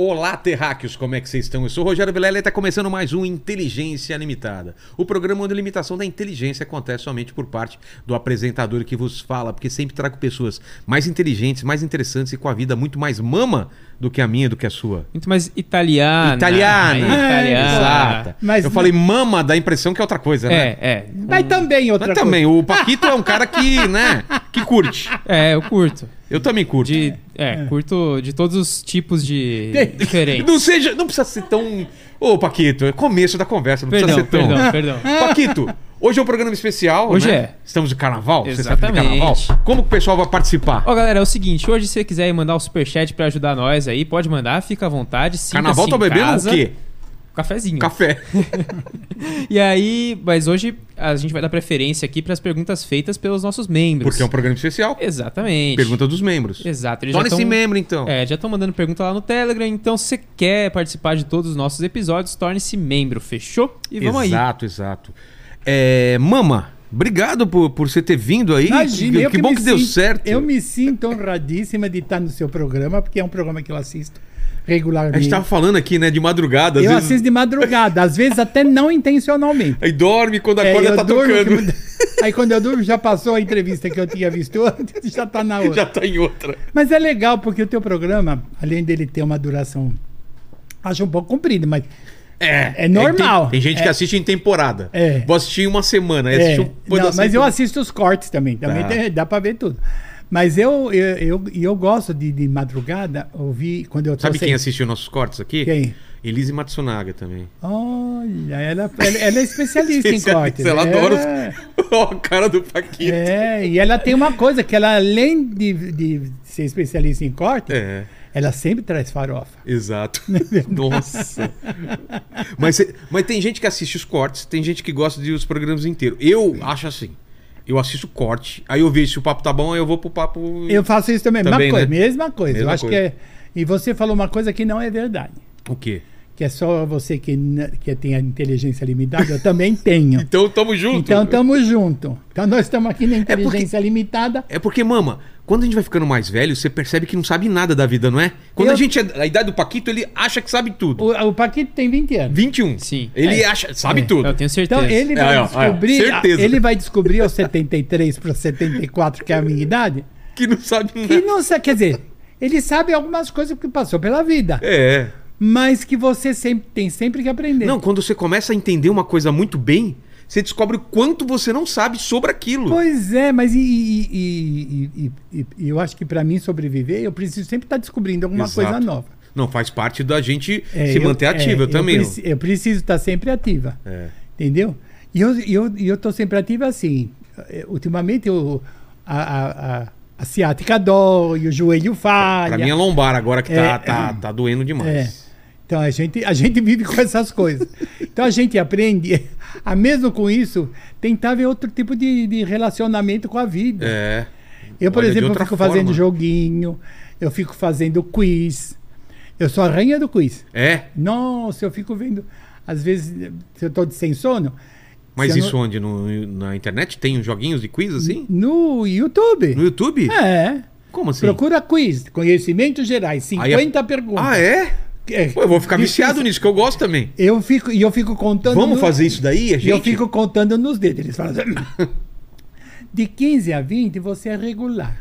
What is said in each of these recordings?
Olá, terráqueos, como é que vocês estão? Eu sou o Rogério Vilela e está começando mais um Inteligência Limitada. O programa onde a limitação da inteligência acontece somente por parte do apresentador que vos fala, porque sempre trago pessoas mais inteligentes, mais interessantes e com a vida muito mais mama do que a minha, do que a sua. Muito mais italiana. Italiana. italiana. Exata. Mas Eu não- falei mama, dá a impressão que é outra coisa, né? É, é. Mas também outra Mas coisa. também, o Paquito é um cara que, né, que curte. É, eu curto. Eu também curto. De, é, curto de todos os tipos de De- diferentes. Não seja, não precisa ser tão... Ô, Paquito, é começo da conversa, não Perdão, precisa ser tão... perdão, perdão. Paquito, hoje é um programa especial, Hoje né? é. Estamos de carnaval, sexta-feira de Exatamente. carnaval. Como que o pessoal vai participar? Ó, galera, é o seguinte, hoje se você quiser mandar o superchat pra ajudar nós aí, pode mandar, fica à vontade. carnaval tá bebendo casa. o quê? Cafezinho. Café. E aí, mas hoje a gente vai dar preferência aqui pras perguntas feitas pelos nossos membros. Porque é um programa especial. Exatamente. Pergunta dos membros. Exato. Eles Torne-se membro, então. É, já estão mandando pergunta lá no Telegram, então se você quer participar de todos os nossos episódios, torne-se membro, fechou? E vamos aí. exato, exato. É, Mama, obrigado por, por você ter vindo aí. Imagina, que que bom que deu sinto- certo. Eu me sinto honradíssima de estar no seu programa, porque é um programa que eu assisto A regularmente. gente tava falando aqui, né, de madrugada. eu vezes- assisto de madrugada, às vezes até não intencionalmente. Aí dorme quando a É, tá tocando. que- Aí quando eu durmo, já passou a entrevista que eu tinha visto antes, já tá na outra. Já tá em outra. Mas é legal, porque o teu programa, além dele ter uma duração, acho um pouco comprido, mas É. É normal. Tem, tem gente É. que assiste em temporada. É. Vou assistir em uma semana. É, um não, mas eu assisto os cortes também, também Tá. tem- dá pra ver tudo. Mas eu, eu, eu, e eu gosto de, de madrugada ouvir quando eu Sabe quem assistiu nossos cortes aqui? Quem? Elise Matsunaga também. Olha, ela, ela, ela é especialista em cortes. Ela é, adora a cara do Paquito. É, e ela tem uma coisa que ela, além de, de ser especialista em corte, É. ela sempre traz farofa. Exato. Nossa. Mas, mas tem gente que assiste os cortes, tem gente que gosta de os programas inteiros. Eu acho assim. Eu assisto corte, aí eu vejo se o papo tá bom, aí eu vou pro papo. Eu faço isso também, Também, mesma coisa, né? mesma coisa. Mesma eu acho coisa. que é. E você falou uma coisa que não é verdade. O quê? Que é só você que, que tem a inteligência limitada, eu também tenho. Então tamo junto. Então estamos juntos. Então nós estamos aqui na porque- inteligência limitada. É porque, mama, quando a gente vai ficando mais velho, você percebe que não sabe nada da vida, não é? Quando Eu- a gente é a idade do Paquito, ele acha que sabe tudo. O, o Paquito tem 20 anos. 21. Sim. Ele É. acha, sabe É. tudo. Eu tenho certeza. Então ele É, vai ó, ó, descobrir. certeza. Ele vai descobrir aos 73 para 74, que é a minha idade, Que não sabe nada. que não sabe. Quer dizer, ele sabe algumas coisas porque passou pela vida. É. Mas que você sempre, tem sempre que aprender. Não, quando você começa a entender uma coisa muito bem, você descobre o quanto você não sabe sobre aquilo. Pois é, mas e, e- e- e- eu acho que para mim sobreviver, eu preciso sempre estar descobrindo alguma Exato. coisa nova. Não, faz parte da gente É, se eu- manter é, eu também. preci- Eu, preciso estar sempre ativa. É. Entendeu? E eu, e eu, eu sempre ativa assim. eh, Ultimamente eu, a, a, a, a ciática dói, o joelho falha. Pra mim é lombar agora que tá, É, tá, tá doendo demais. É. Então a gente, a gente vive com essas coisas. Então a gente aprende a mesmo com isso tentar ver outro tipo de, de relacionamento com a vida. É. Eu, por Olha, exemplo, eu fico fazendo forma. joguinho, eu fico fazendo quiz. Eu sou a rainha do quiz. É? Nossa, eu fico vendo. Às vezes, se eu de sem sono. Mas isso onde? No, na internet tem joguinhos de quiz assim? No YouTube. No YouTube? É. Como assim? Procura quiz, conhecimentos gerais, 50 perguntas. Ah, é? É, Pô, eu vou ficar difícil. viciado nisso, que eu gosto também. Eu fico, e eu fico contando. Vamos no- fazer isso daí, a gente? eu fico contando nos dedos. Eles falam assim, de 15 a 20 você é regular.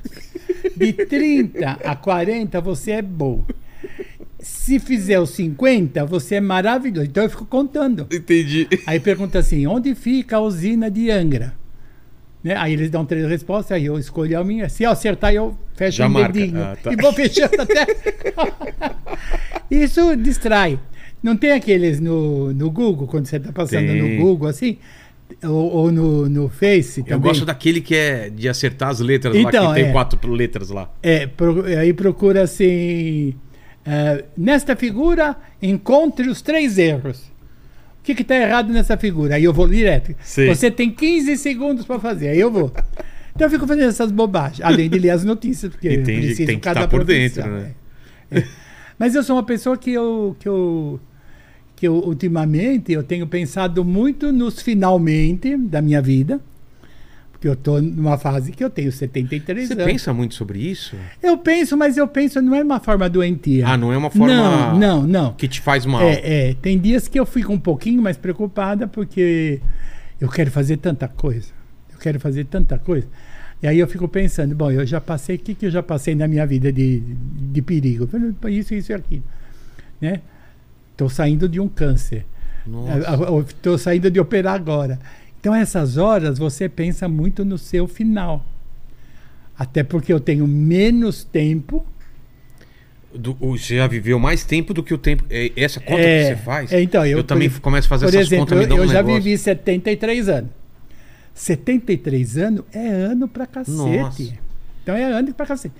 De 30 a 40 você é bom. Se fizer os 50, você é maravilhoso. Então eu fico contando. Entendi. Aí pergunta assim: onde fica a usina de Angra? Né? Aí eles dão três respostas, aí eu escolho a minha. Se eu acertar, eu fecho Já um marca. dedinho. Ah, tá. E vou fechando até. Isso distrai. Não tem aqueles no, no Google, quando você está passando Tem. no Google assim? Ou, ou no, no Face Eu também? gosto daquele que é de acertar as letras lá, Então, que tem é. quatro letras lá. É, pro- aí procura assim. eh, nesta figura, encontre os três erros. O que está errado nessa figura? Aí eu vou direto. Sei. Você tem 15 segundos para fazer. Aí eu vou. Então eu fico fazendo essas bobagens, além de ler as notícias, porque eu Entendi, preciso tem que estar por profissão, dentro, né? é. É. Mas eu sou uma pessoa que eu, que eu que eu ultimamente eu tenho pensado muito nos finalmente da minha vida, Porque eu tô numa fase que eu tenho 73 Você anos. pensa muito sobre isso? Eu penso, mas eu penso não é uma forma doentia. Ah, não é uma forma Não, não, não. que te faz mal. É, é, tem dias que eu fico um pouquinho mais preocupada porque eu quero fazer tanta coisa. Eu quero fazer tanta coisa. E aí eu fico pensando, bom, eu já passei, o que, que eu já passei na minha vida de, de perigo? Eu Isso, isso e aquilo. Né? Estou saindo de um câncer. Nossa. Estou saindo de operar agora. Então, essas horas você pensa muito no seu final. Até porque eu tenho menos tempo. Do- você já viveu mais tempo do que o tempo. é, Essa conta É, que você faz? é, então, eu, também por- começo a fazer essas exemplo, contas, me eu, um eu já negócio. vivi 73 anos. 73 anos é ano pra cacete. Nossa. Então é ano pra cacete.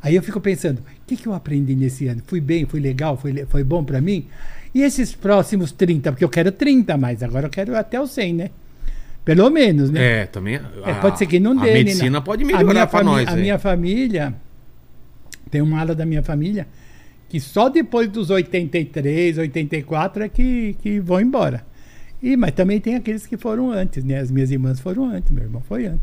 Aí eu fico pensando, o que, que eu aprendi nesse ano? Fui bem, fui legal, foi, foi bom pra mim? E esses próximos 30? Porque eu quero 30 mais, agora eu quero até os 100, né? Pelo menos, né? É, também. É, a- pode ser que não A dê. né, medicina não. pode A melhorar minha pra nós. A minha família, tem uma ala da minha família que só depois dos 83, 84 é que, que vão embora. E, mas também tem aqueles que foram antes, né? As minhas irmãs foram antes, meu irmão foi antes.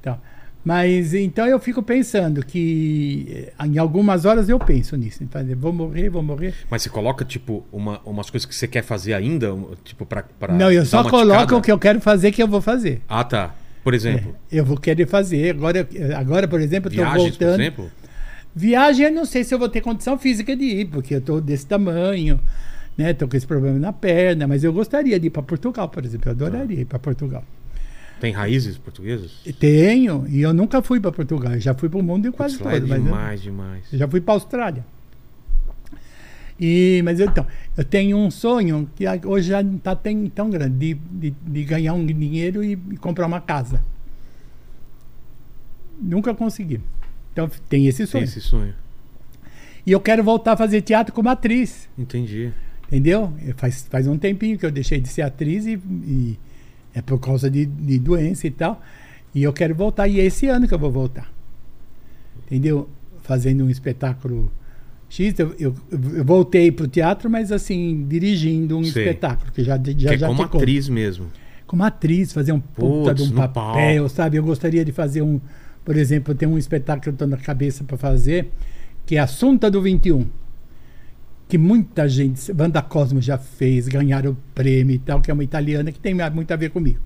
Então, mas então eu fico pensando que eh, em algumas horas eu penso nisso, fazer, vou morrer, vou morrer. Mas você coloca, tipo, uma, umas coisas que você quer fazer ainda? Tipo, pra. pra Não, eu só coloco ticada? o que eu quero fazer que eu vou fazer. Ah, tá. Por exemplo, Eu vou querer fazer. Agora, agora por exemplo, eu estou viagens, por voltando. exemplo? Viagem, eu não sei se eu vou ter condição física de ir, porque eu tô desse tamanho, né? Com esse problema na perna, mas eu gostaria de ir para Portugal, por exemplo. Eu adoraria ir para Portugal. Tem raízes portuguesas? Tenho, e eu nunca fui para Portugal. Eu já fui para o mundo quase Putz, é todo, mas eu, demais, demais. eu já fui para Austrália. E, mas então, eu tenho um sonho que a- hoje já não está tão grande, de, de, de ganhar um dinheiro e, e comprar uma casa. Nunca consegui. Então tem esse Tem sonho. esse sonho. E eu quero voltar a fazer teatro como atriz. Entendi. Entendeu? Eu Faz, faz um tempinho que eu deixei de ser atriz e, e é por causa de, de doença e tal. E eu quero voltar. E é esse ano que eu vou voltar. Entendeu? Fazendo um espetáculo X. Eu, eu, eu voltei pro teatro, mas assim, dirigindo um Sei. espetáculo. Que já, já, que é já como conto. atriz mesmo. Como atriz, fazer um puta Putz, de um papel, palco. sabe? Eu gostaria de fazer um. Por exemplo, tem um espetáculo que eu estou na cabeça para fazer, que é Assunta do 21 que muita gente, Wanda Cosmo já fez, ganharam o prêmio e tal, que é uma italiana que tem muito a ver comigo.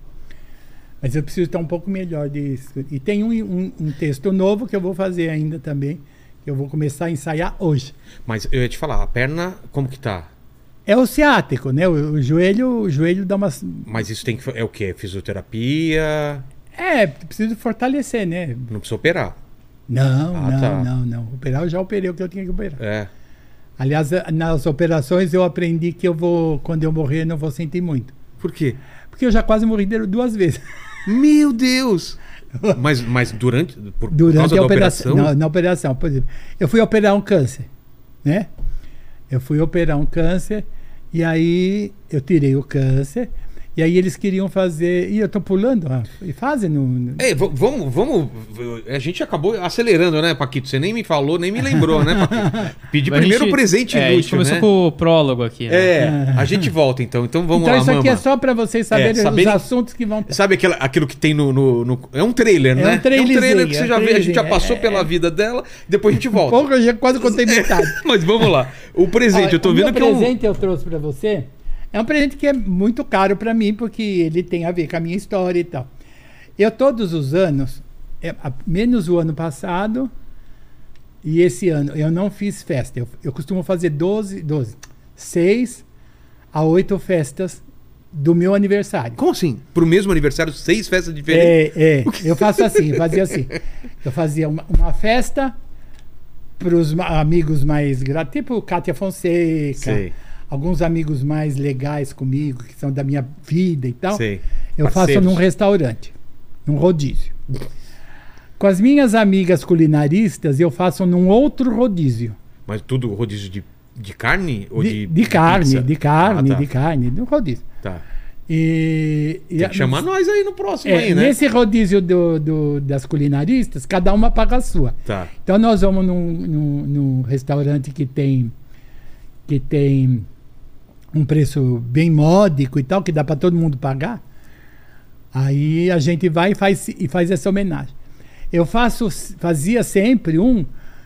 Mas eu preciso estar um pouco melhor disso. E tem um, um, um texto novo que eu vou fazer ainda também, que eu vou começar a ensaiar hoje. Mas eu ia te falar, a perna, como que tá? É o ciático, né? O, o joelho, o joelho dá umas. Mas isso tem que. É o quê? Fisioterapia? É, preciso fortalecer, né? Não precisa operar. Não, Ah, não, tá. não, não. Operar eu já operei o que eu tinha que operar. É. Aliás, nas operações eu aprendi que eu vou, quando eu morrer, não vou sentir muito. Por quê? Porque eu já quase morri duas vezes. Meu Deus! Mas, mas durante. Por, por Durante causa a da operação. operação? Na, na operação, por exemplo. Eu fui operar um câncer, né? Eu fui operar um câncer e aí eu tirei o câncer. E aí eles queriam fazer. E eu tô pulando, ah, e fazem no. no- Ei, v- vamos, vamos. A gente acabou acelerando, né, Paquito? Você nem me falou, nem me lembrou, né, Paquito? Pedi A primeiro o gente- presente é, A gente inútil, começou né? com o prólogo aqui. né? É, a gente volta então. Então vamos então lá, isso aqui mama. é só para vocês saberem saberem- os assuntos que vão. Sabe aquela, aquilo que tem no, no- no- É um trailer, É né? um trailerzinho, trailer que é você um já vê, a gente já passou é, pela é. vida dela, depois a gente volta. Pouco eu já quase contei metade. Mas vamos lá. O presente, Olha, eu tô o vendo que é um. presente eu trouxe para você é um presente que é muito caro para mim, porque ele tem a ver com a minha história e tal. Eu, todos os anos, é, menos o ano passado e esse ano, eu não fiz festa. Eu, eu costumo fazer 12, 12, 6 a 8 festas do meu aniversário. Como assim? Pro mesmo aniversário, seis festas diferentes? É, é. Eu faço assim, eu fazia assim. Eu fazia uma, uma festa para os amigos mais tipo Kátia Fonseca, Sei. Alguns amigos mais legais comigo, que são da minha vida e tal. Sei. Eu faço Parceiros. num restaurante, num rodízio. Com as minhas amigas culinaristas, eu faço num outro rodízio. Mas tudo rodízio de, de carne? Ou De, de, de carne, pizza? de carne, Ah, tá. de carne, num rodízio. Tá. E, e Tem que chamar nós aí no próximo é, aí, né? Nesse rodízio do, do- das culinaristas, cada uma paga a sua. Tá. Então nós vamos num, num- num restaurante que tem que tem um preço bem módico e tal, que dá para todo mundo pagar. Aí a gente vai e faz, e faz essa homenagem. Eu faço, fazia sempre um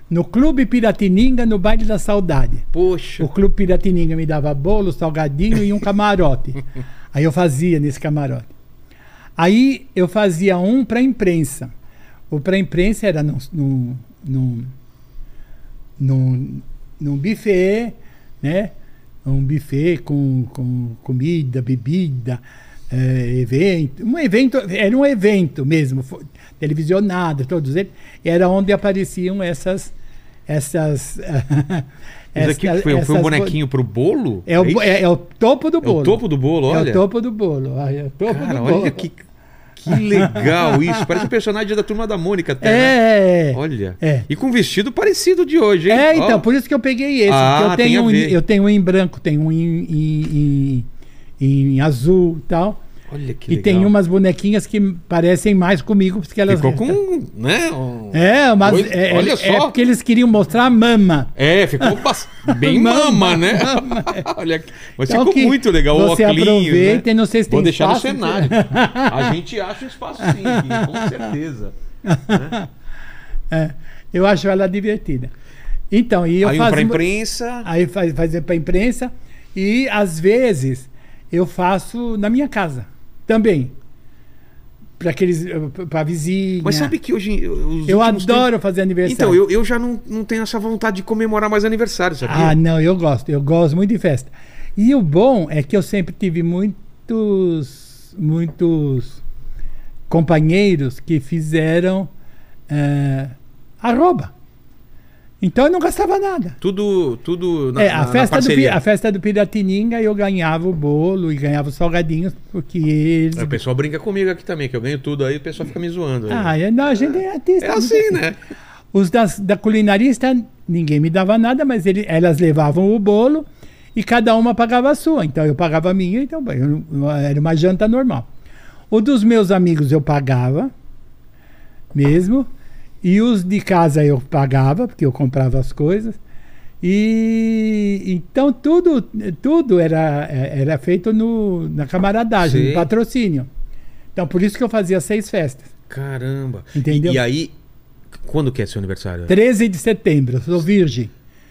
no Clube Piratininga, no Baile da Saudade. Poxa. O Clube Piratininga me dava bolo, salgadinho e um camarote. Aí eu fazia nesse camarote. Aí eu fazia um para imprensa. O para imprensa era num, num, num, num, num buffet, né? Um buffet com, com comida, bebida, eh, evento. Um evento, era um evento mesmo, fo- televisionado, todos eles. Era onde apareciam essas. essas Isso aqui foi, foi um essas- bonequinho pro bolo? É o, bo- é, é o topo do É bolo. o topo do bolo, olha. É o topo do bolo. olha, É o topo Cara, do olha bolo. que, que legal isso. Parece um personagem da turma da Mônica até. né? É, é. Olha. É. E com vestido parecido de hoje, hein? É, então, por isso que eu peguei esse. Ah, eu tenho, um, eu tenho um em branco, tenho um em, em, em- em azul e tal. Olha que e legal. tem umas bonequinhas que parecem mais comigo, porque elas. Ficou com. Né? um- É, mas é, olha é, só. é porque eles queriam mostrar a mama. É, ficou bem mama, Mama, né? mama, Olha, mas Então ficou muito legal. você o óculos, né? não sei se Vou tem deixar espaço. no cenário. A gente acha um espaço sim, com certeza. É, eu acho ela divertida. Então, e eu Aí faço. pra imprensa. Aí faz, fazer para imprensa. E às vezes eu faço na minha casa também. Para aqueles. para vizinha. Mas sabe que hoje. os Eu adoro fazer tempos- aniversário. Então, eu, eu já não, não tenho essa vontade de comemorar mais aniversário, sabia? Ah, não, eu gosto. Eu gosto muito de festa. E o bom é que eu sempre tive muitos. Muitos companheiros que fizeram é, arroba. Então eu não gastava nada. Tudo, tudo na, é, na- a, na festa do, Pi- parceria. a festa do Piratininga eu ganhava o bolo e ganhava os salgadinhos, porque eles. Aí O pessoal brinca comigo aqui também, que eu ganho tudo aí, o pessoal fica me zoando. aí. Ah, é, não, a gente é artista. é muito assim, né? Os das, da culinarista, ninguém me dava nada, mas ele, elas levavam o bolo e cada uma pagava a sua. Então eu pagava a minha, então eu era uma janta normal. O dos meus amigos eu pagava mesmo. E os de casa eu pagava, porque eu comprava as coisas. E então tudo, tudo era, era feito no, na camaradagem, Sim. no patrocínio. Então por isso que eu fazia seis festas. Caramba. Entendeu? E, e aí, quando que é seu aniversário? 13 de setembro, sou virgem.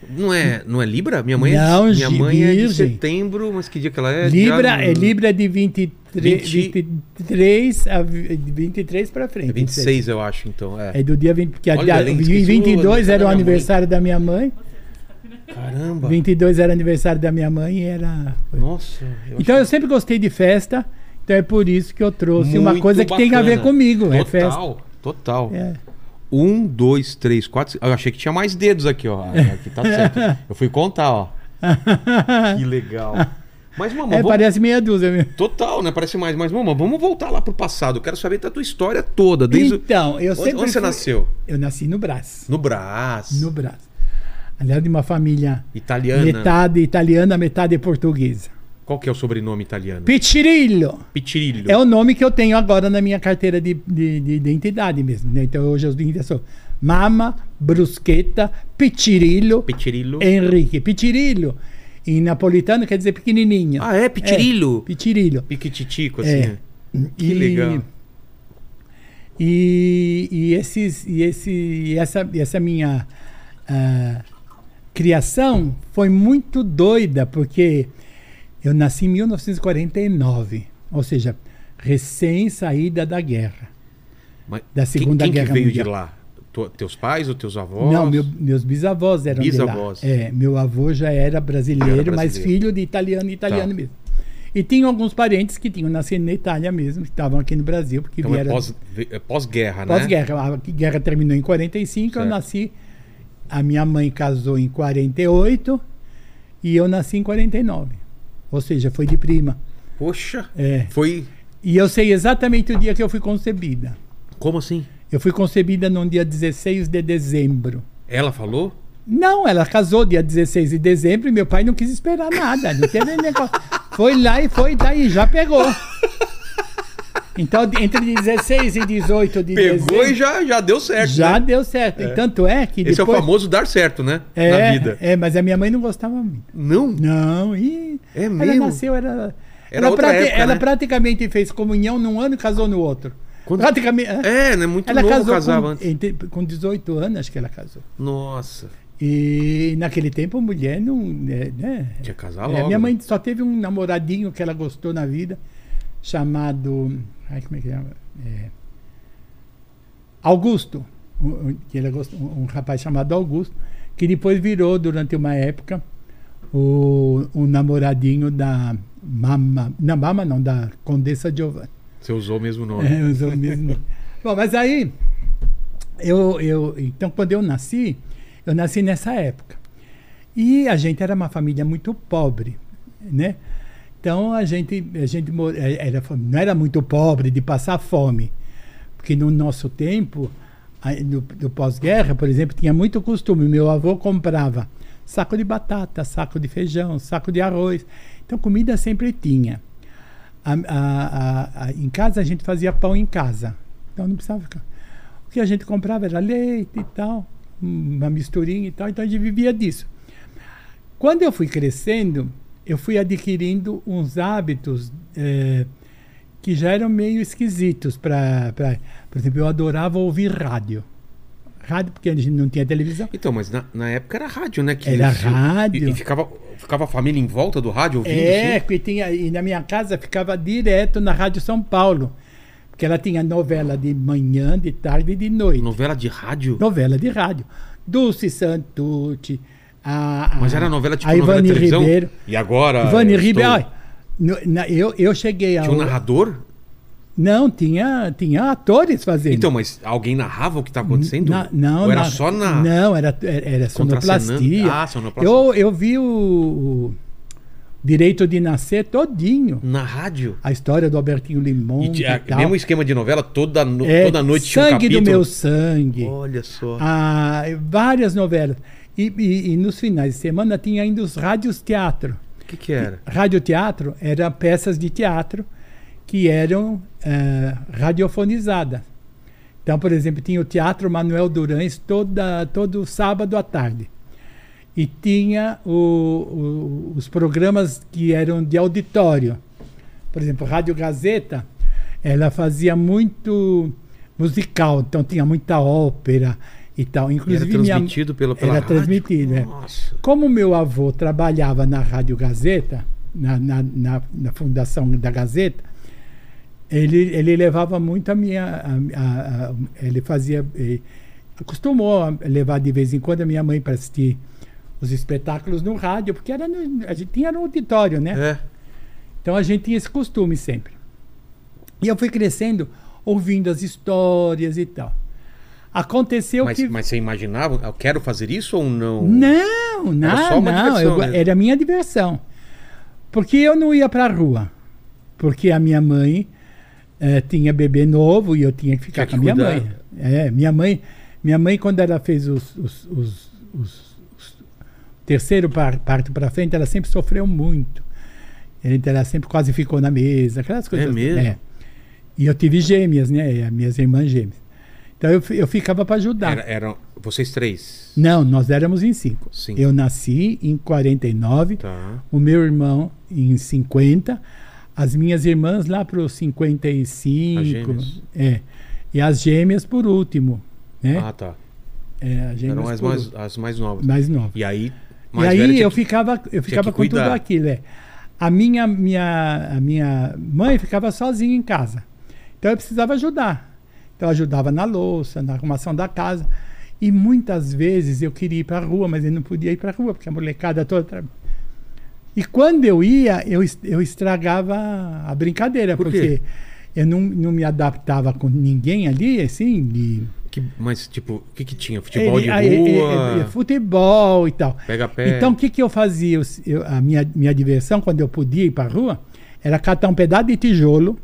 Não é, não é Libra? Minha mãe, Não, é, minha mãe é de virgem. setembro, mas que dia que ela é? Libra, Já é Libra de 23, 20 23 a vi- de 23 para frente. É 26, eu acho, então. É. É do dia 20, porque a Olha, de esqueci o 22 era o aniversário da minha mãe, Caramba. 22 era aniversário da minha mãe e era. Nossa. eu Então acho eu sempre gostei de festa, então é por isso que eu trouxe uma muito coisa que tem a ver comigo, é Total, festa. total. É. Um, dois, três, quatro. Eu achei que tinha mais dedos aqui, ó. Aqui tá certo. Eu fui contar, ó. Que legal. Mas, mamãe, É, vamos... parece meia dúzia mesmo. Total, né? Parece mais. Mas, mamãe, vamos voltar lá pro passado. Eu quero saber da tua história toda. Desde Então, eu sempre. onde você nasceu? Eu nasci no Brás. No Brás. No Brás. Aliás, de uma família Italiana. metade italiana, metade portuguesa. Qual que é o sobrenome italiano? Piccirillo. Pitirilho. É o nome que eu tenho agora na minha carteira de, de, de identidade mesmo. Né? Então hoje eu sou Mama, Bruschetta, Piccirillo, Pitirillo. Henrique. Piccirillo, em napolitano quer dizer pequenininho. Ah, é? Pitirillo? É, Piccirillo. Piquititico, assim. É. Que legal. E, e, esses, e, esse, e essa, e essa minha ah, criação foi muito doida, porque eu nasci em 1949, ou seja, recém saída da guerra. Mas Da Segunda quem, quem Guerra que veio Mundial. de lá? Tu- teus pais ou teus avós? Não, meu- meus bisavós eram Bisavós. de lá. É, meu avô já era brasileiro, Era mas brasileiro. filho de italiano, italiano Tá. mesmo. E tinha alguns parentes que tinham nascido na Itália mesmo, que estavam aqui no Brasil, porque Então é vieram pós- é pós-guerra, né? pós-guerra. A guerra terminou em 45, eu Certo. nasci. A minha mãe casou em 48 e eu nasci em 49. Ou seja, foi de prima. Poxa, É. foi... E eu sei exatamente o dia que eu fui concebida. Como assim? Eu fui concebida no dia 16 de dezembro. Ela falou? Não, ela casou dia 16 de dezembro e meu pai não quis esperar nada. Não teve negócio. Foi lá e foi daí, já pegou. Então, entre 16 e 18 de Pegou dezembro. e já, já deu certo, Já né? deu certo. E tanto é que Esse depois. é o famoso dar certo, né? é, Na vida. É, mas a minha mãe não gostava muito. Não? Não, e É ela mesmo? nasceu, era, Era ela, prati- época, ela né? praticamente fez comunhão num ano e casou no outro. Quando- Praticamente. é. É, né? Muito ela novo casou casava com, antes. entre- com 18 anos, acho que ela casou. Nossa. E naquele tempo a mulher não. Né, né? Tinha casar É, logo. minha né? mãe só teve um namoradinho que ela gostou na vida, chamado. Ai, como é que chama? É, Augusto. Um, que ela gostou, um, um rapaz chamado Augusto, que depois virou, durante uma época, o, um namoradinho da Mama. Não, Mama não, da Condessa Giovanni. Você usou o mesmo nome. É, usou o mesmo nome. Bom, mas aí, eu, eu, então quando eu nasci, eu nasci nessa época. E a gente era uma família muito pobre, né? Então a gente, a gente eh, era, não era muito pobre de passar fome, porque no nosso tempo, no, no pós-guerra, por exemplo, tinha muito costume. Meu avô comprava saco de batata, saco de feijão, saco de arroz. Então comida sempre tinha. A- a- a- em casa a gente fazia pão em casa. Então não precisava ficar. O que a gente comprava era leite e tal, uma misturinha e tal, então a gente vivia disso. Quando eu fui crescendo, eu fui adquirindo uns hábitos eh, que já eram meio esquisitos para. Por exemplo, eu adorava ouvir rádio. Rádio, porque a gente não tinha televisão. Então, mas na, na época era rádio, né? Que Era rádio. E, e ficava, ficava a família em volta do rádio ouvindo? É, assim? tinha, e na minha casa ficava direto na Rádio São Paulo. Porque ela tinha novela de manhã, de tarde e de noite. Novela de rádio? Novela de rádio. Dulce Santucci. A, a, Mas era novela tipo a novela de Ivani televisão? Ribeiro. E agora? Ivani Ribeiro. olha, no- na- eu, eu cheguei a. Tinha um narrador? Não, tinha, tinha atores fazendo. Então, mas alguém narrava o que estava acontecendo? Na- não, Ou era na- só na. Não, era, era, era sonoplastia. Ah, sonoplastia. Eu, eu vi o, o Direito de Nascer todinho. Na rádio? A história do Albertinho Limão E e, tal. mesmo esquema de novela, toda, no- É, toda noite tinha um Sangue capítulo. do meu sangue. Olha só. Ah, várias novelas. E, e- e nos finais de semana tinha ainda os rádios teatro. O que que era? Radioteatro eram peças de teatro que eram eh, radiofonizadas. Então, por exemplo, tinha o Teatro Manuel Durães toda, todo sábado à tarde. E tinha o- o- os programas que eram de auditório. Por exemplo, Rádio Gazeta, ela fazia muito musical, então tinha muita ópera e tal. E era Inclusive, minha- transmitido pela, pela era rádio? transmitido, é. Como meu avô trabalhava na Rádio Gazeta, na, na, na, na fundação da Gazeta, ele, ele levava muito a minha. a- a- a- ele fazia. eh, acostumou a levar de vez em quando a minha mãe para assistir os espetáculos no rádio, porque era no- a gente tinha no auditório, né? É. Então a gente tinha esse costume sempre. E eu fui crescendo ouvindo as histórias e tal. Aconteceu Mas, que. mas você imaginava? Eu quero fazer isso ou não? Não, não, só uma não. diversão eu- mesmo. era a minha diversão. Porque eu não ia para a rua. Porque a minha mãe eh, tinha bebê novo e eu tinha que ficar Tinha com que a minha cuidar. mãe. É, minha mãe, minha mãe quando ela fez os, os, os- os- terceiro par- parto para frente, ela sempre sofreu muito. Então, ela sempre quase ficou na mesa, aquelas coisas. mesmo? E eu tive gêmeas, né? As minhas irmãs gêmeas. Então eu, eu ficava para ajudar. Era, eram vocês três. Não, nós éramos em cinco. Cinco. Eu nasci em 49, Tá. o meu irmão em 50, as minhas irmãs lá para os 55. As gêmeas. É. E as gêmeas por último. Né? Ah, tá. É, as gêmeas Eram as mais, as mais novas. mais novas. E aí, E mais aí velha tinha eu que- ficava, eu ficava com tudo cuidar. aquilo. É. A minha, minha, a minha mãe ficava sozinha em casa. Então eu precisava ajudar. Então eu ajudava na louça, na arrumação da casa. E muitas vezes eu queria ir para a rua, mas eu não podia ir para a rua, porque a molecada toda. E quando eu ia, eu, eu estragava a brincadeira, Por porque eu não, não me adaptava com ninguém ali, assim, de. Que, mas, tipo, o que que tinha? Futebol Ele- de aí, rua? é, é, futebol e tal. Pega pé. Então, o que, que eu fazia? Eu- a minha, minha diversão, quando eu podia ir para a rua, era catar um pedaço de tijolo,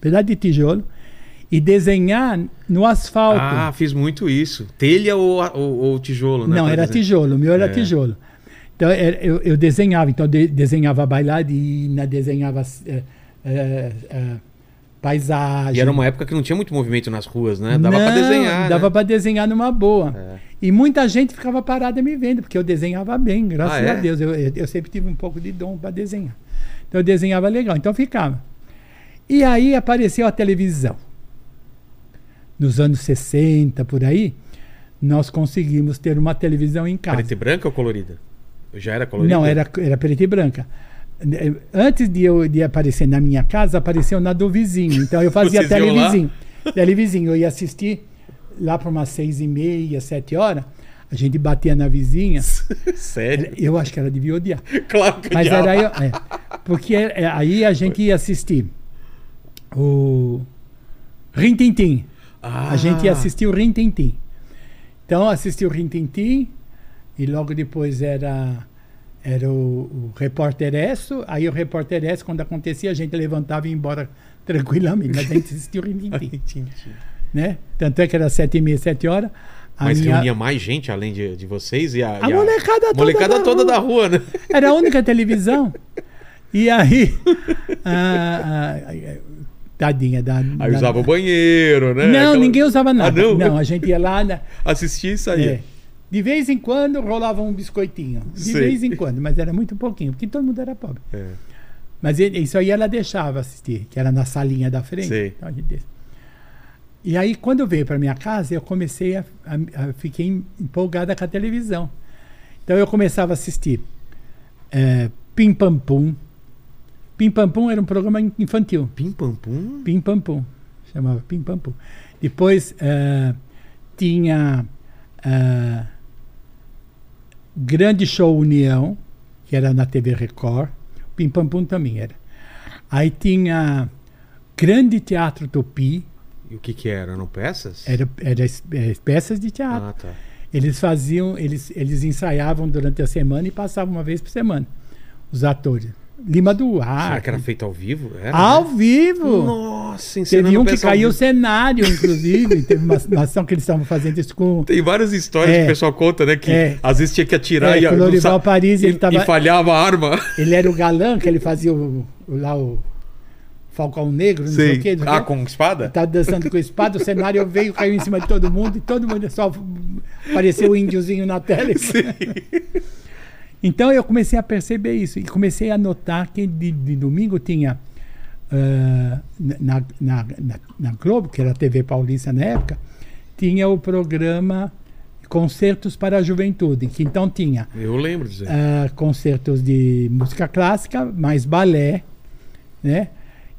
pedaço de tijolo, e desenhar no asfalto. Ah, fiz muito isso. Telha ou, ou, ou tijolo, né? Não, era dizer. tijolo, o meu era É. tijolo. Então, era- eu, eu desenhava, então de- desenhava bailarina, desenhava é, é, é, paisagem. E era uma época que não tinha muito movimento nas ruas, né? Dava Não, desenhar. Dava né? para desenhar numa boa. É. E muita gente ficava parada me vendo, porque eu desenhava bem, graças Ah, é? a Deus. Eu, eu, eu sempre tive um pouco de dom para desenhar. Então eu desenhava legal, então ficava. E aí apareceu a televisão. Nos anos 60, por aí, nós conseguimos ter uma televisão em casa. Preta e branca ou colorida? Já era colorida? Não, era, era preta e branca. Eh, Antes de eu de aparecer na minha casa, apareceu na do vizinho. Então eu fazia televizinho. Televizinho. Eu ia assistir lá para umas seis e meia, sete horas. A gente batia na vizinha. Sério? Eu acho que ela devia odiar. Claro que Mas odiava. era eu, é, porque é, aí a gente ia assistir o Rintintim. Ah, A gente ia assistir o Rintintim. Então assistia o Rintintim e logo depois era era o, o repórter Esso. Aí o repórter Esso, quando acontecia, a gente levantava e ia embora tranquilamente. Mas a gente assistia o Rintintim, né? Tanto é que era sete e meia, sete horas. A Mas minha- reunia mais gente além de, de vocês e a, A e molecada toda molecada da toda da rua, né? Era a única televisão. E aí. ah, tadinha da. Aí da- usava o banheiro, né? Não, Aquela- ninguém usava nada. Ah, não? a gente ia lá. né, Assistia e saía. é, de vez em quando rolava um biscoitinho. De Sei. vez em quando, mas era muito pouquinho, porque todo mundo era pobre. É. Mas ele- isso aí ela deixava assistir, que era na salinha da frente. Então. E aí, quando eu veio para minha casa, eu comecei a, a, a- Fiquei empolgada com a televisão. Então eu começava a assistir é, Pim Pam Pum. Pim Pam Pum era um programa in- infantil. Pim pam pum? Pim Pam Pum. Chamava Pim Pam Pum. Depois eh, tinha eh, Grande Show União, que era na TV Record. Pim Pam Pum também era. Aí tinha Grande Teatro Tupi, E o que que era? Eram peças? era, era eh, peças de teatro. Ah, tá. Eles faziam, eles, eles ensaiavam durante a semana e passavam uma vez por semana, os atores. Lima Será Duarte. que era feito ao vivo? Era, Ao né? vivo! Nossa, Teve um que caiu o cenário, inclusive. Teve uma, uma ação que eles estavam fazendo isso com. Tem várias histórias É. que o pessoal conta, né? Que É. às vezes tinha que atirar É, e, não Lorival Paris, e, ele tava- e falhava a arma. Ele era o galã, que ele fazia o, o- lá o Falcão Negro, não sei, o quê. Ah, com espada? Tava dançando com a espada, o cenário veio, caiu em cima de todo mundo e todo mundo só apareceu o índiozinho na tela. Então eu comecei a perceber isso e comecei a notar que de, de domingo tinha ah, na, na, na, na Globo, que era a TV Paulista na época, tinha o programa Concertos para a Juventude, que então tinha Eu lembro disso. ah, concertos de música clássica, mais balé, né?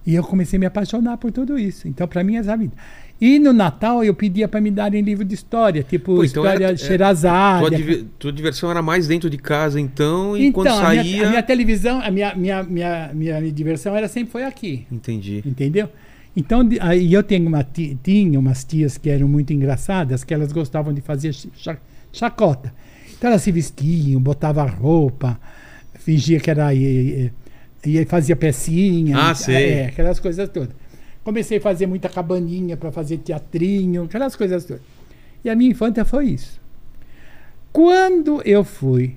E eu comecei a me apaixonar por tudo isso. Então, para mim, essa é a vida. E no Natal eu pedia para me darem livro de história, tipo Pô, então história era- é, Sherazade. tua, diver- tua diversão era mais dentro de casa, então, e Então, quando a saía. minha, a minha televisão, a minha, minha, minha, minha diversão era sempre foi aqui, Entendi. entendeu? Então, de- aí eu tenho uma ti- tinha umas tias que eram muito engraçadas, que elas gostavam de fazer ch- cha- chacota. Então elas se vestiam, botavam roupa, fingia que era e, e, e fazia pecinha, Ah, e- sei. é, aquelas coisas todas. Comecei a fazer muita cabaninha para fazer teatrinho, aquelas coisas todas. E a minha infância foi isso. Quando eu fui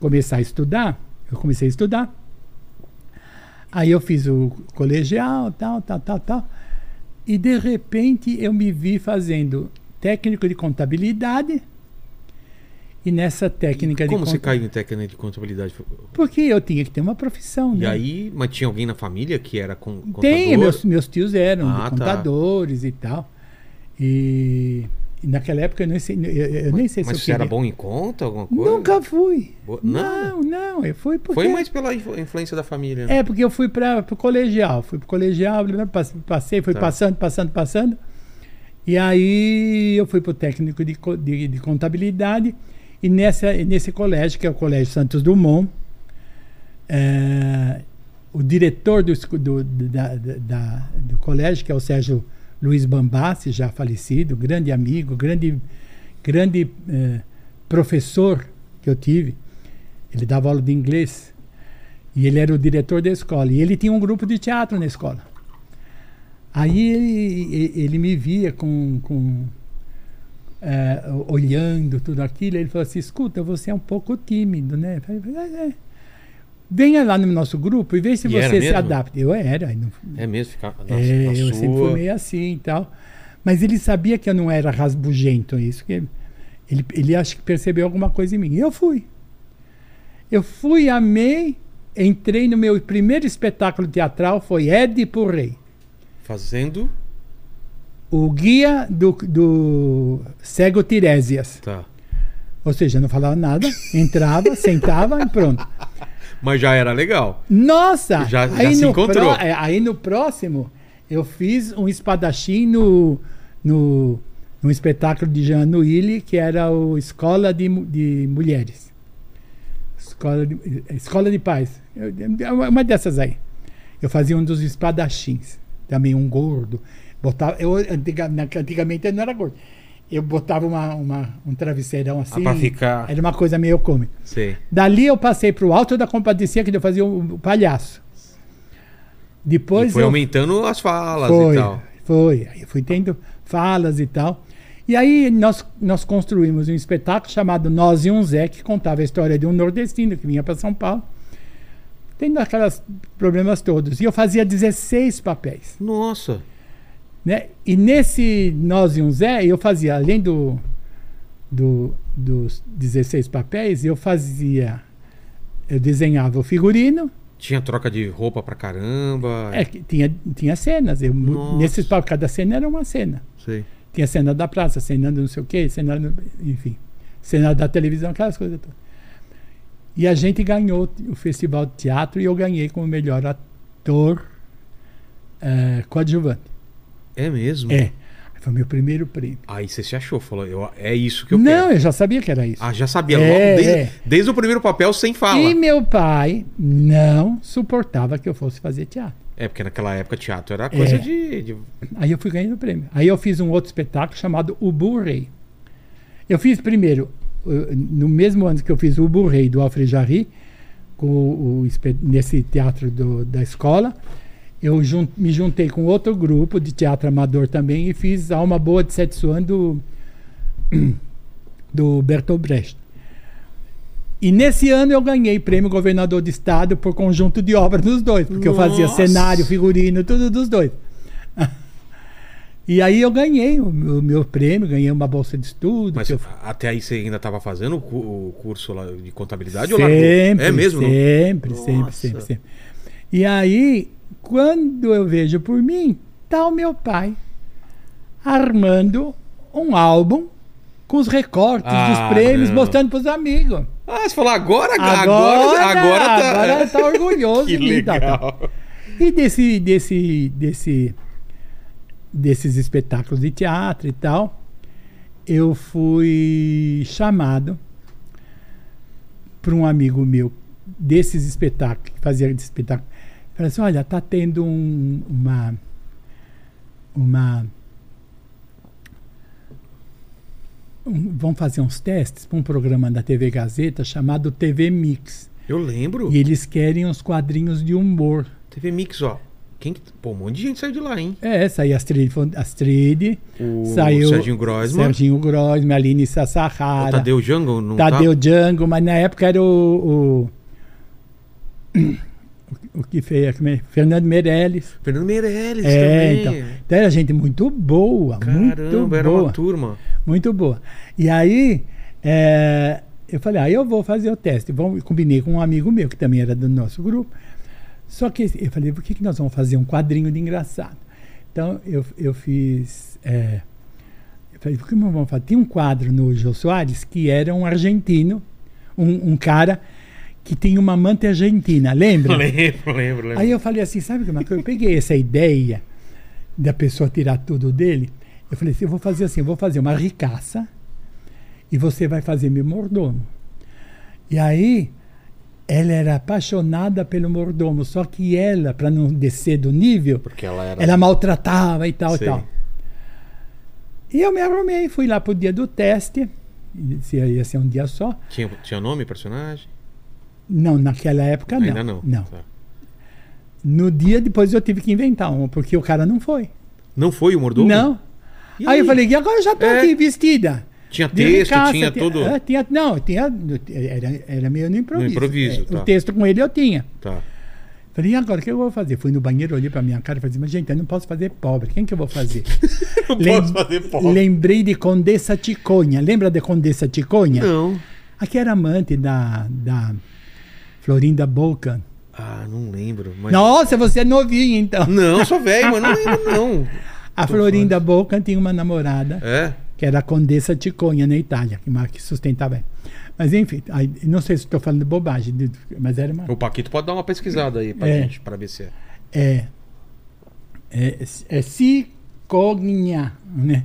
começar a estudar, eu comecei a estudar. Aí eu fiz o colegial, tal, tal, tal, tal. E de repente eu me vi fazendo técnico de contabilidade. E nessa técnica Como de você conta- caiu em técnica de contabilidade? Porque eu tinha que ter uma profissão, E né? aí, mas tinha alguém na família que era com, contador? Tem, meus, meus tios eram Ah, tá. contadores e tal. E, e naquela época eu nem sei, eu, eu nem sei Mas se você eu era queria. bom em conta, alguma coisa? Nunca fui. Nada? Não, não, eu fui porque Foi mais pela influ- influência da família. né? É, porque eu fui para o colegial. Fui para o colegial, passei, fui Tá. passando, passando, passando. E aí eu fui para o técnico de, de, de contabilidade. E nessa, nesse colégio, que é o Colégio Santos Dumont, é, o diretor do, do, da- da- do colégio, que é o Sérgio Luiz Bambassi, já falecido, grande amigo, grande, grande eh, professor que eu tive. Ele dava aula de inglês. E ele era o diretor da escola. E ele tinha um grupo de teatro na escola. Aí ele, ele me via com, com eh, olhando tudo aquilo. Ele falou assim: escuta, você é um pouco tímido, né? Eu falei, "É, é." Venha lá no nosso grupo e veja se E você se adapta. Eu era. não- É mesmo? Ficar é, eu sua... sempre fui meio assim e tal. Mas ele sabia que eu não era rasbugento, isso. Que ele, ele acho que percebeu alguma coisa em mim. E eu fui. Eu fui, amei entrei no meu primeiro espetáculo teatral, foi Édipo Rei. Fazendo. O guia do, do cego Tiresias. Tá. Ou seja, não falava nada, entrava, sentava e pronto. Mas já era legal. Nossa! Já- já aí se no encontrou. é, aí no próximo, eu fiz um espadachim no, no, no espetáculo de Jean Nouilly, que era o Escola de, de Mulheres. Escola de, Escola de Paz. É uma dessas aí. Eu fazia um dos espadachins. Também um gordo. Botava, eu, antiga- antigamente eu não era gordo. Eu botava uma, uma- um travesseirão assim. pra ficar- Era uma coisa meio cômica. Sei. Dali eu passei pro Alto da Compadecida, que eu fazia o palhaço. Depois e foi eu aumentando as falas foi, e tal. foi. Aí eu fui tendo falas e tal. E aí nós, nós construímos um espetáculo chamado Nós e um Zé, que contava a história de um nordestino que vinha para São Paulo, tendo aqueles problemas todos. E eu fazia 16 papéis. Nossa. Né? E nesse Nós e um Zé, eu fazia, além do, do, dos 16 papéis, eu fazia. Eu desenhava o figurino, Tinha troca de roupa pra caramba. é, tinha, tinha cenas. Eu, Nossa. nesses papéis, cada cena era uma cena. Sei. Tinha cena da praça, cena do não sei o quê, cena, do- enfim, cena da televisão, aquelas coisas todas. E a gente ganhou o Festival de Teatro e eu ganhei como melhor ator eh, coadjuvante. É mesmo? É, foi meu primeiro prêmio. Aí você se achou, falou, eu, é isso que eu Não, quero. eu já sabia que era isso. Ah, já sabia É, logo, desde, é. desde o primeiro papel, sem fala. E meu pai não suportava que eu fosse fazer teatro. É, porque naquela época teatro era coisa É. de, de- Aí eu fui ganhando prêmio. Aí eu fiz um outro espetáculo chamado O Burrei. Eu fiz primeiro, uh, no mesmo ano que eu fiz o Burrei do Alfred Jarry, com o, o nesse teatro do- da escola, eu jun- me juntei com outro grupo de teatro amador também e fiz Alma Boa de Setsuan do, do Bertolt Brecht. E nesse ano eu ganhei prêmio governador de estado por conjunto de obras dos dois, porque eu fazia Nossa! cenário, figurino, tudo dos dois. E aí eu ganhei o meu, o meu prêmio, ganhei uma bolsa de estudo. Mas eu- até aí você ainda estava fazendo o cu- o curso lá de contabilidade ou largou? sempre, É mesmo? não? sempre, sempre, Nossa. sempre, sempre. E aí, quando eu vejo por mim, tá o meu pai armando um álbum com os recortes Ah, dos prêmios, não. mostrando para os amigos. Ah, você falou agora, agora, Agora, agora, tá... agora tá orgulhoso que de mim, tá, tá. legal. E desse, desse, desse, desses espetáculos de teatro e tal, eu fui chamado por um amigo meu desses espetáculos, que fazia espetáculo. Falei assim, olha, tá tendo um- uma uma um- vão fazer uns testes para um programa da TV Gazeta chamado TV Mix. Eu lembro. E eles querem uns quadrinhos de humor. TV Mix, ó. Quem que... Pô, um monte de gente saiu de lá, hein? É, saiu Astrid, Astrid O saiu Serginho Grossman. Serginho Grossman, Aline O Sassahara, Tadeu Jango não Tadeu tá? Django, mas na época era o. O, o, que fez? é? Fernando Meirelles. Fernando Meirelles É, também. então. Então era gente muito boa, muito Caramba, era boa. uma turma. Muito boa. E aí, é, eu falei, ah, eu vou fazer o teste. Vamos, combinei com um amigo meu, que também era do nosso grupo. Só que eu falei, por que, que nós vamos fazer um quadrinho de engraçado? Então, eu, eu fiz. é, eu falei, por que nós vamos fazer? Tinha um quadro no Jô Soares que era um argentino, um, um cara que tinha uma amante argentina, lembra? Lembro, lembro, lembro. Aí eu falei assim, sabe como é que eu peguei essa ideia da pessoa tirar tudo dele? Eu falei assim, eu vou fazer assim, eu vou fazer uma ricaça e você vai fazer meu mordomo. E aí ela era apaixonada pelo mordomo, só que ela, para não descer do nível, Porque ela era... ela maltratava e tal Sei. e tal. E eu me arrumei, fui lá pro dia do teste, ia ser um dia só. Tinha, tinha nome, personagem? Não, naquela época não. Ainda não. Não. Tá. No dia depois eu tive que inventar uma, porque o cara não foi. Não foi o mordomo? Não. E Aí eu falei, e agora eu já tô É. aqui vestida. Tinha texto, ricaça, tinha tinha- tudo... é, tinha, não, tinha, era, era meio no improviso. No improviso, É, tá. O texto com ele eu tinha. Tá. Falei, e agora o que eu vou fazer? Fui no banheiro, olhei pra minha cara e falei, mas gente, eu não posso fazer pobre. Quem que eu vou fazer? Não Lem- posso fazer pobre. Lembrei de Condessa Ticonha. Lembra de Condessa Ticonha? Não. Aqui era amante da, da Florinda Boca. Ah, não lembro. Mas... Nossa, você é novinho então. Não, sou velho, mas não lembro, não. A Tô Florinda Boca tinha uma namorada É? que era a Condessa Ticonha, na Itália, que, sustentava ela. Mas enfim, aí, não sei se estou falando bobagem, mas era uma. O Paquito pode dar uma pesquisada aí pra É. gente, pra ver se é. É, é, é Ciconha, né?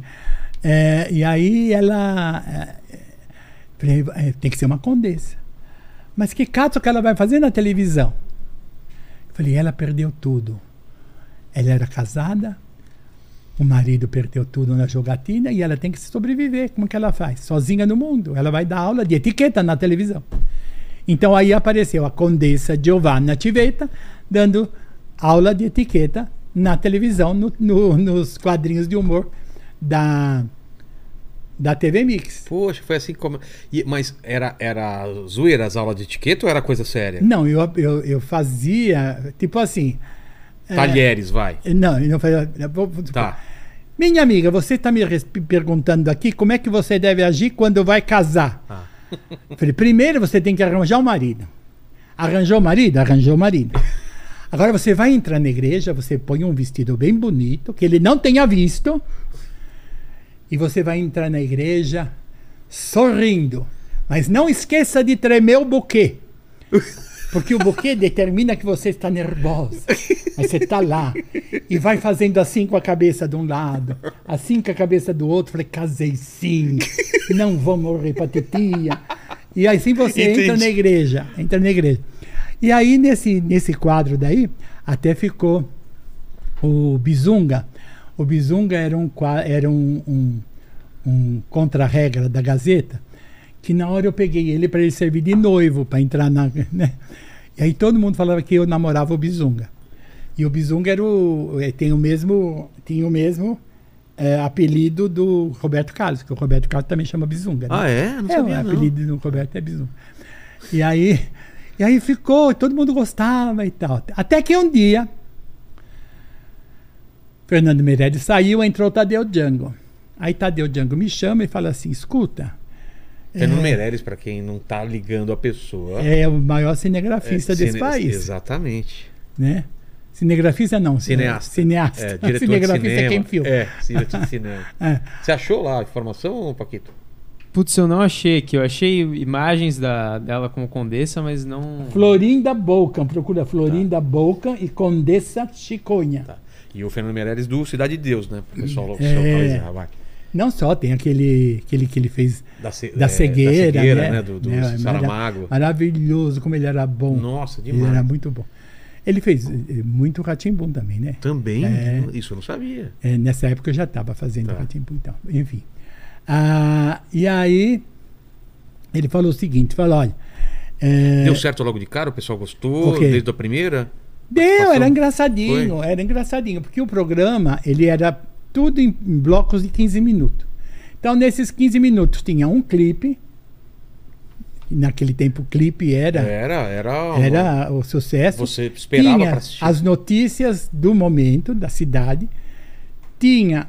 É, e aí ela. é, é, é, tem que ser uma condessa. Mas que caso que ela vai fazer na televisão? Eu falei, ela perdeu tudo. Ela era casada, o marido perdeu tudo na jogatina e ela tem que sobreviver. Como que ela faz? Sozinha no mundo. Ela vai dar aula de etiqueta na televisão. Então aí apareceu a condessa Giovanna Tiveta dando aula de etiqueta na televisão, no- no- nos quadrinhos de humor da, da TV Mix. Poxa, foi assim como. E- mas era, era zoeira as aulas de etiqueta ou era coisa séria? Não, eu, eu, eu fazia, tipo assim. é, Talheres, vai. não, eu não fazia. Tá. Minha amiga, você está me perguntando aqui como é que você deve agir quando vai casar. Ah. Falei, primeiro você tem que arranjar um marido. Arranjou o marido? Arranjou o marido. Agora você vai entrar na igreja, você põe um vestido bem bonito, que ele não tenha visto, e você vai entrar na igreja sorrindo. Mas não esqueça de tremer o buquê. Porque o buquê determina que você está nervosa. Aí você está lá e vai fazendo assim com a cabeça de um lado, assim com a cabeça do outro. Falei, casei sim, não vou morrer pra titia. E assim você entra Entendi. na igreja, entra na igreja. E aí nesse, nesse quadro daí, até ficou o Bizunga. O Bizunga era um, era um, um, um contra-regra da Gazeta, que na hora eu peguei ele para ele servir de noivo, para entrar na. Né? E aí todo mundo falava que eu namorava o Bizunga. E o Bizunga era o, eh, tem o mesmo, tinha o mesmo eh, apelido do Roberto Carlos, que o Roberto Carlos também chama Bizunga. né? Ah, é? Não É, sabia, o não. apelido do Roberto é Bizunga. E aí, e aí ficou, todo mundo gostava e tal. Até que um dia, Fernando Meirelles saiu, entrou o Tadeu Django. Aí Tadeu Django me chama e fala assim: escuta, Fernando Meirelles, pra quem não tá ligando a pessoa. é o maior cinegrafista é, desse cine- país. Exatamente. Né? Cinegrafista não, Cineasta. Cineasta. É, diretor Cinegrafista de cinema. é quem filma. É, diretor de cinema. É. Você achou lá a informação, Paquito? Putz, eu não achei aqui. Eu achei imagens da, dela como condessa, mas não. Florinda Boca, procura Florinda Boca e Condessa Chiconha. Tá. E o Fernando Meirelles do Cidade de Deus, né? Pro pessoal É. localizar, vai. Não só, tem aquele, aquele que ele fez Da, ce- da é, cegueira, da cegueira, né? né? Do, do É, mara- Saramago. Maravilhoso, como ele era bom. Nossa, ele demais. era muito bom. Ele fez eh, muito Ratimbum também, né? Também? É. Isso eu não sabia. É, nessa época eu já estava fazendo Tá. Ratimbum, então. Enfim. Ah, e aí, ele falou o seguinte: falou, olha. é, Deu certo logo de cara? O pessoal gostou O desde a primeira? Deu, Passou? era engraçadinho, era engraçadinho, porque o programa, ele era tudo em, blocos de 15 minutos. Então, nesses 15 minutos tinha um clipe, naquele tempo o clipe era, Era, era. era o sucesso. Você esperava tinha assistir. as notícias do momento, da cidade, tinha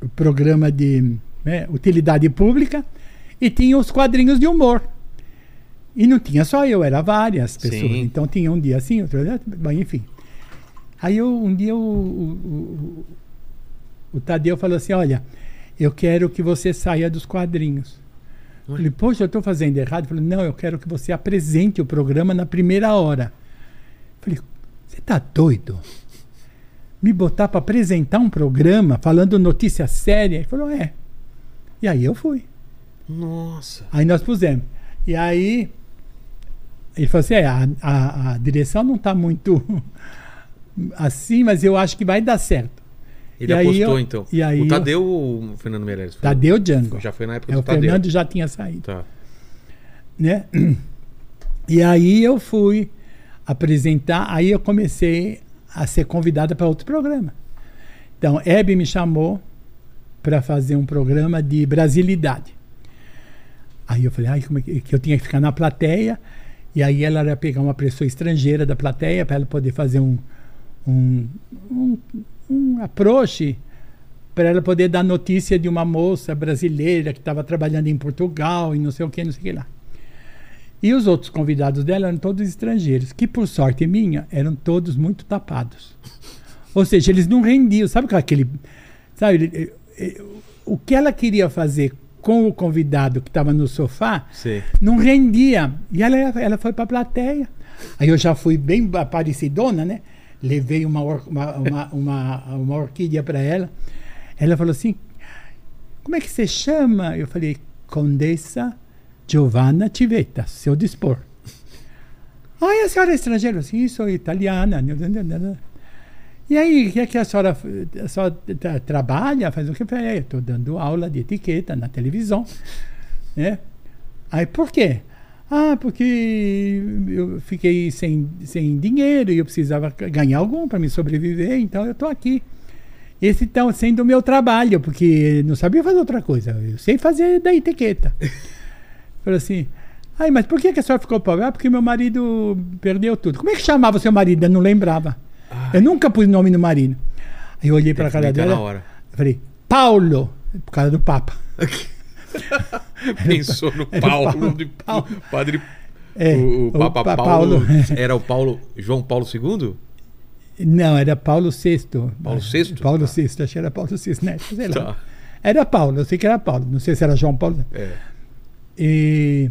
o programa de né, utilidade pública e tinha os quadrinhos de humor. E não tinha só eu, era várias pessoas. Sim. Então tinha um dia assim, outro dia, bom, enfim. Aí eu, um dia o, o, o, o Tadeu falou assim, olha, eu quero que você saia dos quadrinhos. Eu falei, poxa, eu estou fazendo errado. Ele falou, não, eu quero que você apresente o programa na primeira hora. Eu falei, você está doido? Me botar para apresentar um programa falando notícia séria? Ele falou, é. E aí eu fui. Nossa. Aí nós pusemos. E aí ele falou assim: é, a, a, a direção não está muito assim, mas eu acho que vai dar certo. Ele E apostou, eu- então. e aí o eu- Tadeu ou o Fernando Meirelles? Foi- Tadeu Django. Já foi na época É, do o Tadeu. Fernando já tinha saído. Tá. né? E aí eu fui apresentar, aí eu comecei a ser convidada para outro programa. Então, Hebe me chamou para fazer um programa de brasilidade. Aí eu falei, ai, como é que eu tinha que ficar na plateia, e aí ela ia pegar uma pessoa estrangeira da plateia para ela poder fazer um, um, um, um approach para ela poder dar notícia de uma moça brasileira que estava trabalhando em Portugal e não sei o que, não sei o que lá. E os outros convidados dela eram todos estrangeiros, que por sorte minha eram todos muito tapados. Ou seja, eles não rendiam. Sabe aquele. Sabe, eh, eh, o que ela queria fazer com o convidado que estava no sofá Sei. não rendia. E ela, ela foi para a plateia. Aí eu já fui bem parecidona, né? Levei uma, or- uma, uma, uma, uma orquídea para ela. Ela falou assim: Como é que você chama? Eu falei: Condessa Giovanna Tivetta, seu dispor. Ai, a senhora é estrangeira? Sim, sou italiana. E aí, o que é que a senhora, a senhora tra- trabalha? Faz o que? Eu estou dando aula de etiqueta na televisão. Né? Aí, por quê? Ah, porque eu fiquei sem, sem dinheiro e eu precisava ganhar algum para me sobreviver, então eu estou aqui. Esse está sendo o meu trabalho, porque não sabia fazer outra coisa. Eu sei fazer da etiqueta. Falei assim, ai, mas por que, que a senhora ficou pobre? Ah, porque meu marido perdeu tudo. Como é que chamava o seu marido? Eu não lembrava. Eu nunca pus nome no marido. Aí eu olhei para a cara dela. na hora. Eu falei, Paulo, por causa do Papa. Pensou no o Paulo, Paulo- de Paulo. padre. É, o, o Papa Pa- Paulo, Era o Paulo. João Paulo II? Não, era Paulo VI. Paulo VI? Paulo Tá. VI, acho que era Paulo VI, né? Sei lá. Tá. Era Paulo, eu sei que era Paulo. Não sei se era João Paulo. É. E,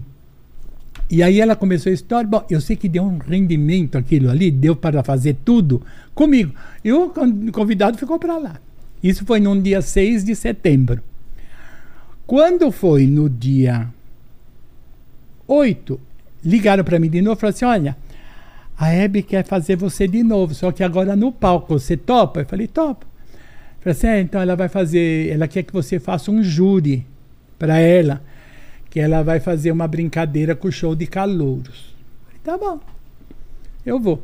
e aí ela começou a história. Bom, eu sei que deu um rendimento aquilo ali, deu para fazer tudo comigo. E o con- convidado ficou para lá. Isso foi num dia 6 de setembro. Quando foi no dia 8, ligaram para mim de novo e falaram assim: olha, a Hebe quer fazer você de novo, só que agora no palco. Você topa? Eu falei: topa. Falei assim: é, então ela vai fazer, ela quer que você faça um júri para ela, que ela vai fazer uma brincadeira com o show de calouros. Tá bom, eu vou.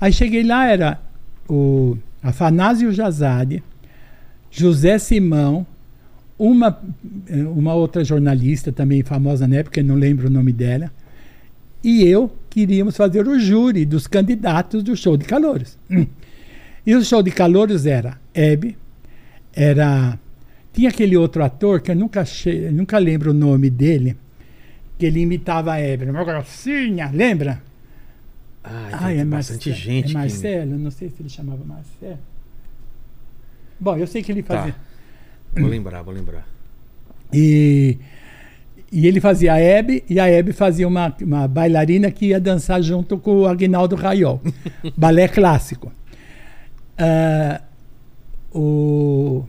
Aí cheguei lá, era o Afanásio Jazade, José Simão, uma, uma outra jornalista também famosa na época, não lembro o nome dela, e eu queríamos fazer o júri dos candidatos do show de calouros. E o show de calouros era Hebe, era. Tinha aquele outro ator que eu nunca, achei, nunca lembro o nome dele, que ele imitava a Hebe, uma grossinha, lembra? Ah, Ah, tem é bastante Marce- gente. É que- Marcelo, não sei se ele chamava Marcelo. Bom, eu sei que ele fazia. Tá. Vou lembrar, vou lembrar. E, e ele fazia a Hebe, e a Hebe fazia uma, uma bailarina que ia dançar junto com o Agnaldo Raiol. balé clássico. Ah, o,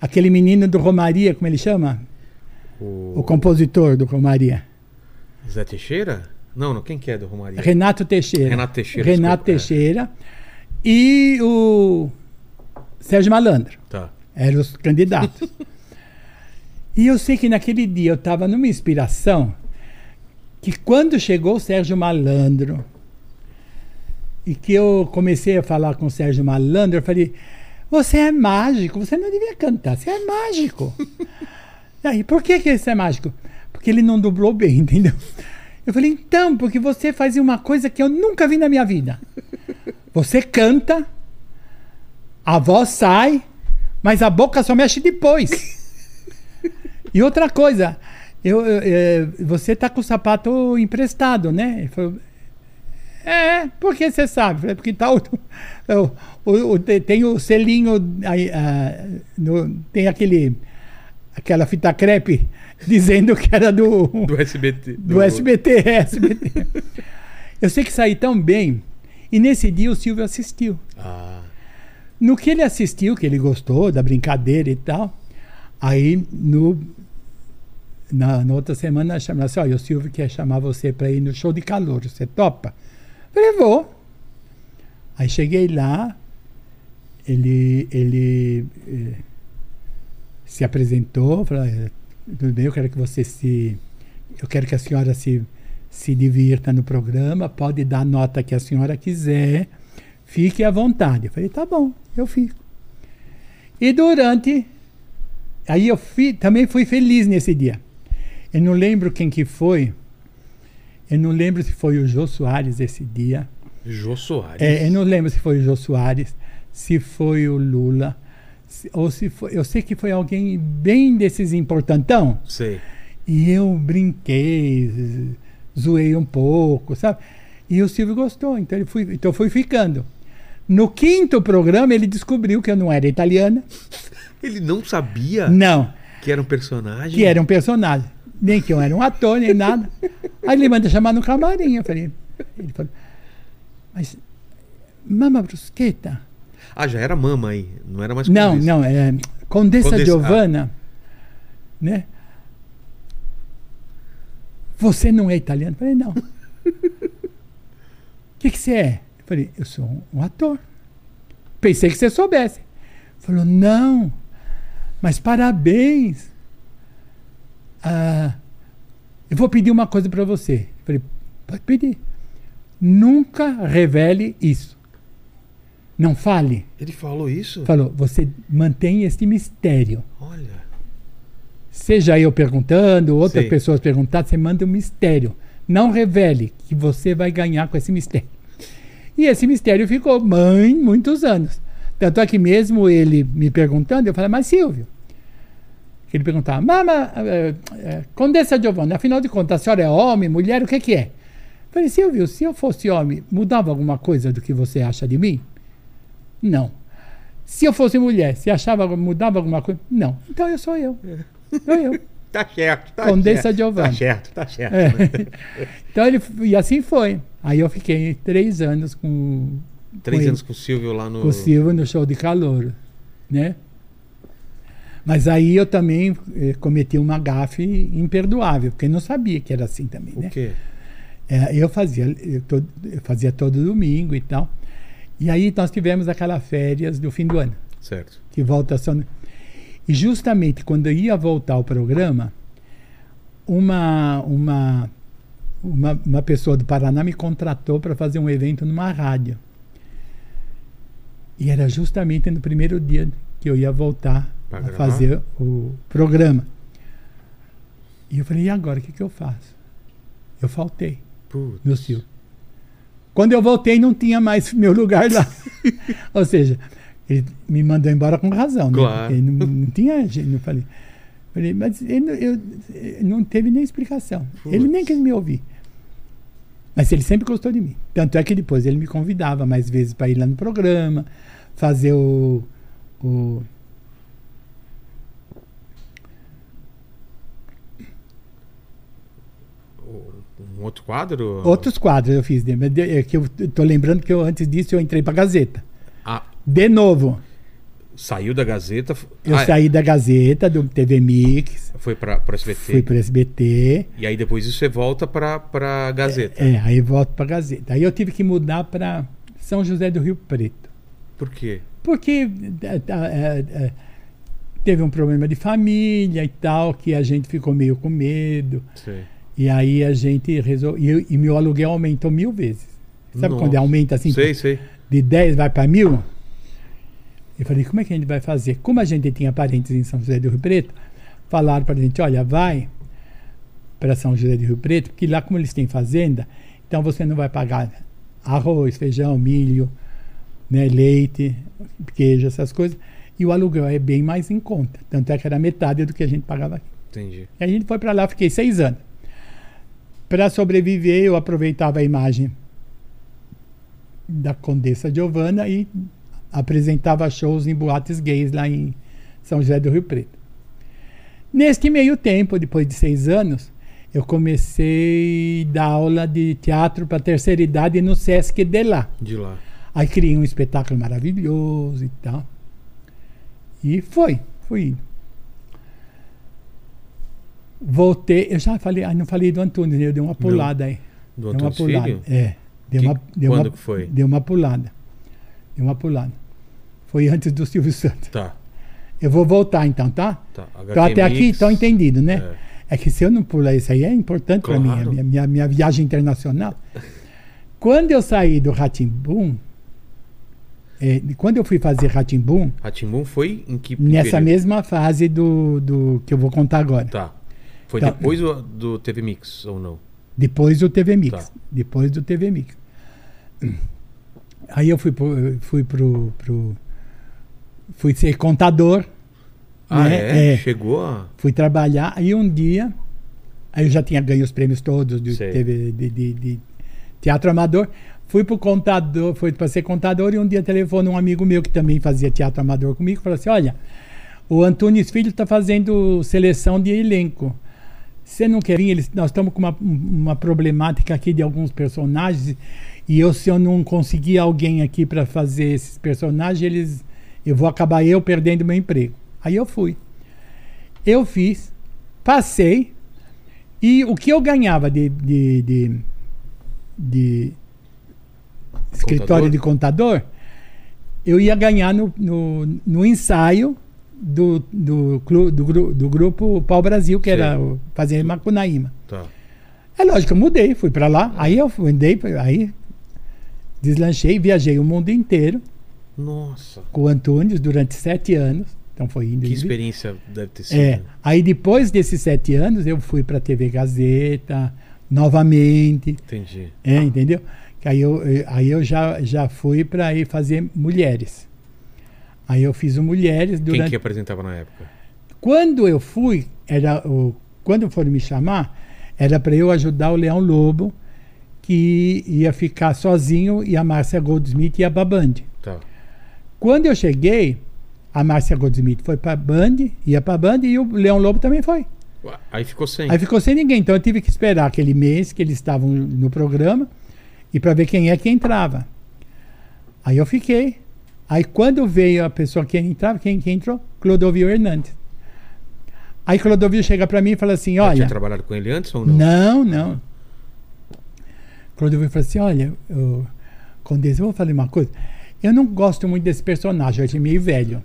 aquele menino do Romaria, como ele chama? O, O compositor do Romaria. Zé Teixeira? Não, não. Quem que é do Romaria? Renato Teixeira. Renato Teixeira, Renato desculpa, é. Teixeira. E o Sérgio Malandro. Tá. Eram os candidatos. e eu sei que naquele dia eu estava numa inspiração que quando chegou o Sérgio Malandro e que eu comecei a falar com o Sérgio Malandro, eu falei: Você é mágico, você não devia cantar, você é mágico. Aí, por que, que isso é mágico? Porque ele não dublou bem, entendeu? Eu falei: Então, porque você fazia uma coisa que eu nunca vi na minha vida. Você canta, a voz sai, mas a boca só mexe depois. E outra coisa, eu, eu, eh, você tá com o sapato emprestado, né? Ele falou, é, por que você sabe? Porque tá o, o- o- o- te- tem o selinho, aí, ah, no- tem aquele, aquela fita crepe dizendo que era do, Do SBT. do SBT, é, SBT. Eu sei que saí tão bem. E nesse dia o Silvio assistiu. Ah, No que ele assistiu, que ele gostou da brincadeira e tal, aí no, na, na outra semana chamaram assim: olha, o Silvio quer chamar você para ir no show de calor, você topa? Falei, vou. Aí cheguei lá, ele, ele eh, se apresentou, falou: "Eh, tudo bem, eu quero que você se. Eu quero que a senhora se, se divirta no programa, pode dar a nota que a senhora quiser. Fique à vontade. Eu falei, tá bom, eu fico. E durante. Aí eu fui, também fui feliz nesse dia. Eu não lembro quem que foi. Eu não lembro se foi o Jô Soares esse dia. Jô Soares. É, eu não lembro se foi o Jô Soares, se foi o Lula, se- ou se foi. Eu sei que foi alguém bem desses importantão. Sei. E eu brinquei, zoei um pouco, sabe? E o Silvio gostou, então ele fui, então fui ficando. No quinto programa ele descobriu que eu não era italiana, Ele não sabia não, que era um personagem? que era um personagem, nem que eu era um ator nem nada. Aí ele manda chamar no camarim, eu falei, ele falou, mas Mama Brusqueta? Ah, já era mama aí. Não era mais Não, Condessa. não, é Condessa, Condessa, Giovanna, né? Você não é italiano? Eu falei, não. O que, que você é? Eu falei, eu sou um, um ator. Pensei que você soubesse. Falou, não, mas parabéns. Ah, eu vou pedir uma coisa para você. Eu falei, pode pedir. Nunca revele isso. Não fale. Ele falou isso? Falou, você mantém este mistério. Olha. Seja eu perguntando, outras Sei. pessoas perguntando, você manda um mistério. Não revele que você vai ganhar com esse mistério. E esse mistério ficou mãe muitos anos. Tanto é que mesmo ele me perguntando, eu falei, mas Silvio. Ele perguntava, Mama, eh, eh, Condessa Giovanna, afinal de contas, a senhora é homem, mulher, o que, que é? Eu falei, Silvio, se eu fosse homem, mudava alguma coisa do que você acha de mim? Não. Se eu fosse mulher, você achava mudava alguma coisa? Não. Então eu sou eu. Sou eu. Tá certo, tá Condessa certo. Giovanna. Tá certo, tá certo. É. Então ele e assim foi. Aí eu fiquei três anos com, Três com anos com o Silvio lá no. com o Silvio no show de calor, né? Mas aí eu também eh, cometi uma gafe imperdoável, porque não sabia que era assim também, O né? quê? É, eu fazia eu, todo- eu fazia todo domingo e tal. E aí nós tivemos aquelas férias do fim do ano. Certo. que volta só. E justamente quando eu ia voltar ao programa, uma, uma, uma, uma pessoa do Paraná me contratou para fazer um evento numa rádio. E era justamente no primeiro dia que eu ia voltar Pra fazer o programa. E eu falei, e agora o que, que eu faço? Eu faltei Putz. no Silvio. Quando eu voltei, não tinha mais meu lugar lá. Ou seja, ele me mandou embora com razão, né? Claro. Porque não, não tinha jeito. Eu falei, falei, mas ele, eu, não teve nem explicação. Ele nem quis me ouvir. Mas ele sempre gostou de mim. Tanto é que depois ele me convidava mais vezes para ir lá no programa, fazer o. o Um outro quadro? outros quadros eu fiz. né? É que eu tô lembrando que eu, antes disso eu entrei para Gazeta. Ah, De novo. saiu da Gazeta. Eu ah, saí da Gazeta, do TV Mix, Foi pra, pro SBT. fui para SBT. E aí depois isso você volta pra, pra Gazeta. É, aí volto para Gazeta. Aí eu tive que mudar para São José do Rio Preto. Por quê? Porque é, tá, é, é, teve um problema de família e tal, que a gente ficou meio com medo. Sei. E aí a gente resolveu. E, eu- e meu aluguel aumentou mil vezes. Sabe Nossa. quando aumenta assim? Sei, sei. de 10 vai para mil? Eu falei, como é que a gente vai fazer? Como a gente tinha parentes em São José do Rio Preto, falaram para a gente, olha, vai para São José do Rio Preto, porque lá como eles têm fazenda, então você não vai pagar arroz, feijão, milho, né, leite, queijo, essas coisas. E o aluguel é bem mais em conta. Tanto é que era metade do que a gente pagava aqui. Entendi. E a gente foi para lá, fiquei seis anos. Para sobreviver, eu aproveitava a imagem da Condessa Giovanna e apresentava shows em boates gays lá em São José do Rio Preto. Neste meio tempo, depois de seis anos, eu comecei a dar aula de teatro para terceira idade no Sesc de lá. De lá. Aí criei um espetáculo maravilhoso e tal. E foi, fui indo. Voltei, eu já falei, ah, não falei do Antônio, eu dei uma pulada aí. Do Deu uma Antônio pulada. Filho? É. Deu Que- uma, deu quando uma, que foi? Deu uma pulada. Deu uma pulada. Foi antes do Silvio Santos. Tá. Eu vou voltar então, tá? tá. Então até aqui estão entendido, né? É. É que se eu não pular isso aí é importante para mim, Claro. a minha, minha, minha viagem internacional. Quando eu saí do Ratimbum, é, quando eu fui fazer Ratimbum, Ratimbum foi em que nessa período? mesma fase do, do que eu vou contar agora, Tá. Foi Tá. depois do, do TV Mix, ou não? depois do TV Mix, Tá. depois do TV Mix. Aí eu fui pro, fui pro, pro fui ser contador, Ah, né? é? É. Chegou a... fui trabalhar. Aí um dia Aí eu já tinha ganho os prêmios todos de. TV, de, de- de teatro amador. Fui pro contador, fui para ser contador e um dia telefone um amigo meu que também fazia teatro amador comigo, falou assim: "Olha, o Antunes Filho está fazendo seleção de elenco. Você não quer vir? Eles, nós estamos com uma, uma problemática aqui de alguns personagens e eu, se eu não conseguir alguém aqui para fazer esses personagens, eles, eu vou acabar eu perdendo meu emprego. Aí eu fui. Eu fiz, passei e o que eu ganhava de, de, de, de escritório Contador? de contador, eu ia ganhar no, no, no ensaio do, do, do, gru- do grupo Pau Brasil, que era Sei. o- fazer Macunaíma. Tá. É lógico, eu mudei, fui pra lá, aí eu fui- andei, aí deslanchei, viajei o mundo inteiro Nossa. com o Antunes durante sete anos. Então foi indo. Que experiência deve ter sido. É. Aí depois desses sete anos eu fui pra TV Gazeta novamente, Entendi. é, entendeu? Que aí eu, eu- aí eu já, já fui para ir fazer mulheres. Aí eu fiz o mulheres Quem durante. que apresentava na época? Quando eu fui, era o, quando foram me chamar, era para eu ajudar o Leão Lobo, que ia ficar sozinho e a Márcia Goldsmith ia para Band. Tá. Quando eu cheguei, a Márcia Goldsmith foi para Band, ia para Band e o Leão Lobo também foi. Aí ficou sem. Aí ficou sem ninguém, então eu tive que esperar aquele mês que eles estavam no programa e para ver quem é que entrava. Aí eu fiquei. Aí quando veio a pessoa que entrava, quem, quem entrou? Clodovil Hernandes. Aí Clodovil chega para mim e fala assim: Já tinha Olha, trabalhado com ele antes ou não? não, não. Clodovil falou assim: Olha, eu, Condessa, eu vou falar uma coisa. Eu não gosto muito desse personagem, eu achei meio velho.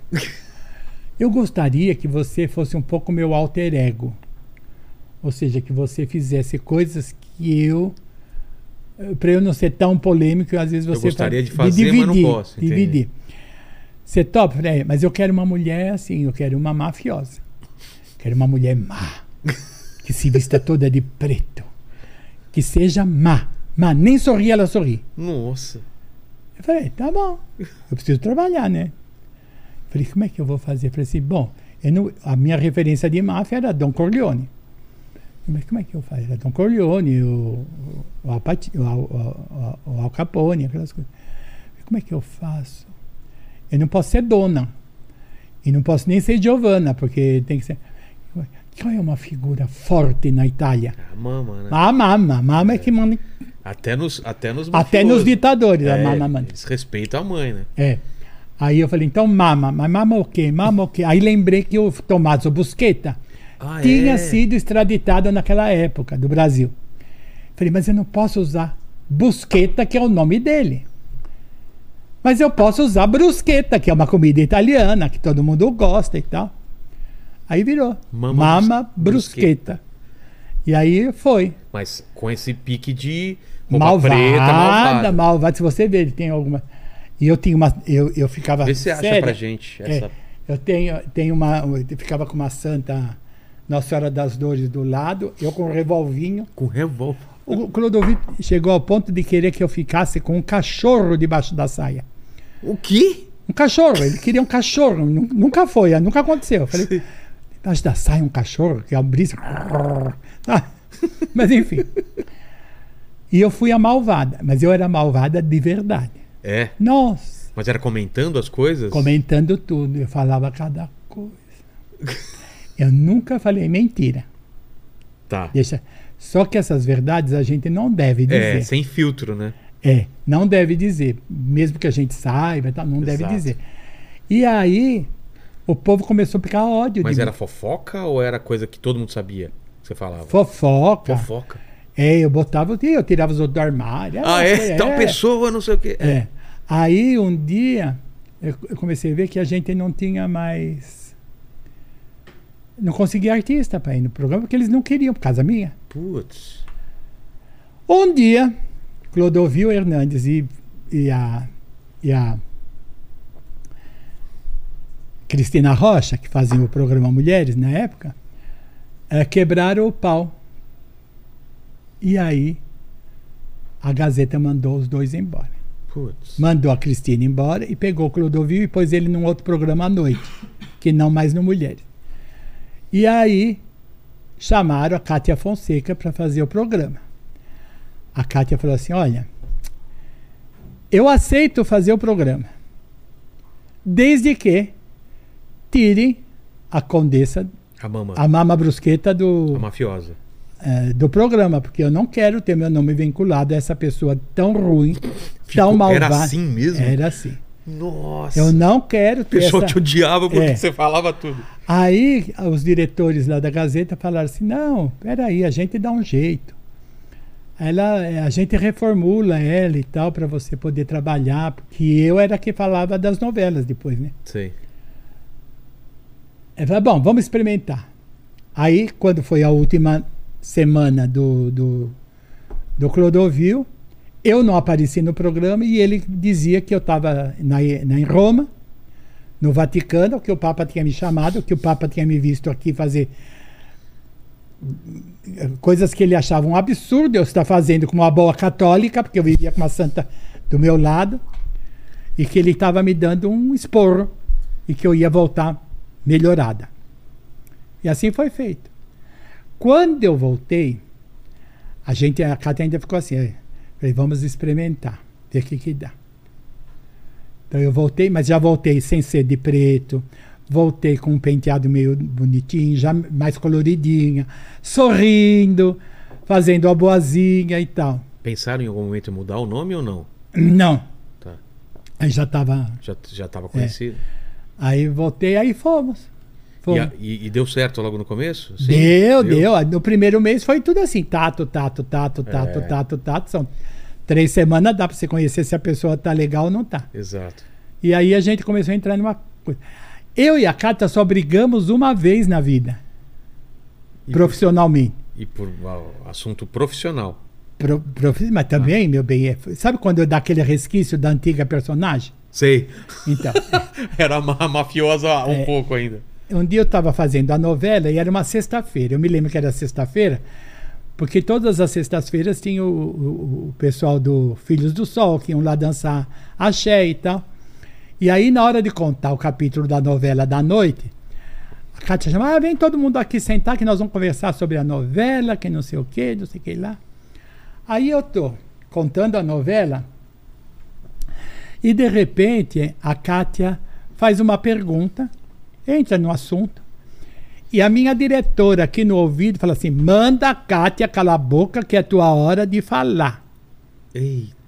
Eu gostaria que você fosse um pouco meu alter ego. Ou seja, que você fizesse coisas que eu. Para eu não ser tão polêmico, às vezes Eu você. gostaria de fala- fazer, mas não posso, entendi. Você topa? Falei, "É, mas eu quero uma mulher assim, eu quero uma mafiosa. Quero uma mulher má. Que se vista toda de preto. Que seja má. Má. Nem sorrir, ela sorri. Nossa. Eu falei, tá bom, eu preciso trabalhar, né? Falei, como é que eu vou fazer? Falei assim, bom, eu não- a minha referência de máfia era Don Corleone. Mas como é que eu faço? Era Don Corleone, o, o, o, Al- Capone, aquelas coisas. Como é que eu faço? Eu não posso ser dona. E não posso nem ser Giovanna, porque tem que ser. Qual é uma figura forte na Itália? A mama, né? A mama. A mama é que manda. Até nos, até nos Até nos ditadores, a É, mama manda. Eles respeitam a mãe, né? É. Aí eu falei, então mama, mas mama o quê? Mama o quê? Aí lembrei que o Tommaso Busquetta Ah, tinha é? sido extraditado naquela época do Brasil. Falei, mas eu não posso usar Busquetta, que é o nome dele. Mas eu posso usar bruschetta, que é uma comida italiana, que todo mundo gosta e tal. Aí virou. Mama Mama, brus- bruschetta. E aí foi. Mas com esse pique de Malvada, preta, malvada, malvada. Se você ver, ele tem alguma. E eu tinha uma. Eu, eu ficava. Vê se acha séria. pra gente É, essa. eu tenho, tenho uma. Eu ficava com uma santa Nossa Senhora das Dores do lado, eu com um revolvinho. Com revólver. O Clodovil chegou ao ponto de querer que eu ficasse com um cachorro debaixo da saia. O quê? Um cachorro, ele queria um cachorro. Nu- Nunca foi, nunca aconteceu. Eu falei, debaixo da saia um cachorro, que é um brisa. Ah, Mas enfim. E eu fui a malvada, mas eu era malvada de verdade. É. Nossa, Mas era comentando as coisas? comentando tudo, eu falava cada coisa. Eu nunca falei mentira. Tá. Deixa. Só que essas verdades a gente não deve É, dizer. sem filtro, né? É, não deve dizer. Mesmo que a gente saiba, não deve Exato. dizer. E aí, o povo começou a picar ódio Mas era mim. fofoca ou era coisa que todo mundo sabia que você falava? Fofoca. Fofoca. É, eu botava, eu tirava os outros do armário. Ah, é? foi- Tal pessoa, não sei o quê. É. Aí um dia eu eu comecei a ver que a gente não tinha mais. Não conseguia artista para ir no programa, porque eles não queriam, por causa minha. Putz. Um dia, Clodovil Hernandes e, e a, e a Cristina Rocha, que faziam o programa Mulheres na época, eh, quebraram o pau. E aí, a Gazeta mandou os dois embora. Putz. Mandou a Cristina embora e pegou o Clodovil e pôs ele num outro programa à noite, que não mais no Mulheres. E aí chamaram a Kátia Fonseca para fazer o programa. A Kátia falou assim: Olha, eu aceito fazer o programa, desde que tire a condessa, A mama. a mama brusqueta do, A mafiosa. eh, do programa, porque eu não quero ter meu nome vinculado a essa pessoa tão ruim, tão Ficou- malvada. Era assim mesmo? Era assim. Nossa. Eu não quero O ter pessoal essa... te odiava porque É. você falava tudo. Aí os diretores lá da Gazeta falaram assim: não, peraí, a gente dá um jeito. Ela, a gente reformula ela e tal para você poder trabalhar, porque eu era que falava das novelas depois, né? Sei. Ela falou, bom, vamos experimentar. Aí, quando foi a última semana do, do, do Clodovil, eu não apareci no programa e ele dizia que eu estava na, na, em Roma, no Vaticano, que o Papa tinha me chamado, que o Papa tinha me visto aqui fazer coisas que ele achava um absurdo eu estar fazendo com uma boa católica, porque eu vivia com uma santa do meu lado, e que ele estava me dando um esporro e que eu ia voltar melhorada. E assim foi feito. Quando eu voltei, a gente, a Cátia ainda ficou assim, falei, vamos experimentar, ver o que que dá. Então eu voltei, mas já voltei sem ser de preto, voltei com um penteado meio bonitinho, já mais coloridinha, sorrindo, fazendo a boazinha e tal. Pensaram em algum momento em mudar o nome ou não? Não, Tá. aí já estava. Já, já É. tava conhecido? Aí voltei, aí fomos. E, fomos. a- e- e deu certo logo no começo? Sim? Deu, deu, No primeiro mês foi tudo assim: tato, tato, tato, tato, É. tato, tato. São três semanas, dá pra você conhecer se a pessoa tá legal ou não tá. Exato. E aí a gente começou a entrar numa coisa. Eu e a Cata só brigamos uma vez na vida, E profissionalmente. Por, e por ah, assunto profissional. Pro, profi- mas também, meu bem, é- sabe quando dá aquele resquício da antiga personagem? Sei. Então, Era ma- mafiosa um É. pouco ainda. um dia eu estava fazendo a novela e era uma sexta-feira. Eu me lembro que era sexta-feira, porque todas as sextas-feiras tinha o, o- o pessoal do Filhos do Sol que iam lá dançar axé e tal. E aí, na hora de contar o capítulo da novela da noite, a Kátia chama, ah, vem todo mundo aqui sentar que nós vamos conversar sobre a novela, que não sei o que, não sei o que lá. Aí eu tô contando a novela e de repente a Kátia faz uma pergunta, entra no assunto, e a minha diretora aqui no ouvido fala assim: manda a Kátia calar a boca que é a tua hora de falar. Eita.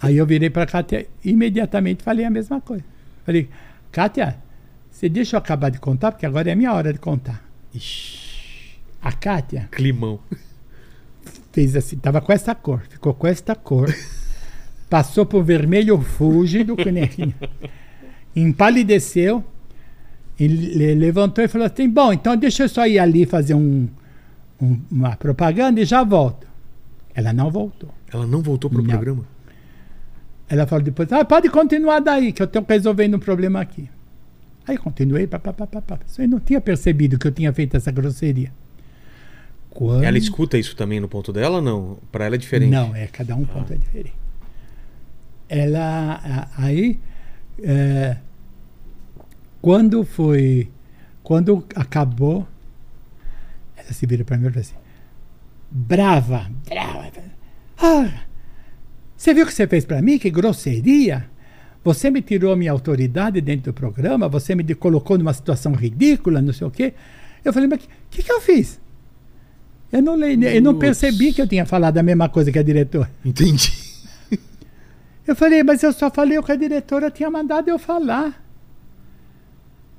Aí eu virei para a Kátia e imediatamente falei a mesma coisa. Falei, Kátia, você deixa eu acabar de contar, porque agora é a minha hora de contar. Ixi, A Kátia climão. fez assim, tava com essa cor, ficou com esta cor, passou pro vermelho fúlgido, que nem- empalideceu, e le- levantou e falou assim: Bom, então deixa eu só ir ali fazer um, um- uma propaganda e já volto. Ela não voltou. Ela não voltou pro Não. programa? Ela falou depois: ah, pode continuar daí, que eu estou resolvendo um problema aqui. Aí continuei, papapá. Eu não tinha percebido que eu tinha feito essa grosseria. Quando... Ela escuta isso também no ponto dela ou não? Pra ela é diferente? Não, é cada um ponto é diferente. Ela aí é, quando foi quando acabou ela se vira para mim e fala assim brava, brava. Ah, você viu o que você fez para mim? Que grosseria! Você me tirou a minha autoridade dentro do programa, você me colocou numa situação ridícula, não sei o quê. Eu falei, mas o que, que eu fiz? Eu não, le- eu não percebi que eu tinha falado a mesma coisa que a diretora. Entendi. Eu falei, mas eu só falei o que a diretora tinha mandado eu falar.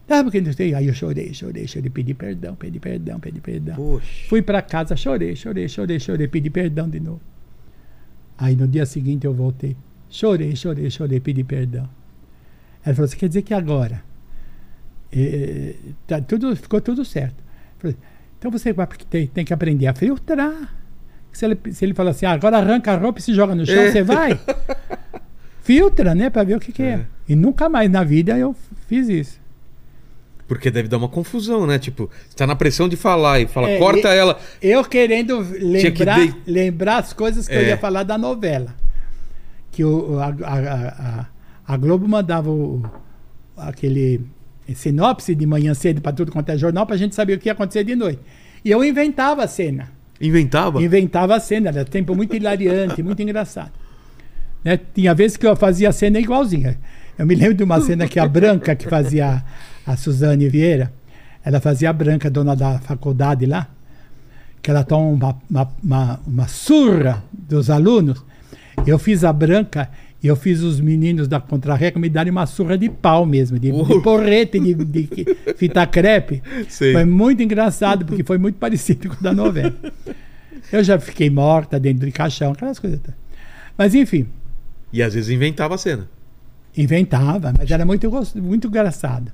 Ah, porque não sei. Aí eu chorei, chorei, chorei, pedi perdão, pedi perdão, pedi perdão. Poxa. Fui para casa, chorei, chorei, chorei, chorei, pedi perdão de novo. Aí no dia seguinte eu voltei. Chorei, chorei, chorei, pedi perdão. Ela falou assim: quer dizer que agora eh, tá tudo, ficou tudo certo. Falei, então você vai porque tem, tem que aprender a filtrar. Se ele, se ele fala assim, ah, agora arranca a roupa e se joga no chão, É. você vai? Filtra, né? Para ver o que, que é. É. E nunca mais na vida eu fiz isso. Porque deve dar uma confusão, né? Tipo, você tá na pressão de falar e fala, É, corta e- ela. Eu querendo lembrar, dei- lembrar as coisas que eu É. ia falar da novela. Que o, a, a- a- a Globo mandava o- aquele sinopse de manhã cedo para tudo quanto é jornal, para a gente saber o que ia acontecer de noite. E eu inventava a cena. Inventava? Inventava a cena, era tempo muito hilariante, muito engraçado. Né? Tinha vezes que eu fazia a cena igualzinha. Eu me lembro de uma cena que a Branca, que fazia a Suzane Vieira, ela fazia a Branca, dona da faculdade lá, que ela toma uma, uma, uma, uma surra dos alunos. Eu fiz a Branca e eu fiz os meninos da Contra-Reca me darem uma surra de pau mesmo, de, de Uh. porrete, de, de fita crepe. Sei. Foi muito engraçado, porque foi muito parecido com o da novela. Eu já fiquei morta dentro de caixão, aquelas coisas. Mas enfim, E às vezes inventava a cena. Inventava, mas era muito, muito engraçado.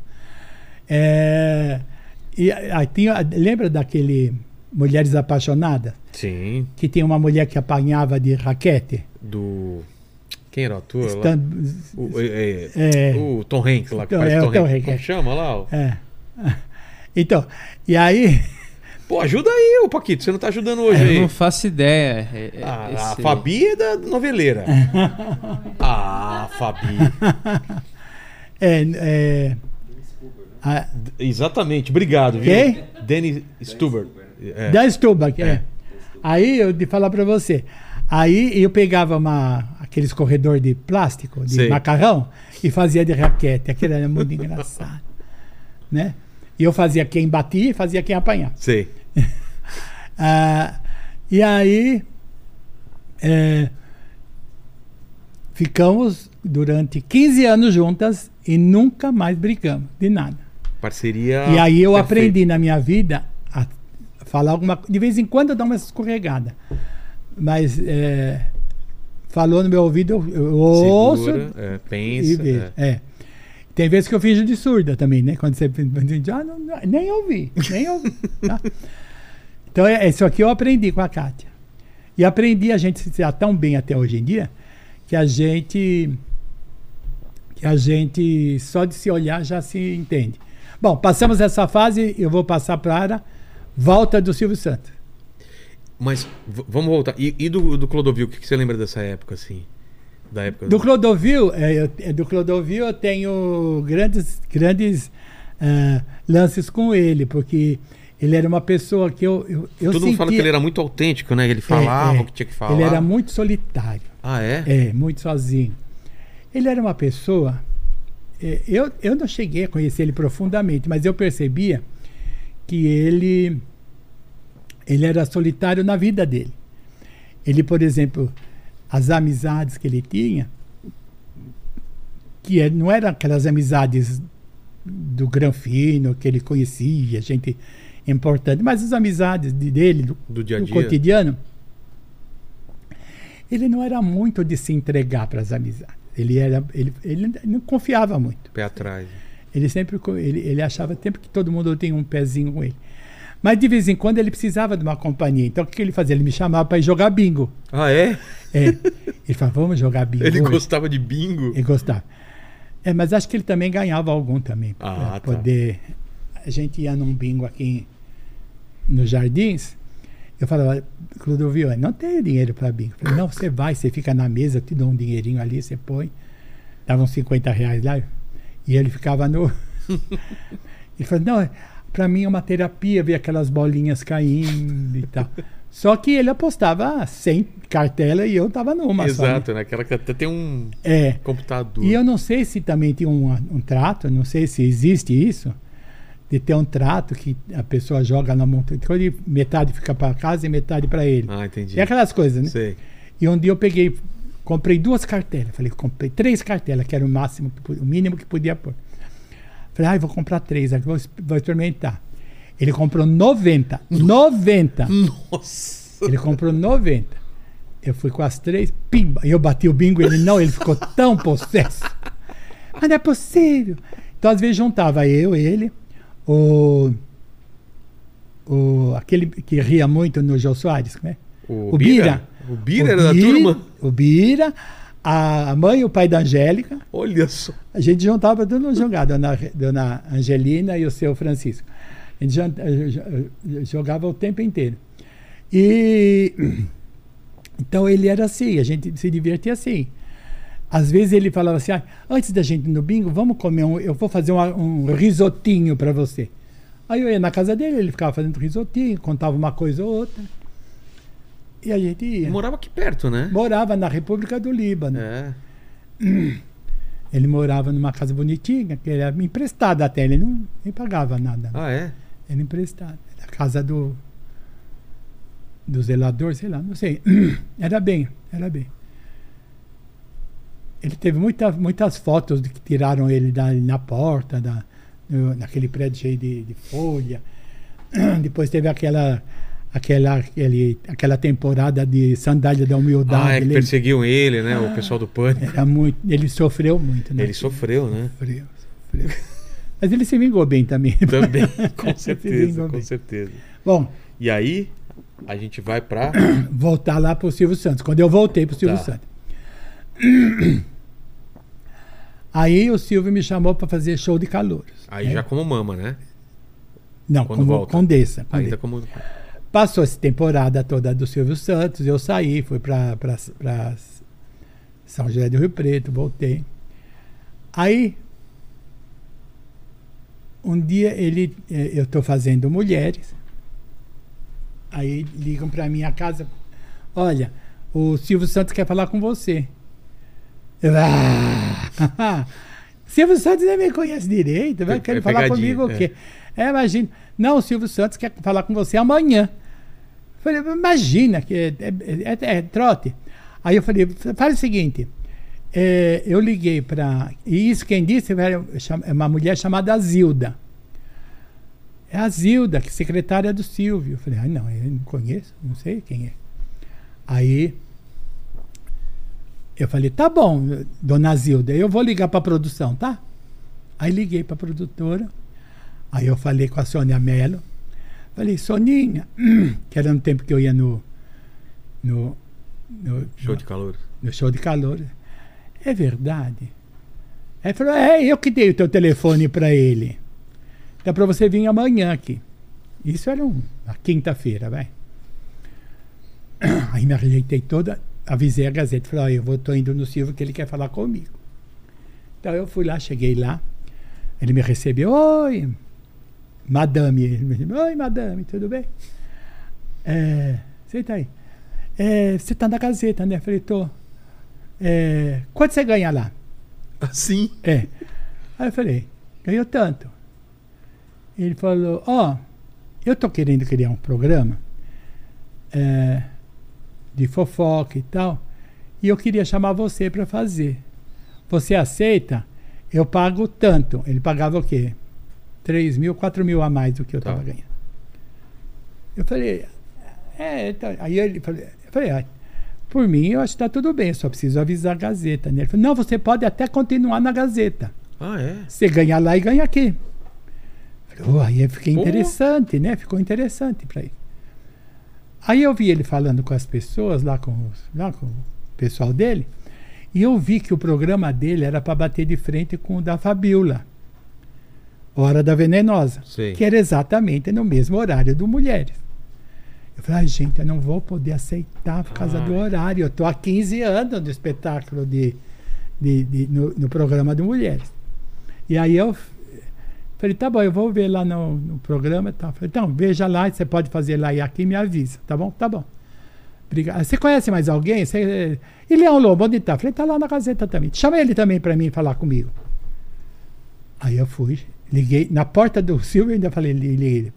É, e aí tinha, lembra daquele Mulheres Apaixonadas? Sim. Que tinha uma mulher que apanhava de raquete? Do. Quem era o ator? Stan- O, é, É. o Tom Hanks lá que Então, faz é, Tom, Tom Hanks. Hanks, Como é. chama lá? É. Então, e aí, Pô, ajuda aí, ô Paquito. Você não tá ajudando hoje Eu aí. não faço ideia. É- é- Ah, a esse- Fabi é da noveleira. ah, Fabi. é, é, a, Exatamente, obrigado, viu? Quem? Danny Stubert. É. Da Stubach, é. É. Aí eu de falar pra você. Aí eu pegava uma, aqueles corredor de plástico, de Sei. macarrão, e fazia de raquete. Aquilo era muito engraçado. Né? E eu fazia quem batia e fazia quem apanhava. Sei. Ah, e aí é, ficamos durante 15 anos juntas e nunca mais brigamos de nada. Parceria. E aí eu perfeita. aprendi na minha vida a falar alguma coisa. De vez em quando eu dou uma escorregada. Mas é, falou no meu ouvido, eu, eu ouço Segura, é, e pensa. vejo. é. É. Tem vezes que eu finjo de surda também, né? Quando você ah, não, não, nem ouvi, nem ouvi. tá? Então é, isso aqui eu aprendi com a Kátia. E aprendi a gente se dar tão bem até hoje em dia que a gente que a gente só de se olhar já se entende. Bom, passamos essa fase, eu vou passar para volta do Silvio Santos. Mas vamos voltar. E, e do, do Clodovil, o que, que você lembra dessa época, assim? Da época Do Clodovil, é, eu- é, do Clodovil eu tenho grandes, grandes ah, lances com ele, porque ele era uma pessoa que eu, eu, eu Todo mundo fala que sentia- ele era muito autêntico, né? Ele falava É, é. o que tinha que falar. Ele era muito solitário, Ah, é? é, muito sozinho. Ele era uma pessoa. é, eu, eu não cheguei a conhecer ele profundamente, mas eu percebia que ele, ele era solitário na vida dele. Ele, por exemplo, as amizades que ele tinha, que é- não eram aquelas amizades do Granfino que ele conhecia, gente importante, mas as amizades de- dele, do, Do dia a do dia. cotidiano, ele não era muito de se entregar para as amizades. Ele, era, ele, ele não confiava muito. Pé atrás. Ele sempre ele, ele achava sempre que todo mundo tem um pezinho com ele. Mas de vez em quando ele precisava de uma companhia. Então o que ele fazia? Ele me chamava para ir jogar bingo. Ah, é? É. Ele falava, vamos jogar bingo. Ele hoje?" gostava de bingo. Ele gostava. É, mas acho que ele também ganhava algum também. Ah, tá. poder. A gente ia num bingo aqui nos jardins. Eu falava, Clodovil, não tenho dinheiro para bingo. Eu falei, não, você vai, você fica na mesa, te dou um dinheirinho ali, você põe. Dava uns 50 reais lá. E ele ficava no. ele falou, não, para mim é uma terapia ver aquelas bolinhas caindo e tal. Só que ele apostava 100 cartela e eu tava numa só. né? Exato? Aquela que até tem um É. computador. E eu não sei se também tem um, um trato, não sei se existe isso, de ter um trato que a pessoa joga na montanha, metade fica para casa e metade para ele. Ah, entendi. É aquelas coisas, né? Sei. E um dia eu peguei, comprei duas cartelas. Falei, comprei três cartelas, que era o máximo, o mínimo que podia pôr. Falei, ah, vou comprar três, vou, vou experimentar. Ele comprou 90. 90! Nossa! Ele comprou 90. Eu fui com as três, pimba. E eu bati o bingo, ele não, ele ficou tão possesso. Mas não é possível. Então, às vezes, juntava eu, ele, o. o aquele que ria muito no Jô Soares, como é? O, O Bira? Bira. O Bira era da Bira- turma? O Bira, a mãe e o pai da Angélica. Olha só. A gente juntava todo mundo jogar, dona, dona Angelina e o seu Francisco. A gente eh, eh, jogava o tempo inteiro. E então ele era assim, a gente se divertia assim. Às vezes ele falava assim: ah, antes da gente ir no bingo, vamos comer um. Eu vou fazer uma- um risotinho para você. Aí eu ia na casa dele, ele ficava fazendo risotinho, contava uma coisa ou outra. E a gente ia. Morava aqui perto, né? Morava na República do Líbano. É. Ele morava numa casa bonitinha, que era emprestada até, ele não nem pagava nada. Ah, é? Era emprestado. Era a casa do. do zelador, sei lá, não sei. Era bem, era bem. Ele teve muita, muitas fotos de que tiraram ele da, na porta, da, no- naquele prédio cheio de, de folha. Depois teve aquela, aquela, aquele, aquela temporada de sandália da humildade. Ah, é que lembra? perseguiam ele, né? O pessoal do pânico. Era muito, ele sofreu muito, né? Ele sofreu, né? Sofreu, sofreu. Mas ele se vingou bem também. Também, com Ele certeza, com bem. certeza. Bom, E aí, a gente vai pra. voltar lá pro Silvio Santos. Quando eu voltei pro Silvio Tá. Santos. Aí o Silvio me chamou para fazer show de calouros. Aí né? já como mama, né? Não, quando como volta. Condessa. Ainda como. Passou essa temporada toda do Silvio Santos, eu saí, fui para São José do Rio Preto, voltei. Aí, um dia ele, eh, eu estou fazendo mulheres, aí ligam para minha casa, olha, o Silvio Santos quer falar com você. Eu, ah, Silvio Santos nem me conhece direito, vai É querer falar pegadinha, comigo o é. quê? É, imagina. Não, o Silvio Santos quer falar com você amanhã. Falei, imagina, que é, é- é- é trote. Aí eu falei, faz o seguinte, é, eu liguei para. E isso quem disse é uma mulher chamada Zilda. É a Zilda, que é secretária do Silvio. Eu falei, ah, não, eu não conheço, não sei quem é. Aí eu falei, tá bom, dona Zilda, eu vou ligar para a produção, tá? Aí liguei para a produtora. Aí eu falei com a Sônia Mello. Falei, Soninha, que era no tempo que eu ia no. no, no Show de calor. no show de calor. É verdade. Aí falou: É, eu que dei o teu telefone para ele. Dá para você vir amanhã aqui. Isso era um- uma quinta-feira, vai. Aí me ajeitei toda, avisei a Gazeta, falei: Ó, eu vou, tô indo no Silvio que ele quer falar comigo. Então eu fui lá, cheguei lá, ele me recebeu: Oi, madame. Ele me recebeu, Oi, madame, tudo bem? É, senta aí. É, você tá na Gazeta, né? Eu falei: Tô. É, quanto você ganha lá? Assim? É. Aí eu falei, ganhou tanto. Ele falou, ó, eu tô querendo criar um programa é, de fofoca e tal, e eu queria chamar você para fazer. Você aceita? Eu pago tanto. Ele pagava o quê? 3 mil, 4 mil a mais do que eu Tá. estava ganhando. Eu falei, é, então, aí ele falou, eu falei, ah, por mim eu acho que está tudo bem, eu só preciso avisar a Gazeta. Né? Ele falou, não, você pode até continuar na Gazeta. Ah, é? Você ganha lá e ganha aqui. Falei, "Oh", aí eu fiquei Pô. interessante, né? Ficou interessante para ele. Aí eu vi ele falando com as pessoas, lá com, os- lá com o pessoal dele, e eu vi que o programa dele era para bater de frente com o da Fabiola. Hora da Venenosa. Sei. Que era exatamente no mesmo horário do Mulheres. Eu falei, ai, gente, eu não vou poder aceitar por causa do Ai. horário. Eu estou há 15 anos no espetáculo de, de, de- no, no programa de Mulheres. E aí eu falei, tá bom, eu vou ver lá no, no programa e tal. Falei, então, veja lá, você pode fazer lá e aqui me avisa, tá bom? Tá bom. Obrigado. Você conhece mais alguém? Você... E Leão Lobo, onde tá? Falei, tá lá na Gazeta também. Chama ele também para mim falar comigo. Aí eu fui, liguei, na porta do Silvio, ainda falei, li- liguei,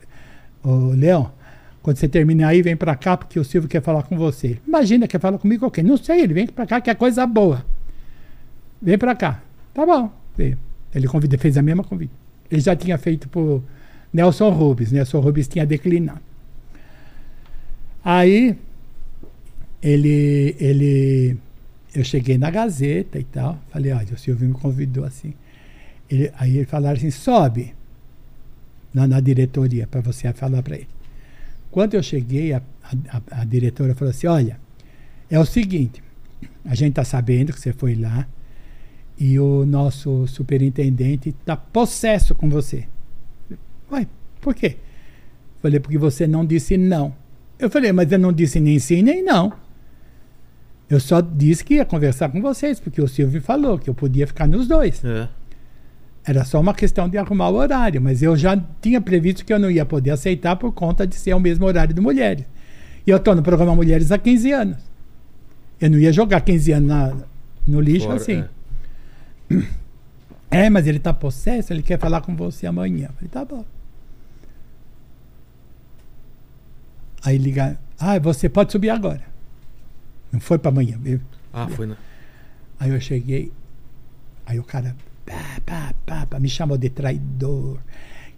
Leão, quando você terminar aí, vem pra cá, porque o Silvio quer falar com você. Imagina, quer falar comigo quê? Não sei, ele vem pra cá, que é coisa boa. Vem pra cá. Tá bom. Ele convida, fez a mesma convite. Ele já tinha feito por Nelson Rubens, Nelson Rubens tinha declinado. Aí, ele, ele, eu cheguei na Gazeta e tal, falei, olha, o Silvio me convidou assim. Ele, aí ele falaram assim, sobe na, na diretoria para você falar para ele. Quando eu cheguei, a, a, a diretora falou assim, olha, é o seguinte, a gente está sabendo que você foi lá e o nosso superintendente está possesso com você. Uai, por quê? Falei, porque você não disse não. Eu falei, mas eu não disse nem sim nem não. Eu só disse que ia conversar com vocês, porque o Silvio falou que eu podia ficar nos dois. É. Era só uma questão de arrumar o horário, mas eu já tinha previsto que eu não ia poder aceitar por conta de ser o mesmo horário do Mulheres. E eu estou no programa Mulheres há 15 anos. Eu não ia jogar 15 anos na- no lixo Fora, assim. é. É, mas ele tá possesso, ele quer falar com você amanhã. Eu falei, tá bom. Aí liga, ah, você pode subir agora. Não foi para amanhã. Eu- Ah, foi na. Aí eu cheguei, aí o cara pá, pá, pá, pá, me chamou de traidor,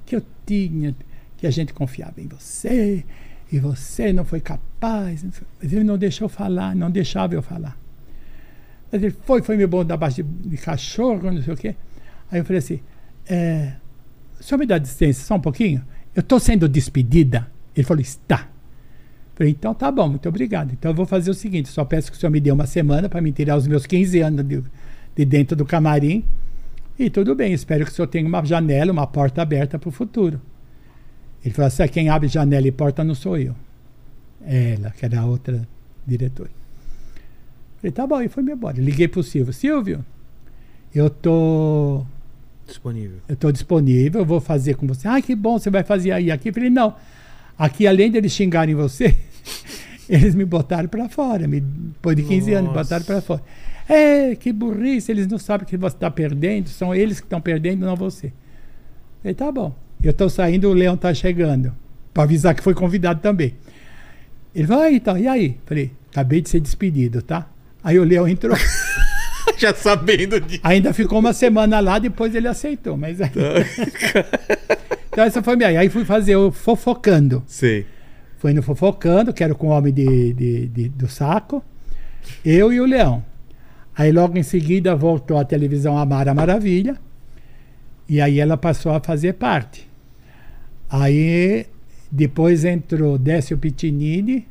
que eu tinha, que a gente confiava em você, e você não foi capaz. Mas ele não deixou eu falar, não deixava eu falar. Mas ele foi, foi me bom da base de, de cachorro, não sei o quê. Aí eu falei assim, é, o senhor me dá licença só um pouquinho? Eu estou sendo despedida. Ele falou, está. Falei, então tá bom, muito obrigado. Então eu vou fazer o seguinte: só peço que o senhor me dê uma semana para me tirar os meus 15 anos de, de dentro do camarim. E tudo bem, espero que o senhor tenha uma janela, uma porta aberta para o futuro. Ele falou assim: "Ah, quem abre janela e porta não sou eu. Ela, que era a outra diretora. Falei, tá bom, e foi-me embora. Liguei pro Silvio: Silvio, eu tô Disponível. eu estou disponível, eu vou fazer com você. Ah, que bom, você vai fazer aí aqui. Eu falei, não. Aqui, além deles xingarem você, eles me botaram para fora. Me, depois de 15 anos, me Nossa. botaram para fora. É, que burrice, eles não sabem que você está perdendo, são eles que estão perdendo, não você. Falei, tá bom. Eu estou saindo, o Leão está chegando. Para avisar que foi convidado também. Ele falou, ah, então, e aí? Falei, acabei de ser despedido, tá? Aí o Leão entrou. Já sabendo disso. Ainda ficou uma semana lá, depois ele aceitou. Mas aí... então essa foi minha. Aí fui fazer o Fofocando. Sei. Fui no Fofocando, que era com o homem de, de- de- do saco. Eu e o Leão. Aí logo em seguida voltou a televisão Amara Maravilha. E aí ela passou a fazer parte. Aí depois entrou Décio Pitinini.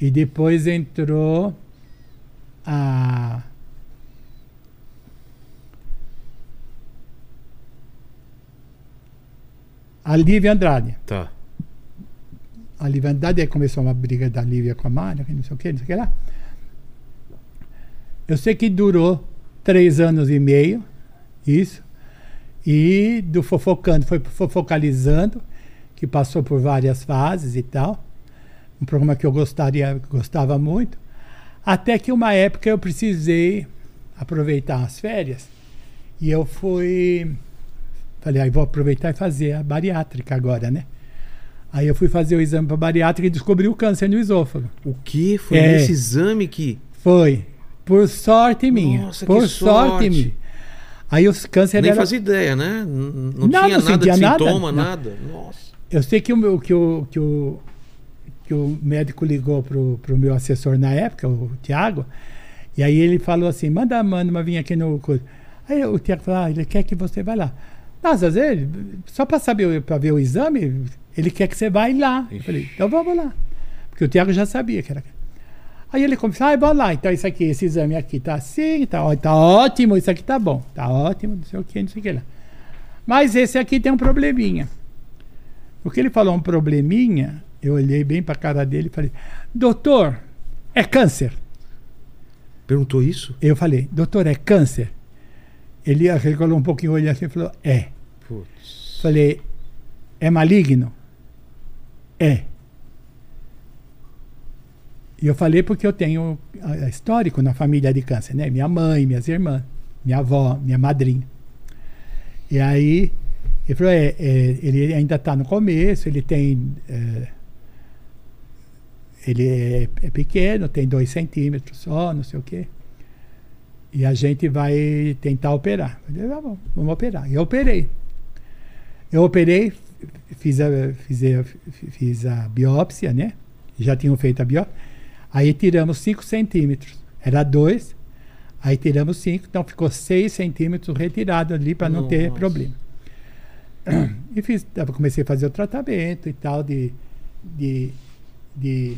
E depois entrou a. A Lívia Andrade. Tá. A Lívia Andrade, aí começou uma briga da Lívia com a Mara, que não sei o que, não sei o que lá. Eu sei que durou três anos e meio, isso. E do Fofocando, foi Fofocalizando, que passou por várias fases e tal. Um programa que eu gostaria, gostava muito. Até que uma época eu precisei aproveitar as férias. E eu fui. Falei, aí vou aproveitar e fazer a bariátrica agora, né? Aí eu fui fazer o exame para bariátrica e descobri o câncer no esôfago. O que? Foi É. nesse exame que. Foi. Por sorte minha. Nossa, por sorte. sorte. minha. Aí os câncer Nem era... fazia ideia, né? Não, Não, tinha não nada de nada, sintoma, não. nada. Nossa. Eu sei que o, meu, que o, que o, que o médico ligou pro, pro meu assessor na época, o Tiago, e aí ele falou assim, manda Manda vir aqui no... coisa." Aí o Tiago falou, ah, ele quer que você vá lá. Nossa, às vezes, só para saber, para ver o exame, ele quer que você vá lá. Eu Ixi. falei, então vamos lá. Porque o Tiago já sabia que era... Aí ele começou, ah, vamos lá, então isso aqui, esse exame aqui tá assim, tá, ó- tá ótimo, isso aqui tá bom, tá ótimo, não sei o que, não sei o que lá. Mas esse aqui tem um probleminha. O que ele falou um probleminha, eu olhei bem para a cara dele e falei, doutor, é câncer. Perguntou isso? Eu falei, doutor, é câncer? Ele arregalou um pouquinho o olho assim e falou, é. Putz. Falei, é maligno? É. E eu falei porque eu tenho ah, histórico na família de câncer, né? Minha mãe, minhas irmãs, minha avó, minha madrinha. E aí, ele falou, é, é, ele ainda está no começo, ele tem... é, ele é, é pequeno, tem dois centímetros só, não sei o quê. E a gente vai tentar operar. Eu falei, "Ah, bom, vamos operar. E eu operei. Eu operei, fiz a, fiz a, fiz a biópsia, né? Já tinham feito a biópsia. Aí tiramos 5 centímetros. Era 2, aí tiramos 5, então ficou 6 centímetros retirado ali para não ter problema. E fiz, comecei a fazer o tratamento e tal de, de, de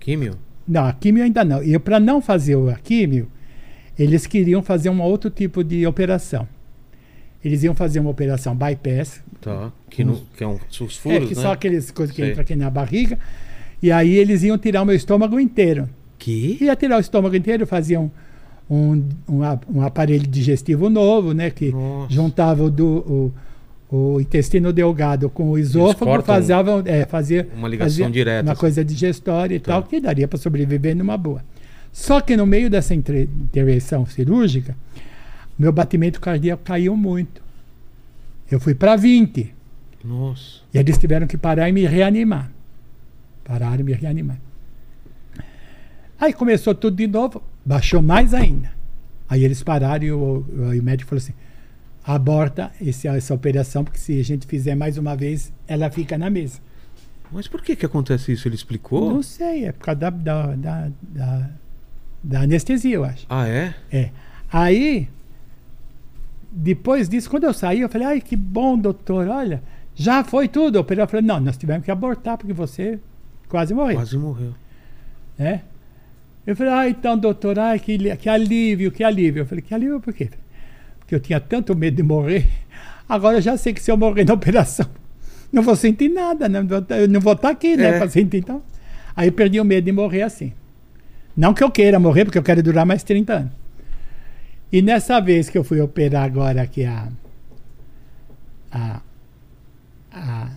Químio? não, a químio ainda não. E para não fazer o- a químio, eles queriam fazer um outro tipo de operação. Eles iam fazer uma operação bypass, Tá. Que, no, que é um, os furos, é, que né? são aquelas coisas que Sei. entram aqui na barriga, e aí eles iam tirar o meu estômago inteiro. Que? Ia tirar o estômago inteiro, fazia um, um, um, aparelho digestivo novo, né? Que Nossa. juntava o, do, o, o intestino delgado com o esôfago, cortam fazia, é, fazia uma ligação fazia direta, Uma assim. coisa digestória e Tá. tal, que daria para sobreviver numa boa. Só que no meio dessa intervenção cirúrgica, meu batimento cardíaco caiu muito. Eu fui para 20. Nossa. E eles tiveram que parar e me reanimar. Pararam e me reanimar. Aí começou tudo de novo, baixou mais ainda. Aí eles pararam e o, o médico falou assim: aborta esse- essa operação, porque se a gente fizer mais uma vez, ela fica na mesa. Mas por que que acontece isso? Ele explicou? Não sei, é por causa da, da, da, da- da anestesia, eu acho. Ah, é? É. Aí, depois disso, quando eu saí, eu falei, ai, que bom, doutor, olha, já foi tudo. O operador falou, não, nós tivemos que abortar, porque você quase morreu. Quase morreu. Né? Eu falei, ah, então, doutor, ai, que, que alívio, que alívio. Eu falei, que alívio por quê? Porque eu tinha tanto medo de morrer, agora eu já sei que se eu morrer na operação, não vou sentir nada, né? eu não vou estar aqui, né, É. sentir, então. Aí eu perdi o medo de morrer assim. Não que eu queira morrer, porque eu quero durar mais 30 anos. E nessa vez que eu fui operar agora aqui a. a, a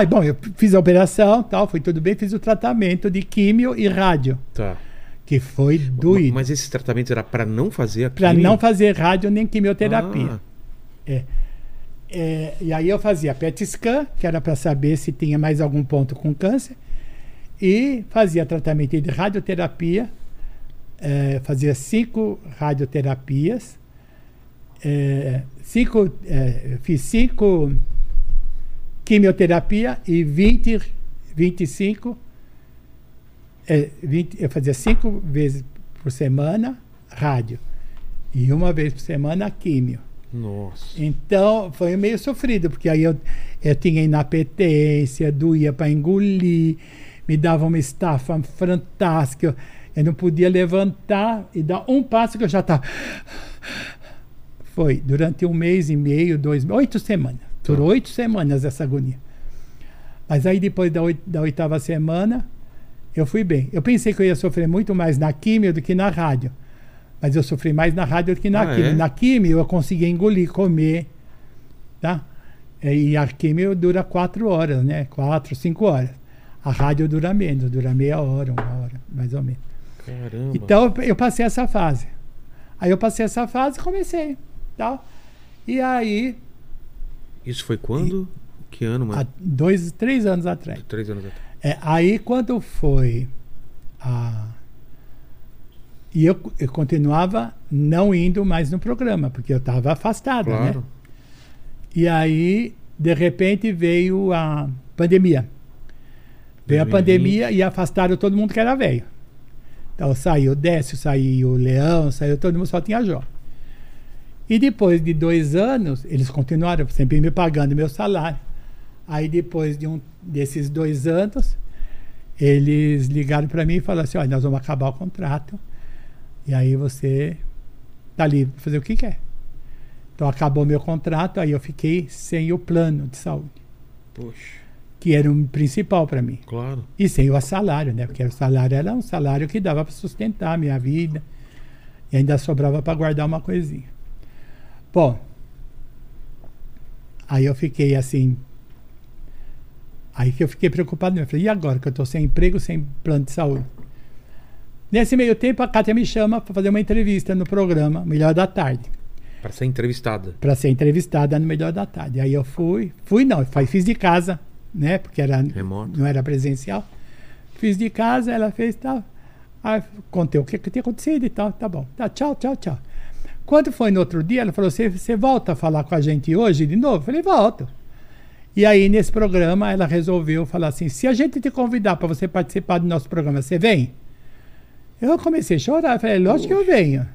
ah, bom, eu fiz a operação, tal, foi tudo bem, fiz o tratamento de químio e rádio, Tá. que foi doído. Mas esse tratamento era pra não fazer a Para não fazer rádio nem quimioterapia. Ah, É, e aí eu fazia PET scan, que era para saber se tinha mais algum ponto com câncer, e fazia tratamento de radioterapia, é, fazia cinco radioterapias, é, cinco, é, fiz cinco quimioterapia e 20, 25, é, 20, eu fazia cinco vezes por semana rádio e uma vez por semana químio. Nossa. Então foi meio sofrido, porque aí eu, eu tinha inapetência, doía para engolir, me dava uma estafa fantástica. Eu, eu não podia levantar e dar um passo que eu já estava. Foi durante um mês e meio, dois, oito semanas. Durou oito semanas essa agonia. Mas aí depois da, oit- da oitava semana, eu fui bem. Eu pensei que eu ia sofrer muito mais na químio do que na rádio. Mas eu sofri mais na rádio do que na Ah, químio. é? Na químio eu conseguia engolir, comer, tá? E a químio dura quatro horas, né? Quatro, cinco horas. A rádio dura menos, dura meia hora, uma hora, mais ou menos. Caramba. Então eu- passei essa fase. Aí eu passei essa fase e comecei, tal. E aí, Isso foi quando? Que ano, mano? há dois, três anos atrás. Três anos atrás. É, aí quando foi a. E eu, eu continuava não indo mais no programa, porque eu estava afastado, né? Claro. E aí, de repente, veio a pandemia. Veio a 2020. pandemia e afastaram todo mundo que era velho. Então saiu o Décio, saiu o Leão, saiu todo mundo, só tinha Jó. E depois de dois anos, eles continuaram sempre me pagando meu salário. Aí depois de um desses dois anos, eles ligaram para mim e falaram assim, olha, nós vamos acabar o contrato. E aí você tá livre para fazer o que quer. Então acabou meu contrato, aí eu fiquei sem o plano de saúde, Poxa, que era o principal para mim. claro. E sem o salário, né? Porque o salário era um salário que dava para sustentar a minha vida. E ainda sobrava para guardar uma coisinha. Bom, aí eu fiquei assim. Aí que eu fiquei preocupado. Eu falei, e agora que eu estou sem emprego, sem plano de saúde? Nesse meio tempo, a Kátia me chama para fazer uma entrevista no programa Melhor da Tarde. Pra ser entrevistada. Para ser entrevistada no Melhor da Tarde. Aí eu fui. Fui não, fiz de casa, né? Porque era, Remoto. não era presencial. Fiz de casa, ela fez tal. Aí contei o que, que tinha acontecido e tal. Tá bom. Tá, tchau, tchau, tchau. Quando foi no outro dia, ela falou: Você, volta a falar com a gente hoje de novo? Eu falei: Volto. E aí, nesse programa, ela resolveu falar assim: Se a gente te convidar para você participar do nosso programa, você vem? Eu comecei a chorar. Eu falei: Lógico que eu venho.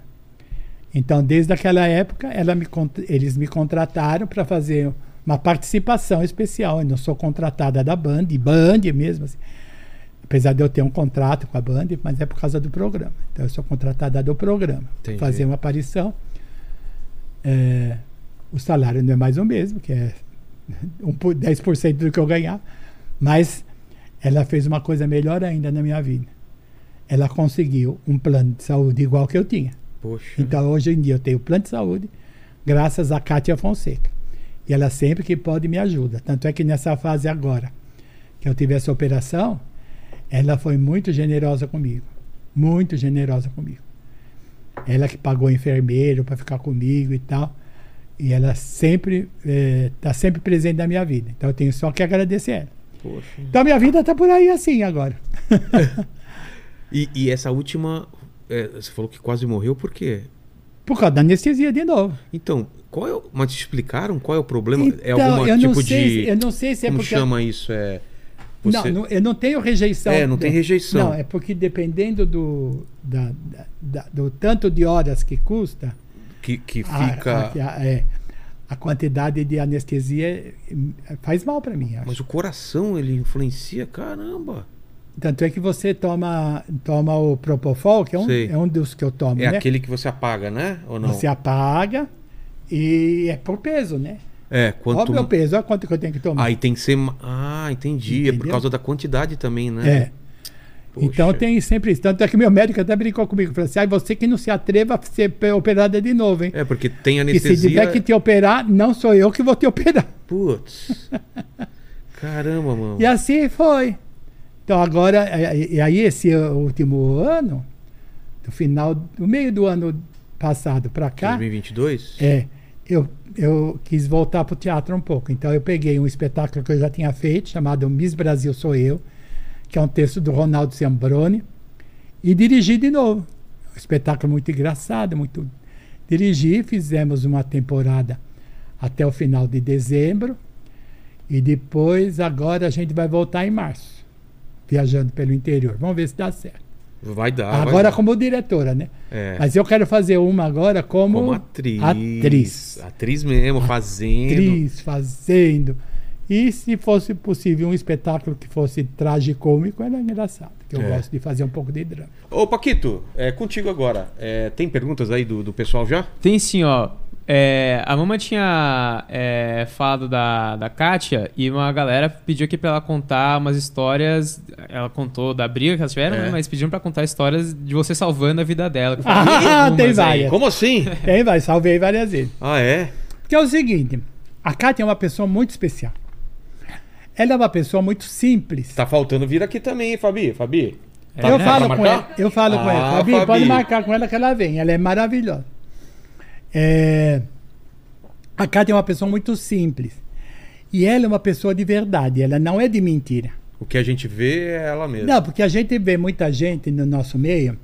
Então, desde aquela época, me, eles me contrataram para fazer uma participação especial. Eu não sou contratada da Band, Band mesmo. assim. Apesar de eu ter um contrato com a Band, mas é por causa do programa. Então, eu sou contratada do programa. Entendi. Fazer uma aparição. É, o salário não é mais o mesmo, que é um, por- 10% do que eu ganhar. Mas ela fez uma coisa melhor ainda na minha vida. ela conseguiu um plano de saúde igual que eu tinha. Poxa. Então, hoje em dia, eu tenho plano de saúde graças a Kátia Fonseca. E ela sempre que pode me ajuda. Tanto é que nessa fase agora, que eu tive essa operação, ela foi muito generosa comigo. Muito generosa comigo. Ela que pagou enfermeiro para ficar comigo e tal. E ela sempre está sempre presente na minha vida. Então eu tenho só que agradecer ela. Poxa. Então a minha vida está por aí assim agora. E, e essa última. é, você falou que quase morreu, por quê? Por causa da anestesia de novo. Então, qual é o. Mas te explicaram qual é o problema? é Então, algum eu tipo sei, de. eu não sei se é como porque chama isso? É. Não, você- não, eu não tenho rejeição. É, não tem rejeição. Não, é porque dependendo do, da- da- do tanto de horas que custa, Que, que fica. a, a- é, a quantidade de anestesia é, faz mal para mim. Mas o coração ele influencia, caramba. Tanto é que você toma, toma o Propofol, que é um, Sei. é um dos que eu tomo, É né? aquele que você apaga, né? Ou não? Você apaga e é por peso, né? É, quanto. Qual é o meu peso? Olha quanto que eu tenho que tomar. Aí tem que ser. Ah, entendi. É por Entendeu? causa da quantidade também, né? É. Poxa. Então tem sempre isso. Tanto é que meu médico até brincou comigo. Falou assim: ah, você que não se atreva a ser pe- operada de novo, hein? É, porque tem e anestesia. se tiver que te operar, não sou eu que vou te operar. Putz. Caramba, mano. E assim foi. Então agora, e e aí esse último ano, do final, do meio do ano passado para cá, 2022? é, eu, eu quis voltar para o teatro um pouco. Então eu peguei um espetáculo que eu já tinha feito, chamado Miss Brasil Sou Eu, que é um texto do Ronaldo Zambroni, e dirigi de novo. Um espetáculo muito engraçado, muito. Dirigi, fizemos uma temporada até o final de dezembro, e depois, agora, a gente vai voltar em março, viajando pelo interior. Vamos ver se dá certo. Vai dar. vai agora, dar. como diretora, né? É. Mas eu quero fazer uma agora como, Como atriz. atriz. Atriz mesmo, fazendo. atriz, fazendo. E se fosse possível um espetáculo que fosse tragicômico, era engraçado. Que eu É. gosto de fazer um pouco de drama. Ô, Paquito, é contigo agora. É, tem perguntas aí do, do pessoal já? Tem sim, ó. É, a Mama tinha é, falado da, da Kátia e uma galera pediu aqui pra ela contar umas histórias. Ela contou da briga que elas tiveram, É. né, mas pediram pra contar histórias de você salvando a vida dela. que Ah, falei, "Algumas tem aí." várias. Como assim? Tem, vai, salvei várias vezes. ah, é? Porque é o seguinte, a Kátia é uma pessoa muito especial. Ela é uma pessoa muito simples. Tá faltando vir aqui também, hein, Fabi? Fabi? Tá- eu, tá falo com ela, eu falo com Ah, ela. Fabi, Fabi. pode marcar com ela que ela vem. Ela é maravilhosa. É, A Kátia é uma pessoa muito simples. E ela é uma pessoa de verdade. Ela não é de mentira. O que a gente vê é ela mesma. Não, porque a gente vê muita gente no nosso meio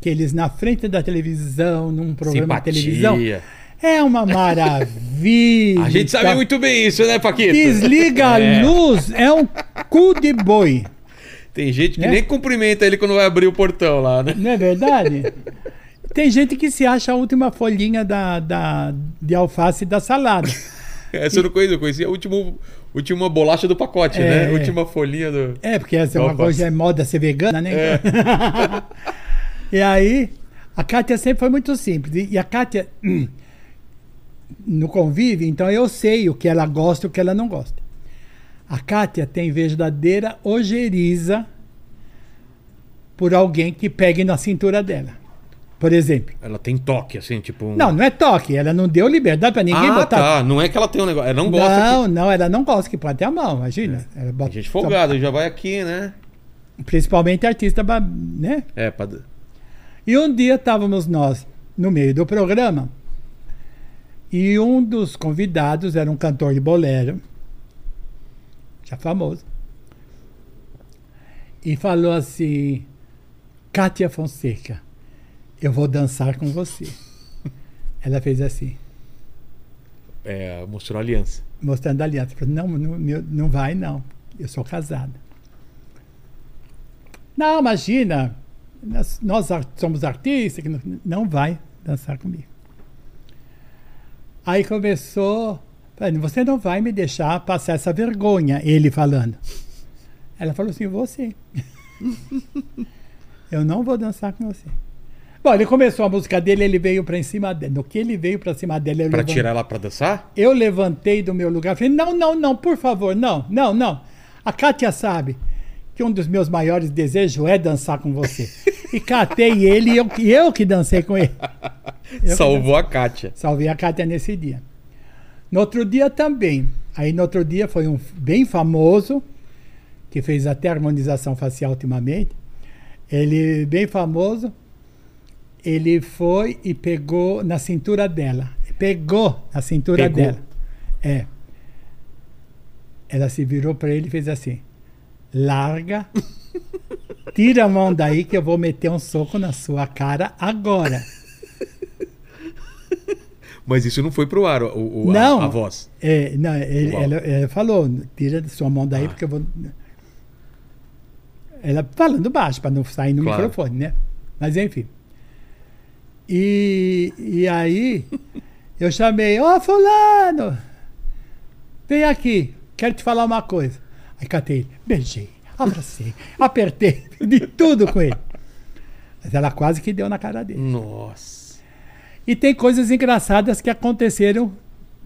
que eles na frente da televisão, num programa de televisão, é uma maravilha. A gente sabe muito bem isso, né, Paquito? Desliga É. a luz, é um cu de boi. Tem gente que Né? nem cumprimenta ele quando vai abrir o portão lá, né? Não é verdade? Tem gente que se acha a última folhinha da, da, de alface da salada. Essa eu não conhecia, eu conhecia a última, última bolacha do pacote, É, né? é. Última folhinha do. É, porque essa é uma Alface. coisa, é moda ser vegana, né? É. e aí, a Kátia sempre foi muito simples. E- E a Kátia, hum, no convívio, então eu sei o que ela gosta e o que ela não gosta. A Kátia tem verdadeira ojeriza por alguém que pegue na cintura dela. Por exemplo. Ela tem toque, assim, tipo. Não, não é toque. Ela não deu liberdade para ninguém ah, botar. tá. Não é que ela tem um negócio. Ela não gosta Não, não, ela não gosta que pode ter a mão, imagina. Que. bota- gente folgada, já vai aqui, né? Principalmente artista, né? É, pra... E um dia estávamos nós no meio do programa e um dos convidados era um cantor de bolero, já famoso, e falou assim: Kátia Fonseca, eu vou dançar com você. Ela fez assim, é, mostrou a aliança. mostrando a aliança. Falei, não, não, não- vai não, eu sou casada. Não, imagina, nós, nós somos artistas, que não, não vai dançar comigo. Aí começou, falei, você não vai me deixar passar essa vergonha, ele falando. Ela falou assim, você. eu não vou dançar com você. Bom, ele começou a música dele, ele veio para cima dela. No que ele veio para cima dela, eu Pra levantei- tirar ela pra dançar? eu levantei do meu lugar e falei: não, não, não, por favor, não, não, não. A Kátia sabe que um dos meus maiores desejos é dançar com você. E catei ele e eu, eu que dancei com ele. Eu Salvou a Kátia. Salvei a Kátia nesse dia. No outro dia também. Aí no outro dia foi um bem famoso, que fez até harmonização facial ultimamente. Ele, bem famoso, ele foi e pegou na cintura dela. Pegou na cintura Pegou. dela. É. Ela se virou para ele e fez assim: larga, tira a mão daí que eu vou meter um soco na sua cara agora. Mas isso não foi pro ar, o, o- a- Não. A, voz. É, não, ele, ela, ela falou, tira sua mão daí Ah. porque eu vou. Ela falando baixo para não sair no Claro. microfone, né? Mas enfim. E, e aí eu chamei, ô fulano, vem aqui, quero te falar uma coisa. Aí catei ele, beijei, abracei, apertei, de tudo com ele. Mas ela quase que deu na cara dele. Nossa. E tem coisas engraçadas que aconteceram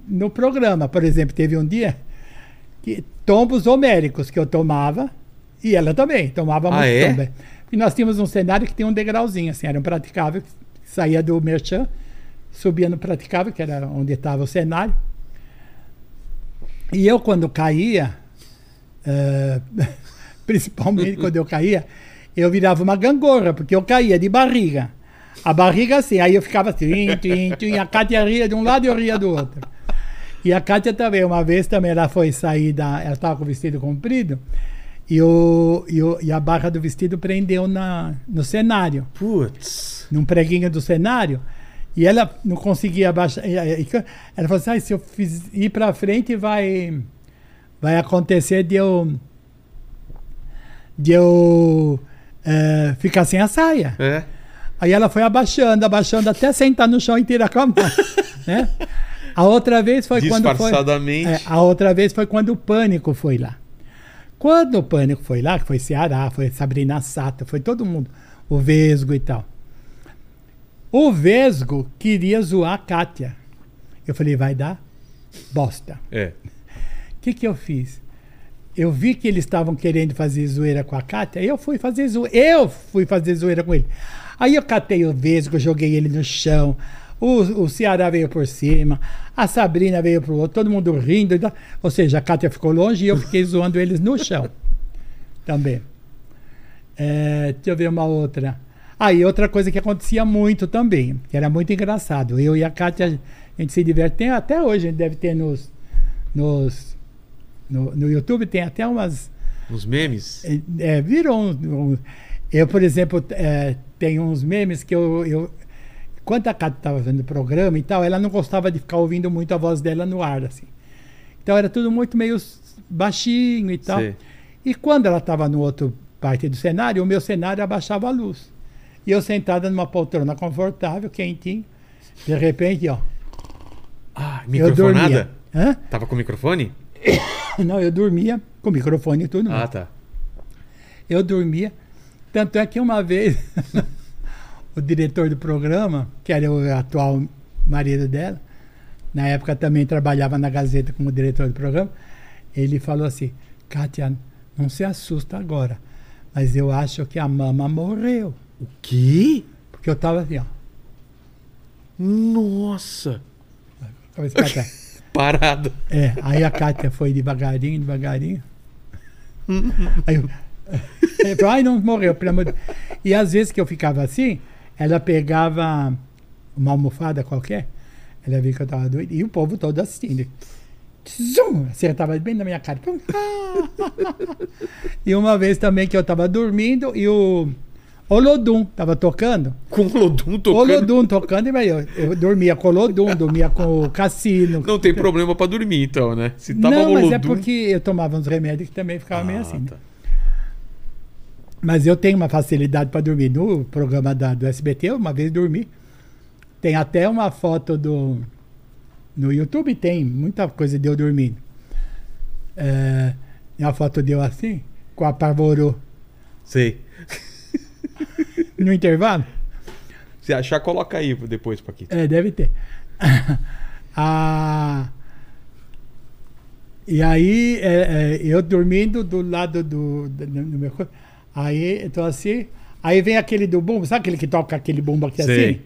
no programa. Por exemplo, teve um dia que tombos homéricos que eu tomava e ela também tomava Ah, muito é? tombo. E nós tínhamos um cenário que tinha um degrauzinho, assim, era um praticável, que saía do merchan, subia no praticável, que era onde estava o cenário. E eu, quando caía, eh, principalmente quando eu caía, eu virava uma gangorra, porque eu caía de barriga. A barriga assim, aí eu ficava assim, tim, tim, a Kátia ria de um lado e eu ria do outro. E a Kátia também, uma vez também ela foi sair da. Ela estava com o vestido comprido e, o, e, o, e a barra do vestido prendeu na, no cenário Putz. num preguinho do cenário e ela não conseguia abaixar. Ela falou assim: "Ai, se eu fiz- ir para frente, vai, vai acontecer de eu, de eu eh, ficar sem a saia. É. Aí ela foi abaixando, abaixando até sentar no chão e tirar com a mão. né? A outra vez foi quando foi. Disfarçadamente. É, a outra vez foi quando o Pânico foi lá. Quando o Pânico foi lá, que foi Ceará, foi Sabrina Sato, foi todo mundo, o Vesgo e tal. O Vesgo queria zoar a Kátia. Eu falei, vai dar bosta. É. O que, que eu fiz? Eu vi que eles estavam querendo fazer zoeira com a Kátia, eu fui fazer zoeira, eu fui fazer zoeira com ele. Aí eu catei o Vesgo, joguei ele no chão, o, o Ceará veio por cima, a Sabrina veio pro outro, todo mundo rindo. Ou seja, a Kátia ficou longe e eu fiquei zoando eles no chão. Também. É, deixa eu ver uma outra. Ah, e outra coisa que acontecia muito também, que era muito engraçado. Eu e a Kátia, a gente se diverte, tem até hoje, a gente deve ter nos, nos no, no YouTube, tem até umas. Os memes. é, é, virou um, um- Eu, por exemplo, é, tem uns memes que eu. eu quando a Kátia estava fazendo o programa e tal, ela não gostava de ficar ouvindo muito a voz dela no ar, assim. Então era tudo muito meio baixinho e tal. Sei. E quando ela estava no outro parte do cenário, o meu cenário abaixava a luz. E eu sentada numa poltrona confortável, quentinho, de repente, ó, Ah, microfonada? Hã? Tava com microfone? Não, eu dormia com o microfone e tudo. Ah, tá. Eu dormia. Tanto é que uma vez o diretor do programa, que era o atual marido dela, na época também trabalhava na Gazeta como diretor do programa, ele falou assim: Kátia, não se assusta agora, mas eu acho que a mama morreu. O quê? Porque eu tava assim, ó. Nossa. cabeça pra. Parado. É, aí a Kátia foi devagarinho, devagarinho. Aí eu, ai, não morreu, pelo amor de Deus. E às vezes que eu ficava assim, ela pegava uma almofada qualquer, ela via que eu tava doido, e o povo todo assistindo. Zum! Acertava bem na minha cara. E uma vez também que eu tava dormindo e o Olodum tava tocando. Com o Lodum O tocando. Olodum tocando, e eu, eu dormia com o Olodum, dormia com o Cassino. Não tem problema pra dormir, então, né? Se tava não, o mas é porque eu tomava uns remédios que também ficava meio Ah, assim. né? Mas eu tenho uma facilidade para dormir. No programa da, do SBT, eu uma vez dormi. Tem até uma foto do. No YouTube tem muita coisa de eu dormindo. É, uma foto de eu assim, com a Parvorô Sei. no intervalo. Se achar, coloca aí depois, Paquito. É, deve ter. a, E aí, é, é, eu dormindo do lado do, do, do meu corpo. Aí, tô assim. Aí vem aquele do bumbo, sabe aquele que toca aquele bumbo aqui Sei. assim?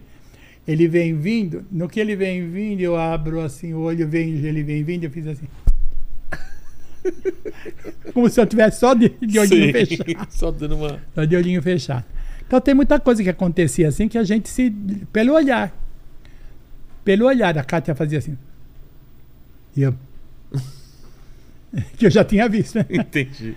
Ele vem vindo. No que ele vem vindo, eu abro assim o olho, vem, ele vem vindo, eu fiz assim. Como se eu tivesse só de, de olhinho fechado. Só dando uma. Só de olhinho fechado. Então tem muita coisa que acontecia assim que a gente se. pelo olhar. Pelo olhar, a Kátia fazia assim. E eu. que eu já tinha visto, né? Entendi.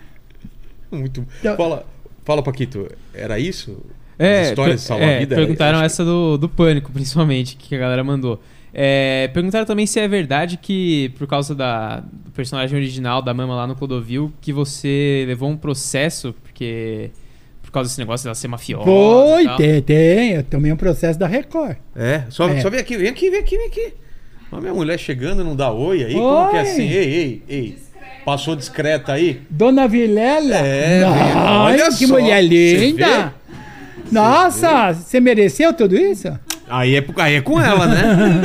Muito. Então- Fala, fala, Paquito, era isso? É, As histórias de salvar é, a vida? Perguntaram Acho essa do, do pânico, principalmente, que a galera mandou. É, perguntaram também se é verdade que, por causa da, do personagem original da Mama lá no Clodovil, que você levou um processo, porque. Por causa desse negócio dela ser mafiosa. e Foi, tal. tem, tem. Eu tomei um processo da Record. É, só, É. só vem aqui, vem aqui, vem aqui, vem aqui. A minha mulher chegando não dá oi aí? Como Oi. que é assim? Ei, ei, ei. Passou discreta aí? Dona Vilela? É, Ai, olha que só, mulher você linda! Nossa, você mereceu tudo isso? Aí é, aí é com ela, né?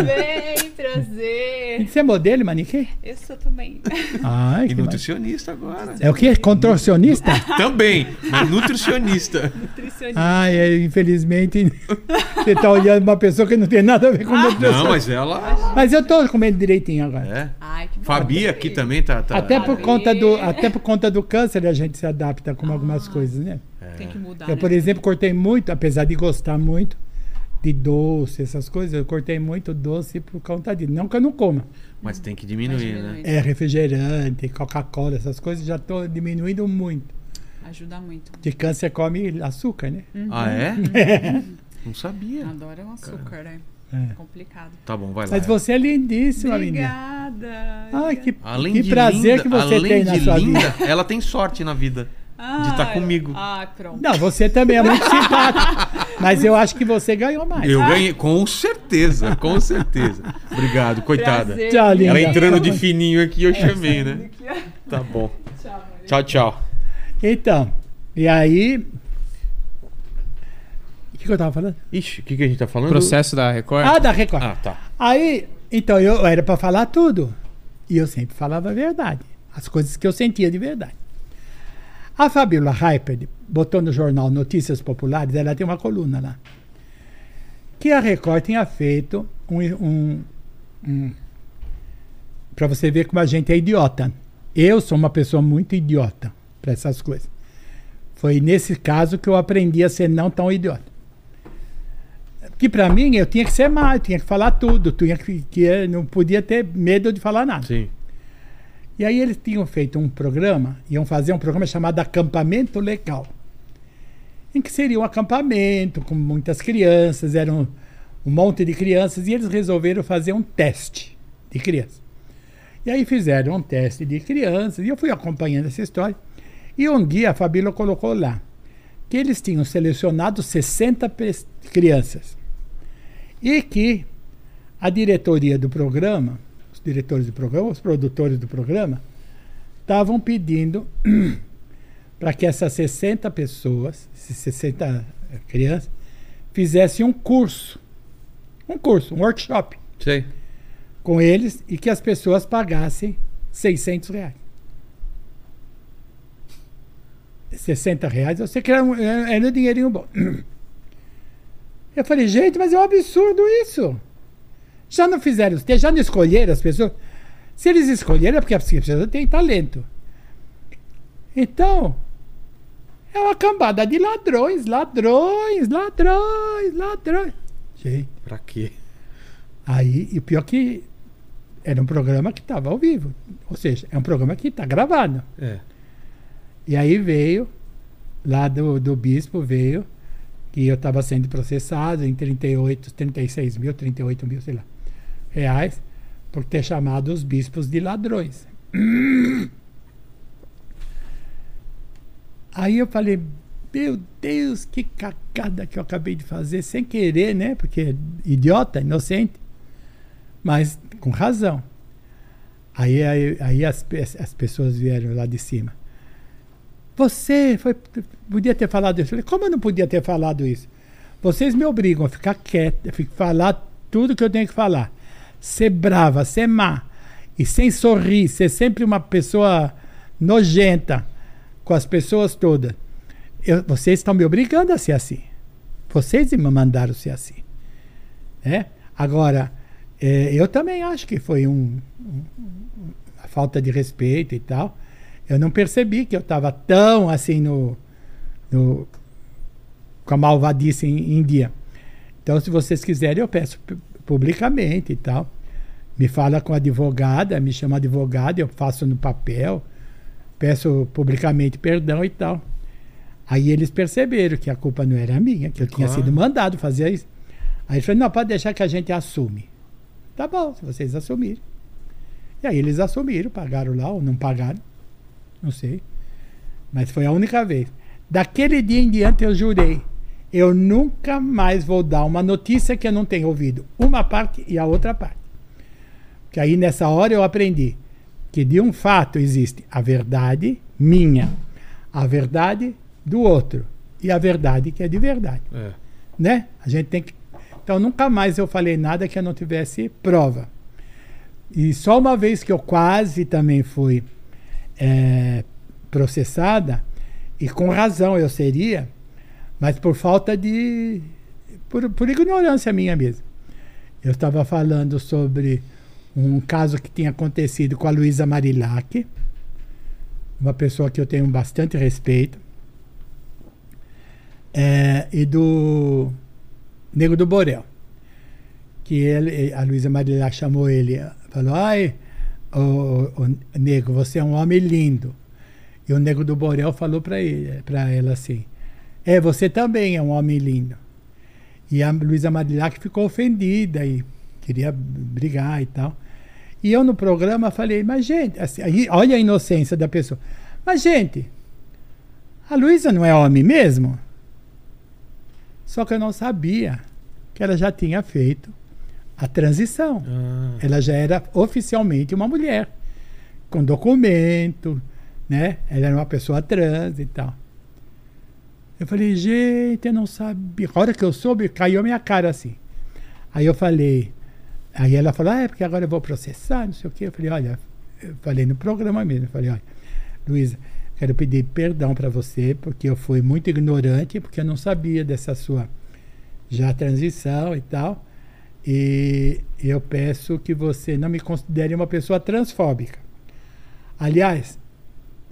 Bem, prazer. Você é modelo, manequim? Eu sou também. Ai, E nutricionista agora. É o quê? Contorcionista? Também, mas nutricionista. Nutricionista. Ai, é, infelizmente, você tá olhando uma pessoa que não tem nada a ver com nutrição. Não, mas ela. Mas eu tô comendo direitinho agora. É. Ai, que bom. Fabi aqui também tá. tá- Até por, Fabi. conta do, até por conta do câncer a gente se adapta com algumas coisas, né? Tem que mudar. Eu, né? por exemplo, cortei muito, apesar de gostar muito de doce, essas coisas, eu cortei muito doce por conta disso. Não que eu não coma. Mas tem que diminuir, né? É refrigerante, Coca-Cola, essas coisas, já estou diminuindo muito. Ajuda muito. De câncer come açúcar, né? Ah, é? Não sabia. Adoro um açúcar, né? É. Complicado. Tá bom, vai lá. Mas você é lindíssima, menina. Obrigada. Ai, que, Além que de prazer linda, que você além tem na sua linda, vida. ela tem sorte na vida. De estar comigo. Ah, pronto. Não, você também é muito simpático. Mas eu acho que você ganhou mais. Eu ganhei, com certeza, com certeza. Obrigado, coitada. Prazer. Tchau, linda. Ela entrando de fininho aqui, eu chamei, né? Tá bom. Tchau, Maria. Tchau, tchau. Então, e aí. O que, que eu tava falando? Ixi, o que, que a gente tá falando? Processo da Record? Ah, da Record. Ah, tá. Aí, então eu era pra falar tudo. E eu sempre falava a verdade. As coisas que eu sentia de verdade. A Fabiola Hyper botou no jornal Notícias Populares, ela tem uma coluna lá. Que a Record tinha feito um. um, um para você ver como a gente é idiota. Eu sou uma pessoa muito idiota para essas coisas. Foi nesse caso que eu aprendi a ser não tão idiota. Que para mim eu tinha que ser mal, tinha que falar tudo, tinha que, que não podia ter medo de falar nada. Sim. E aí eles tinham feito um programa, iam fazer um programa chamado Acampamento Legal. Em que seria um acampamento com muitas crianças, eram um monte de crianças, e eles resolveram fazer um teste de crianças. E aí fizeram um teste de crianças, e eu fui acompanhando essa história. E um dia a Fabíola colocou lá que eles tinham selecionado 60 pes- crianças. E que a diretoria do programa, diretores do programa, os produtores do programa, estavam pedindo para que essas 60 pessoas, esses 60 crianças, fizessem um curso. Um curso, um workshop Sei. com eles e que as pessoas pagassem 600 reais. 60 reais, eu sei que era um, era um dinheirinho bom. Eu falei, gente, mas é um absurdo isso. Já não fizeram os testes, já não escolheram as pessoas. Se eles escolheram é porque as pessoas têm talento. Então, é uma cambada de ladrões, ladrões, ladrões, ladrões. Gente. Pra quê? Aí, e o pior que era um programa que estava ao vivo. Ou seja, é um programa que está gravado. É. E aí veio, lá do, do bispo, veio que eu estava sendo processado em 38, 36 mil, 38 mil, sei lá, reais, por ter chamado os bispos de ladrões. Aí eu falei, meu Deus, que cagada que eu acabei de fazer, sem querer, né? Porque idiota, inocente, mas com razão. Aí, aí, aí as, as pessoas vieram lá de cima. Você foi, podia ter falado isso. Eu falei, como eu não podia ter falado isso? Vocês me obrigam a ficar quieto, a falar tudo que eu tenho que falar. Ser brava, ser má. e sem sorrir, ser sempre uma pessoa nojenta com as pessoas todas. Eu- vocês estão me obrigando a ser assim. Vocês me mandaram ser assim. Né? Agora, eh, eu também acho que foi um, um- uma falta de respeito e tal. Eu não percebi que eu estava tão assim no, no- com a malvadice em, em dia. Então, se vocês quiserem, eu peço pu- publicamente e tal. Me fala com a advogada, me chama advogada, eu faço no papel, peço publicamente perdão e tal. Aí eles perceberam que a culpa não era minha, que eu tinha Claro. sido mandado fazer isso. Aí ele falou, não, pode deixar que a gente assume. Tá bom, se vocês assumirem. E aí eles assumiram, pagaram lá ou não pagaram, não sei. Mas foi a única vez. Daquele dia em diante eu jurei, eu nunca mais vou dar uma notícia que eu não tenha ouvido uma parte e a outra parte. Que aí nessa hora eu aprendi que de um fato existe a verdade minha, a verdade do outro e a verdade que é de verdade É. né? A gente tem que. Então nunca mais eu falei nada que eu não tivesse prova. E só uma vez que eu quase também fui é, processada, e com razão eu seria, mas por falta de. por, por ignorância minha mesmo. Eu estava falando sobre um caso que tinha acontecido com a Luísa Marilac, uma pessoa que eu tenho bastante respeito. É, e do Nego do Borel. Que ele, a Luísa Marilac chamou ele, falou: Ai, ô, ô, Nego, você é um homem lindo. E o Nego do Borel falou para ela assim: É, você também é um homem lindo. E a Luísa Marilac ficou ofendida e queria brigar e tal. E eu no programa falei: Mas, gente, assim, aí, olha a inocência da pessoa. Mas, gente, a Luísa não é homem mesmo? Só que eu não sabia que ela já tinha feito a transição. Ah, Ela já era oficialmente uma mulher, com documento, né? Ela era uma pessoa trans e tal. Eu falei, gente, eu não sabia. A hora que eu soube, caiu a minha cara assim. Aí eu falei, aí ela falou, ah, é porque agora eu vou processar, não sei o quê. Eu falei, olha, eu falei no programa mesmo, eu falei, olha, Luísa, quero pedir perdão para você, porque eu fui muito ignorante, porque eu não sabia dessa sua já transição e tal. E eu peço que você não me considere uma pessoa transfóbica. Aliás,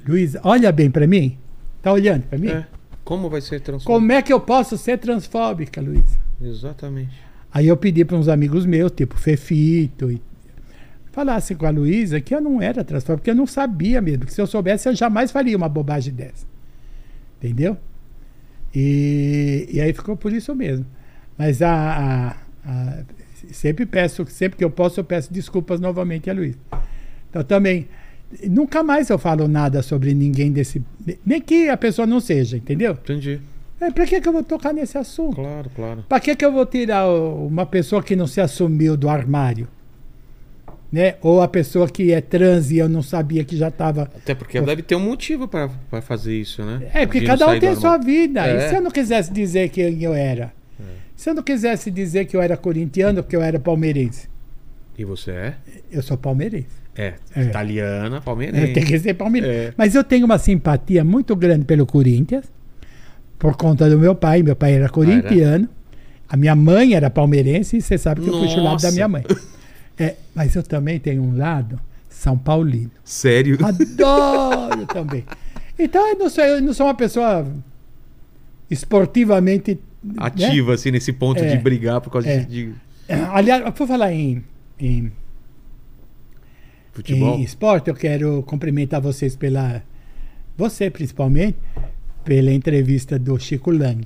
Luísa, olha bem para mim. Tá olhando para mim? é. Como vai ser transformado? Como é que eu posso ser transfóbica, Luísa? Exatamente. Aí eu pedi para uns amigos meus, tipo Fefito, e falasse com a Luísa que eu não era transfóbica, porque eu não sabia mesmo. Que se eu soubesse, eu jamais faria uma bobagem dessa. Entendeu? E, e aí ficou por isso mesmo. Mas a, a- a- sempre peço, sempre que eu posso, eu peço desculpas novamente a Luísa. Então também, nunca mais eu falo nada sobre ninguém desse. Nem que a pessoa não seja, entendeu? Entendi. É, pra que, que eu vou tocar nesse assunto? Claro, claro. Pra que, que eu vou tirar uma pessoa que não se assumiu do armário? Né? Ou a pessoa que é trans e eu não sabia que já estava. Até porque ela deve ter um motivo pra fazer isso, né? É, porque cada um tem a sua vida. É. E se eu não quisesse dizer quem eu era? Se eu não quisesse dizer que eu era corintiano, porque eu era palmeirense. E você é? Eu sou palmeirense. É. É. Italiana, Eu palmeirense. tenho que ser palmeirense. É. Mas eu tenho uma simpatia muito grande pelo Corinthians, por conta do meu pai. Meu pai era corintiano. A minha mãe era palmeirense e você sabe que eu puxo o lado da Nossa. minha mãe. É, mas eu também tenho um lado São Paulino. Sério? Adoro também. Então eu não sou, eu não sou uma pessoa esportivamente né? Ativa, assim, nesse ponto É. de brigar por causa É. de, de Aliás, por falar em, em, futebol. em esporte, eu quero cumprimentar vocês pela. Você principalmente, pela entrevista do Chico Lang.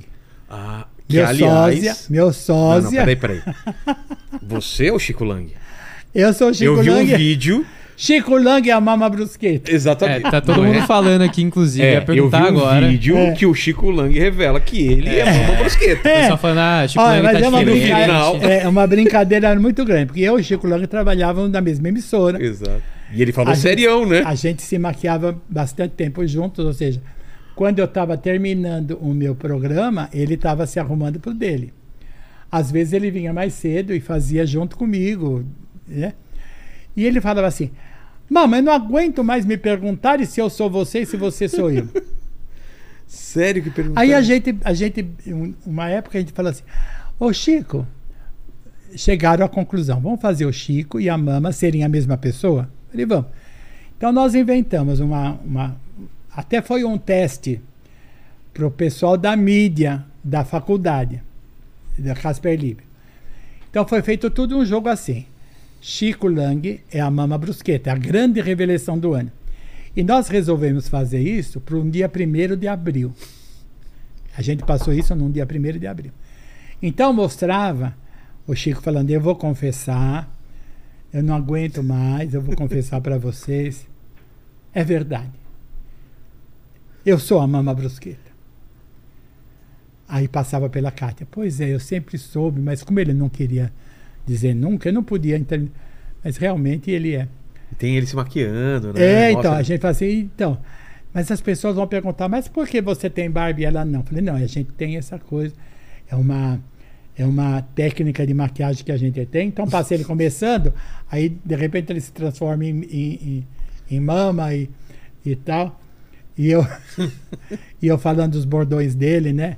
Ah, que Meu aliás. sósia. Meu Não, não, sósia. peraí, peraí. Você é o Chico Lang? eu sou o Chico Eu vi Lang. um vídeo. Chico Lang é a Mama Brusqueta. É, Exatamente. tá todo Não mundo é? falando aqui, inclusive. É, eu vi um agora. vídeo É. que o Chico Lang revela que ele é, é. Mama Brusqueta. É. Eu só falando, ah, Chico Olha, Lang mas tá é uma, brincadeira. brincadeira, é uma brincadeira muito grande, porque eu e o Chico Lang trabalhavam na mesma emissora. Exato. E ele falou A gente- serião, né? A gente se maquiava bastante tempo juntos, ou seja, quando eu estava terminando o meu programa, ele estava se arrumando pro dele. Às vezes ele vinha mais cedo e fazia junto comigo, né? E ele falava assim: Mama, eu não aguento mais me perguntarem se eu sou você e se você sou eu. Sério que perguntou? Aí a gente, a gente, um- uma época a gente falou assim: Ô Chico, chegaram à conclusão, vamos fazer o Chico e a Mama serem a mesma pessoa? Falei, vamos. Então nós inventamos uma, uma. Até foi um teste para o pessoal da mídia da faculdade, da Casper Libre. Então foi feito tudo um jogo assim. Chico Lang é a Mama Brusqueta, é a grande revelação do ano. E nós resolvemos fazer isso para um dia 1 de abril. A gente passou isso num dia 1 de abril. Então mostrava o Chico falando: Eu vou confessar, eu não aguento mais, eu vou confessar para vocês. É verdade. Eu sou a Mama Brusqueta. Aí passava pela Cátia. Pois é, eu sempre soube, mas como ele não queria dizer nunca, eu não podia entender. Mas realmente ele é. Tem ele se maquiando, né? É, Mostra- então, a gente fala assim, então. Mas as pessoas vão perguntar, mas por que você tem barba e ela não? Eu falei, não, a gente tem essa coisa. É uma, é uma técnica de maquiagem que a gente tem. Então, passei ele começando, aí de repente ele se transforma em, em, em- em mama e, e tal. E eu, e eu falando dos bordões dele, né?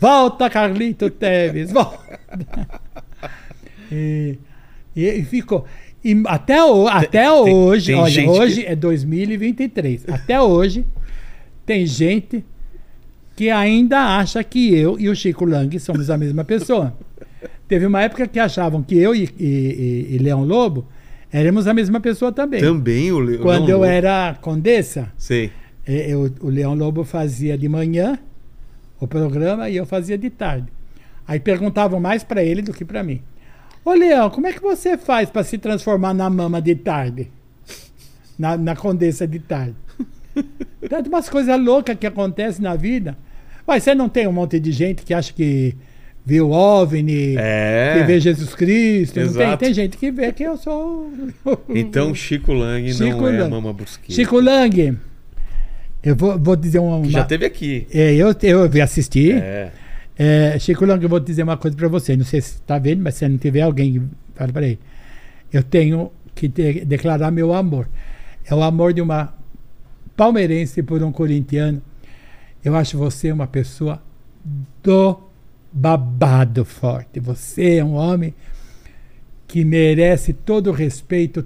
Volta, Carlito Teves, volta. E, e, ficou. E até, o, até tem- hoje, tem olha, hoje que- é 2023. Até hoje tem gente que ainda acha que eu e o Chico Lang somos a mesma pessoa. Teve uma época que achavam que eu e, e, e- Leão Lobo éramos a mesma pessoa também. Também o Le- Quando eu o- era condessa, Sei. Eh, eu- o Leão Lobo fazia de manhã o programa e eu fazia de tarde. Aí perguntavam mais para ele do que para mim. Ô Leão, como é que você faz para se transformar na mama de tarde? Na, na condessa de tarde. Tanto umas coisas loucas que acontecem na vida. Mas você não tem um monte de gente que acha que viu OVNI, É. que vê Jesus Cristo. Não tem? Tem gente que vê que eu sou. Então Chico Lang Chico não é a Lang. Mama Brusqueta. Chico Lang, eu vou, vou dizer uma. Que já teve aqui. É, eu, eu vi assistir. É. É, Chico Lang, eu vou dizer uma coisa pra você. Não sei se está vendo, mas se não tiver alguém, fala para ele. Eu tenho que de- declarar meu amor. É o amor de uma palmeirense por um corintiano. Eu acho você uma pessoa do babado forte. Você é um homem que merece todo o respeito,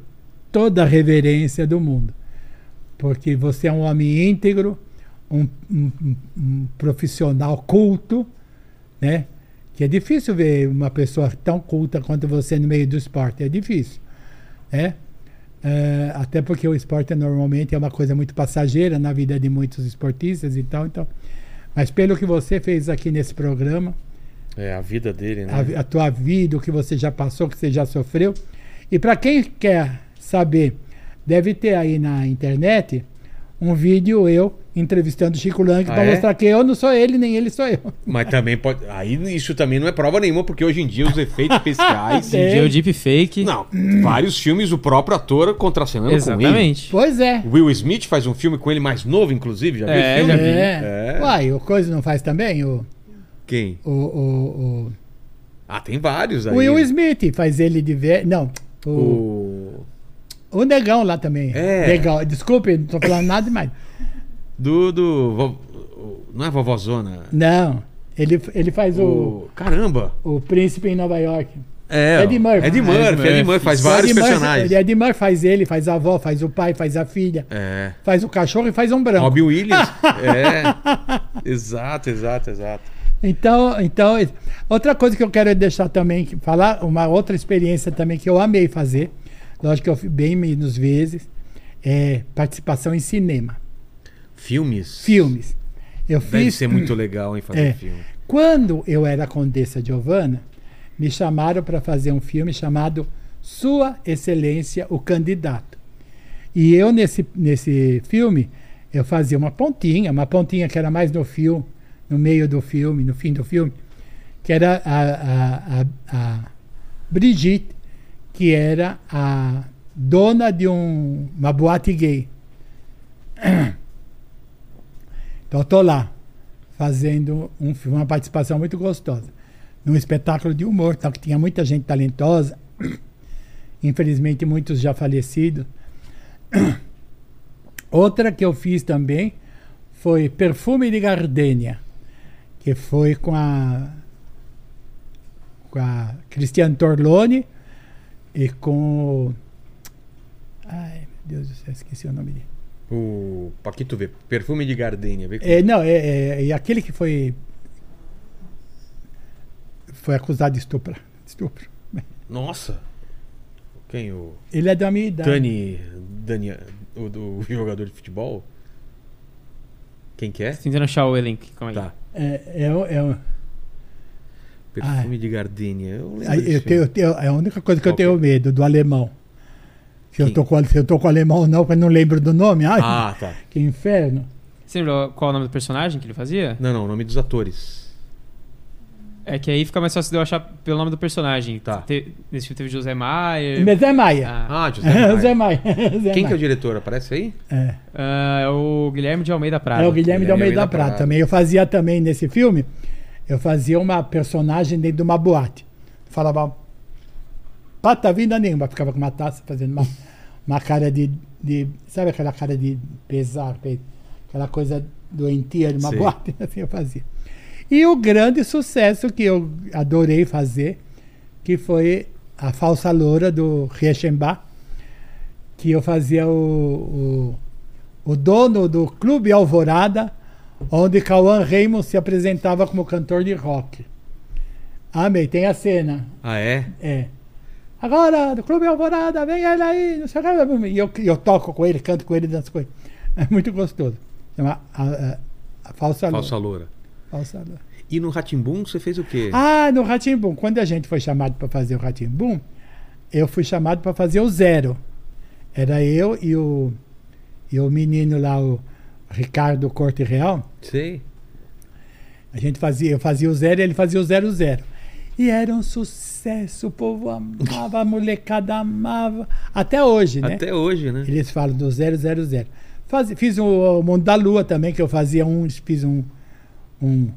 toda a reverência do mundo. Porque você é um homem íntegro, um, um- um- profissional culto, né? Que é difícil ver uma pessoa tão culta quanto você no meio do esporte. É difícil, né? É, até porque o esporte normalmente é uma coisa muito passageira na vida de muitos esportistas e tal. Então, mas pelo que você fez aqui nesse programa, É a vida dele, né? a, a tua vida, o que você já passou, o que você já sofreu. E para quem quer saber, deve ter aí na internet um vídeo eu entrevistando o Chico Lang Ah, para é? mostrar que eu não sou ele, nem ele sou eu. Mas também pode. Aí isso também não é prova nenhuma, porque hoje em dia os efeitos especiais. Tem. Dia o deepfake. Não, vários filmes, o próprio ator contracenando com ele. Exatamente. Pois é. Will Smith faz um filme com ele mais novo, inclusive, já viu É, o filme? já vi. É. É. Uai, o Coisa não faz também? O, Quem? o, o, Ah, tem vários o, aí. o Will Smith faz ele de velho. Não, o, O... o Negão lá também. É. Negão. Desculpe, não tô falando nada demais. Do. do vo- Não é vovozona? Não, ele, ele faz o, O... Caramba! o Príncipe em Nova York. É, Eddie Murphy. Eddie Ah, Murphy, Eddie Eddie Murphy. Murphy faz vários Eddie Murphy- personagens. o Eddie Murphy faz ele, faz a avó, faz o pai, faz a filha, É. faz o cachorro e faz um branco. Robin Williams. é. Exato, exato, exato. Então, então, outra coisa que eu quero deixar também, falar, uma outra experiência também que eu amei fazer, lógico que eu fui bem menos vezes, é participação em cinema, Filmes. filmes. Eu Deve fiz. ser muito legal, hein, fazer É. filme. Quando eu era Condessa Giovanna, me chamaram para fazer um filme chamado Sua Excelência, o Candidato. E eu, nesse, nesse filme, eu fazia uma pontinha, uma pontinha que era mais no filme, no meio do filme, no fim do filme, que era a, a, a, a Brigitte, que era a dona de um, uma boate gay. Então, tô lá, fazendo um, uma participação muito gostosa. Num espetáculo de humor, tal, que tinha muita gente talentosa. infelizmente muitos já falecidos. Outra que eu fiz também foi Perfume de Gardenia, que foi com a, com a Cristiane Torlone e com. Ai, meu Deus do céu, esqueci o nome dele. O Paquito vê. Perfume de gardenia. Vê É, não, é, é, é aquele que foi. Foi acusado de estupro. estupro. Nossa. Quem? O Ele é da minha idade. Dani. Dani. O do jogador de futebol? Quem que é? Tentando achar o elenco. Calma aí. Tá. É, é, o- é, Perfume de gardenia. Eu eu tenho, eu tenho- é a única coisa que eu Qual que tenho é? medo, do alemão. Se eu, tô com, se eu tô com alemão ou não, porque eu não lembro do nome. Ai, Ah, tá. que inferno. Você lembra qual é o nome do personagem que ele fazia? Não, não, o nome dos atores. É que aí fica mais fácil de eu achar pelo nome do personagem. Tá. Te- nesse filme teve José Maier. Mas é Maia. Ah, Ah, José Maia. Zé Maia. Quem que é o Maia. diretor? Aparece aí? É. ah, é o Guilherme de Almeida Prado. É o Guilherme de Guilherme Almeida Almeida Prata Prata. também. Eu fazia também nesse filme, eu fazia uma personagem dentro de uma boate. Falava pata vinda nenhuma, ficava com uma taça fazendo uma, uma cara de, de. Sabe aquela cara de pesar, pe- aquela coisa doentia de uma Sei. boate? Assim eu fazia. E o grande sucesso que eu adorei fazer, que foi a falsa loura do Reichenbach, que eu fazia o, o, o dono do Clube Alvorada, onde Cauã Raymond se apresentava como cantor de rock. Amei, tem a cena. Ah, é? É. Agora, do Clube Alvorada, vem ele aí, não sei o que. E eu, eu toco com ele, canto com ele, danço com ele. É muito gostoso. Chama a, a, a falsa, Falsa loura. loura. Falsa loura. E no Ratimbum você fez o quê? Ah, no Ratimbum. Quando a gente foi chamado para fazer o Ratimbum, eu fui chamado para fazer o zero. Era eu e o, e o menino lá, o Ricardo Corte Real. Sei. A gente fazia, eu fazia o zero e ele fazia o zero zero. E era um sucesso, o povo amava, a molecada amava. Até hoje, né? Até hoje, né? Eles falam do 000. Faz, fiz o, o Mundo da Lua também, que eu fazia um. Fiz um, um.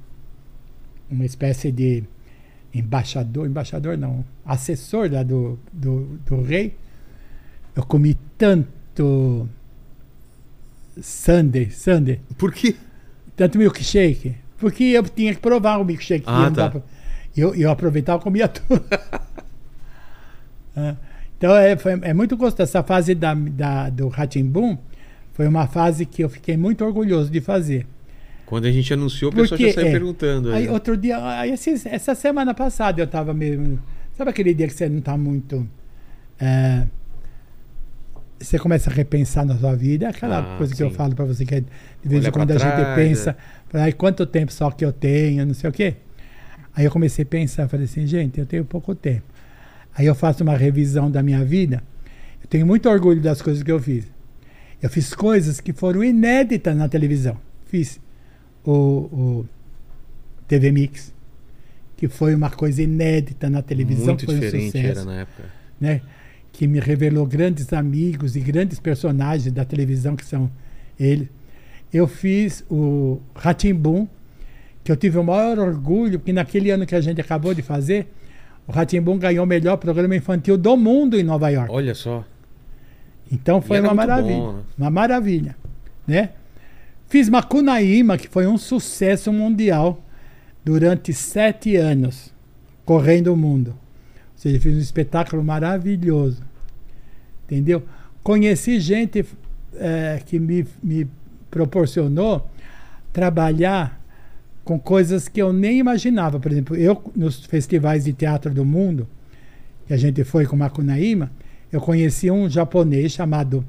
Uma espécie de embaixador, embaixador não, assessor lá do, do, do rei. Eu comi tanto Sunday, Sunday, Por quê? tanto milkshake, porque eu tinha que provar o milkshake. Ah, não tá. pra- eu, eu aproveitava e comia tudo. Ah, então é, foi- é muito gostoso. Essa fase da, da, do Ratimbum foi uma fase que eu fiquei muito orgulhoso de fazer. Quando a gente anunciou, o pessoal já saiu é, perguntando. Aí né? outro dia, aí, esses- essa semana passada eu tava mesmo. Sabe aquele dia que você não tá muito. é, você começa a repensar na sua vida, aquela Ah, coisa que eu sim. falo para você que é, de vez em quando a gente trás, pensa, é. fala, "Ai, quanto tempo só que eu tenho, não sei o quê. Aí eu comecei a pensar, falei assim, gente, eu tenho pouco tempo. Aí eu faço uma revisão da minha vida. Eu tenho muito orgulho das coisas que eu fiz. Eu fiz coisas que foram inéditas na televisão. Fiz o, o TV Mix, que foi uma coisa inédita na televisão, Muito foi um sucesso, era na época. né? Que me revelou grandes amigos e grandes personagens da televisão que são eles. Eu fiz o Ratimbum, que eu tive o maior orgulho, porque naquele ano que a gente acabou de fazer, o Ratimbum ganhou o melhor programa infantil do mundo em Nova York. Olha só. Então foi uma maravilha. bom, né? Uma maravilha. Né? Fiz Macunaíma, que foi um sucesso mundial durante sete anos, correndo o mundo. Ou seja, fiz um espetáculo maravilhoso. Entendeu? Conheci gente eh, que me, me proporcionou trabalhar com coisas que eu nem imaginava. Por exemplo, eu, nos festivais de teatro do mundo, que a gente foi com Macunaíma, eu conheci um japonês chamado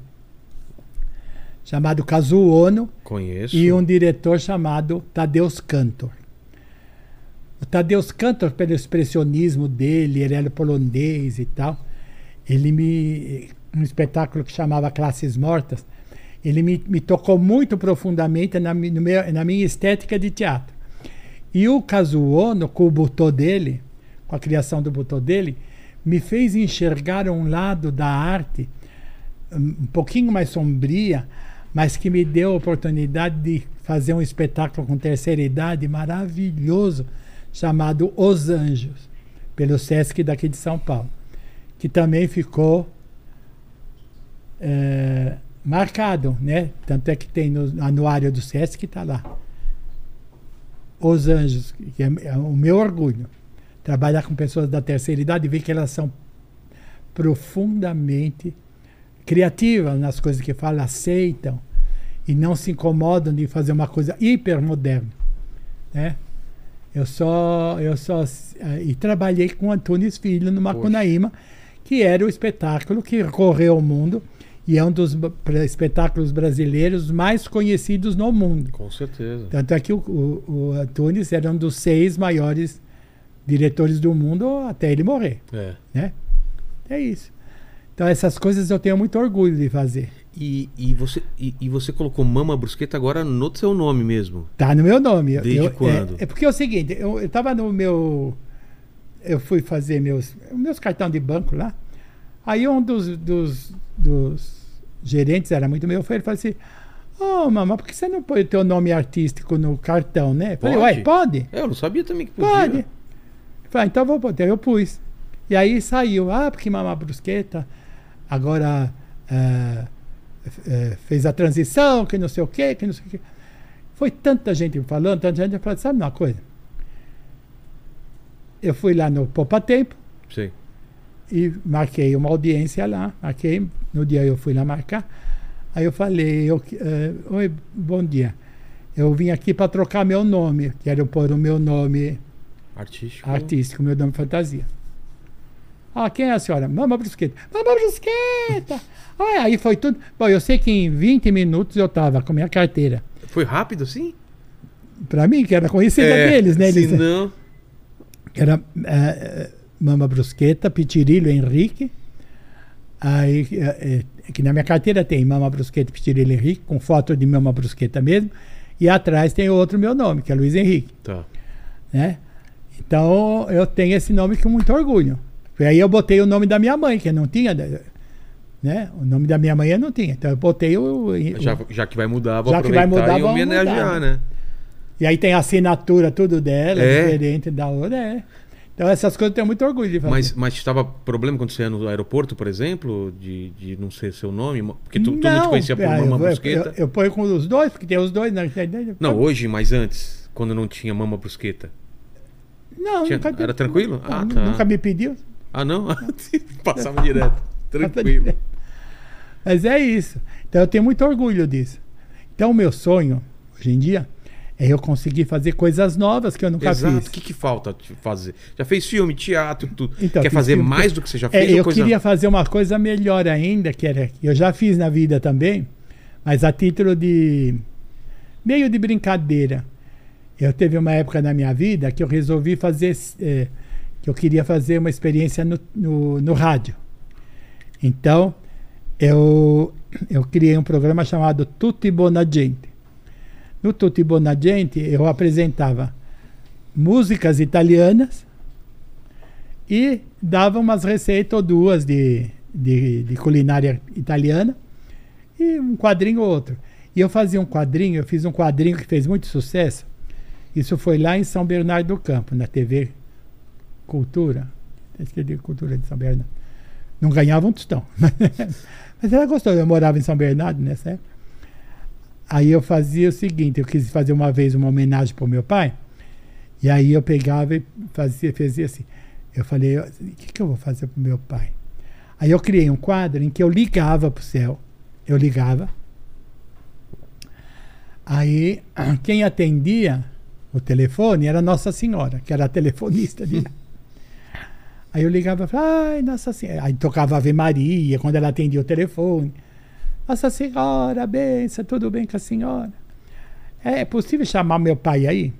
chamado Kazuo Ono Conheço. e um diretor chamado Tadeusz Kantor. O Tadeusz Kantor, pelo expressionismo dele, ele era polonês e tal, ele me um espetáculo que chamava Classes Mortas, ele me, me tocou muito profundamente na, meu- na minha estética de teatro. E o Kazuo Ono, com o butô dele, com a criação do butô dele, me fez enxergar um lado da arte um pouquinho mais sombria, mas que me deu a oportunidade de fazer um espetáculo com terceira idade maravilhoso, chamado Os Anjos, pelo Sesc daqui de São Paulo, que também ficou é, marcado, né? Tanto é que tem no anuário do SESC que está lá. Os Anjos, que é, é o meu orgulho. Trabalhar com pessoas da terceira idade e ver que elas são profundamente criativas nas coisas que falam, aceitam e não se incomodam de fazer uma coisa hipermoderna, né? Eu só, eu só eh, e trabalhei com Antunes Filho no Macunaíma, que era o espetáculo que correu o mundo e é um dos espetáculos brasileiros mais conhecidos no mundo. Com certeza. Tanto é que o, o, o Antunes era um dos seis maiores diretores do mundo até ele morrer, É. né? É isso. Então essas coisas eu tenho muito orgulho de fazer. E, e, você, e, e você colocou Mama Brusqueta agora no seu nome mesmo. Tá no meu nome. Desde eu- quando? É, é porque é o seguinte, eu, eu tava no meu. Eu fui fazer meus, meus cartões de banco lá. Aí um dos, dos, dos gerentes era muito meu, foi ele falou assim: Ô, mamãe, por que você não põe o teu nome artístico no cartão, né? Eu falei, Pode? ué, pode? É, eu não sabia também que podia. Pode. Falei, ah, então vou botar. Eu pus. E aí saiu, ah, porque Mamá Brusqueta agora eh, eh, fez a transição, que não sei o quê, que não sei o quê. Foi tanta gente falando, tanta gente falando, sabe uma coisa? Eu fui lá no Poupa Tempo Sei. e marquei uma audiência lá. Marquei, no dia eu fui lá marcar. Aí eu falei, eu, eh, oi, bom dia. Eu vim aqui para trocar meu nome. Quero pôr o meu nome Artístico. artístico, meu nome fantasia. Ah, quem é a senhora? Mama Brusqueta. Mama Brusqueta! Ah, aí foi tudo. Bom, eu sei que em 20 minutos eu estava com minha carteira. Foi rápido assim? Para mim, que era conhecida É, deles, né? Eles, Se não. Era eh, Mama Brusqueta, Pitirilho Henrique. Aí, eh, eh, que na minha carteira tem Mama Brusqueta, Pitirilho Henrique, com foto de Mama Brusqueta mesmo. E atrás tem outro meu nome, que é Luiz Henrique. Tá. né? Então eu tenho esse nome com muito orgulho. E aí eu botei o nome da minha mãe, que não tinha, né? O nome da minha mãe eu não tinha. Então eu botei o. o- Já, já que vai mudar, vou Já que aproveitar vai mudar, e homenagear, né? E aí tem a assinatura tudo dela, É? diferente da outra, é. Então essas coisas eu tenho muito orgulho de fazer. Mas, mas estava problema quando você ia no aeroporto, por exemplo, de, de não ser seu nome? Porque tu, tu não te conhecia por ah, Mama eu, Brusqueta? eu, eu ponho com os dois, porque tem os dois na Não, hoje, mas antes, quando não tinha Mama Brusqueta. Não, Tinha- nunca, era tranquilo? Não, Ah, tá. Nunca me pediu. Ah, não? Passava direto. Tranquilo. Mas é isso. Então eu tenho muito orgulho disso. Então o meu sonho, hoje em dia, é eu conseguir fazer coisas novas que eu nunca Exato. fiz. O que, que falta fazer? Já fez filme, teatro, tudo. Então, Quer fazer filme- mais do que você já É, fez? ou eu coisa... queria fazer uma coisa melhor ainda, que era eu já fiz na vida também, mas a título de meio de brincadeira. Eu teve uma época na minha vida que eu resolvi fazer eh, que eu queria fazer uma experiência no, no, no rádio. Então eu eu criei um programa chamado Tutti Bona Gente. No Tutti Bona Gente eu apresentava músicas italianas e dava umas receitas ou duas de, de, de culinária italiana e um quadrinho ou outro. E eu fazia um quadrinho, eu fiz um quadrinho que fez muito sucesso. Isso foi lá em São Bernardo do Campo, na TV Cultura. Esqueci Cultura de São Bernardo. Não ganhava um tostão. Mas era gostoso. Eu morava em São Bernardo época. Aí eu fazia o seguinte: eu quis fazer uma vez uma homenagem para o meu pai. E aí eu pegava e fazia, fazia assim. Eu falei, o que, que eu vou fazer pro meu pai? Aí eu criei um quadro em que eu ligava pro céu. Eu ligava. Aí quem atendia o telefone era Nossa Senhora, que era a telefonista de. Aí eu ligava ai, Nossa Senhora. Aí tocava Ave Maria quando ela atendia o telefone. Nossa Senhora, benção, tudo bem com a senhora? É possível chamar meu pai aí?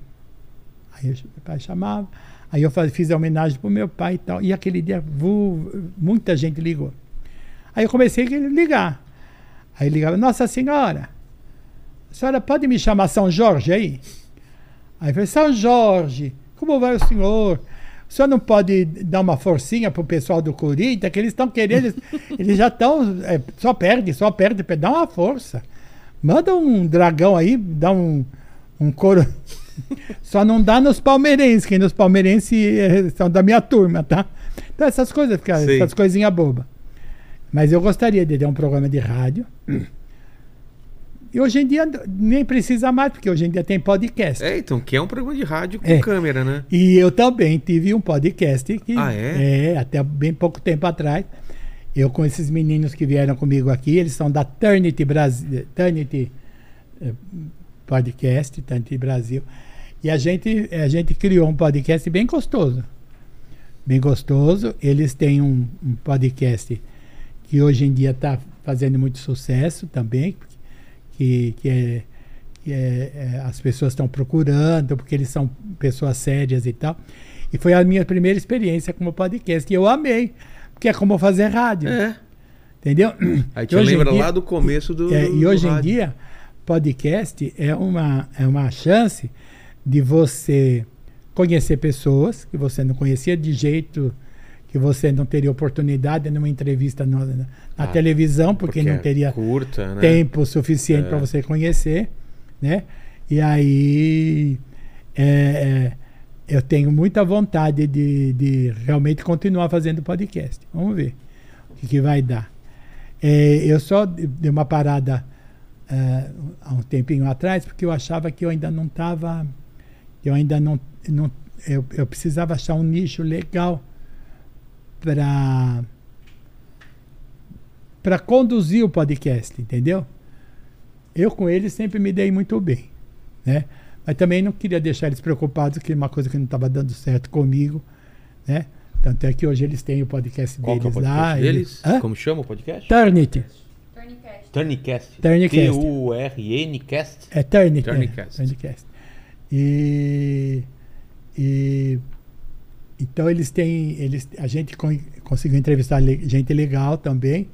Aí eu- meu pai chamava. Aí eu fiz a homenagem pro meu pai e tal. E aquele dia, muita gente ligou. Aí eu comecei a ligar. Aí ligava, Nossa Senhora, a senhora pode me chamar São Jorge aí? Aí eu falei, São Jorge, como vai o senhor? O senhor não pode dar uma forcinha pro pessoal do Corinthians, que eles estão querendo, eles, eles já estão, é, só perde, só perde, dá uma força. Manda um dragão aí, dá um, um coro. Só não dá nos palmeirenses, que nos palmeirenses eh, são da minha turma, tá? Então essas coisas, Sei. essas coisinhas bobas. Mas eu gostaria de ter um programa de rádio. E hoje em dia nem precisa mais, porque hoje em dia tem podcast. É, então, que é um programa de rádio com É. câmera, né? E eu também tive um podcast que Ah, é? é, até bem pouco tempo atrás. Eu com esses meninos que vieram comigo aqui, eles são da Turnity Brasil, Turnity eh, Podcast, Turnity Brasil. E a gente, a gente criou um podcast bem gostoso. Bem gostoso. Eles têm um, um podcast que hoje em dia está fazendo muito sucesso também, que, que, é, que é- é, as pessoas estão procurando, porque eles são pessoas sérias e tal. E foi a minha primeira experiência como podcast. E eu amei, porque é como fazer rádio. É. Entendeu? Aí te lembra dia- lá do começo do. é, do- e do hoje em rádio. dia, podcast é uma, é uma chance de você conhecer pessoas que você não conhecia de jeito que você não teria oportunidade numa entrevista na, na Ah, televisão, porque, não é teria curta, né? tempo suficiente É. para você conhecer, né? E aí é, é, eu tenho muita vontade de, de realmente continuar fazendo podcast. Vamos ver o que, que vai dar. É, eu só de- dei uma parada é, há um tempinho atrás porque eu achava que eu ainda não estava, eu ainda não, não eu, eu precisava achar um nicho legal para para conduzir o podcast, entendeu? Eu com eles sempre me dei muito bem, né? Mas também não queria deixar eles preocupados que uma coisa que não estava dando certo comigo, né? Tanto é que hoje eles têm o podcast Qual que é o deles podcast lá. deles? Como chama o podcast? Turnity. Turnicast. Turnicast. T-U-R-N-cast. É Turnity. é, Turnicast. Turnicast. E, e então eles têm, eles, a gente con- conseguiu entrevistar le- gente legal também,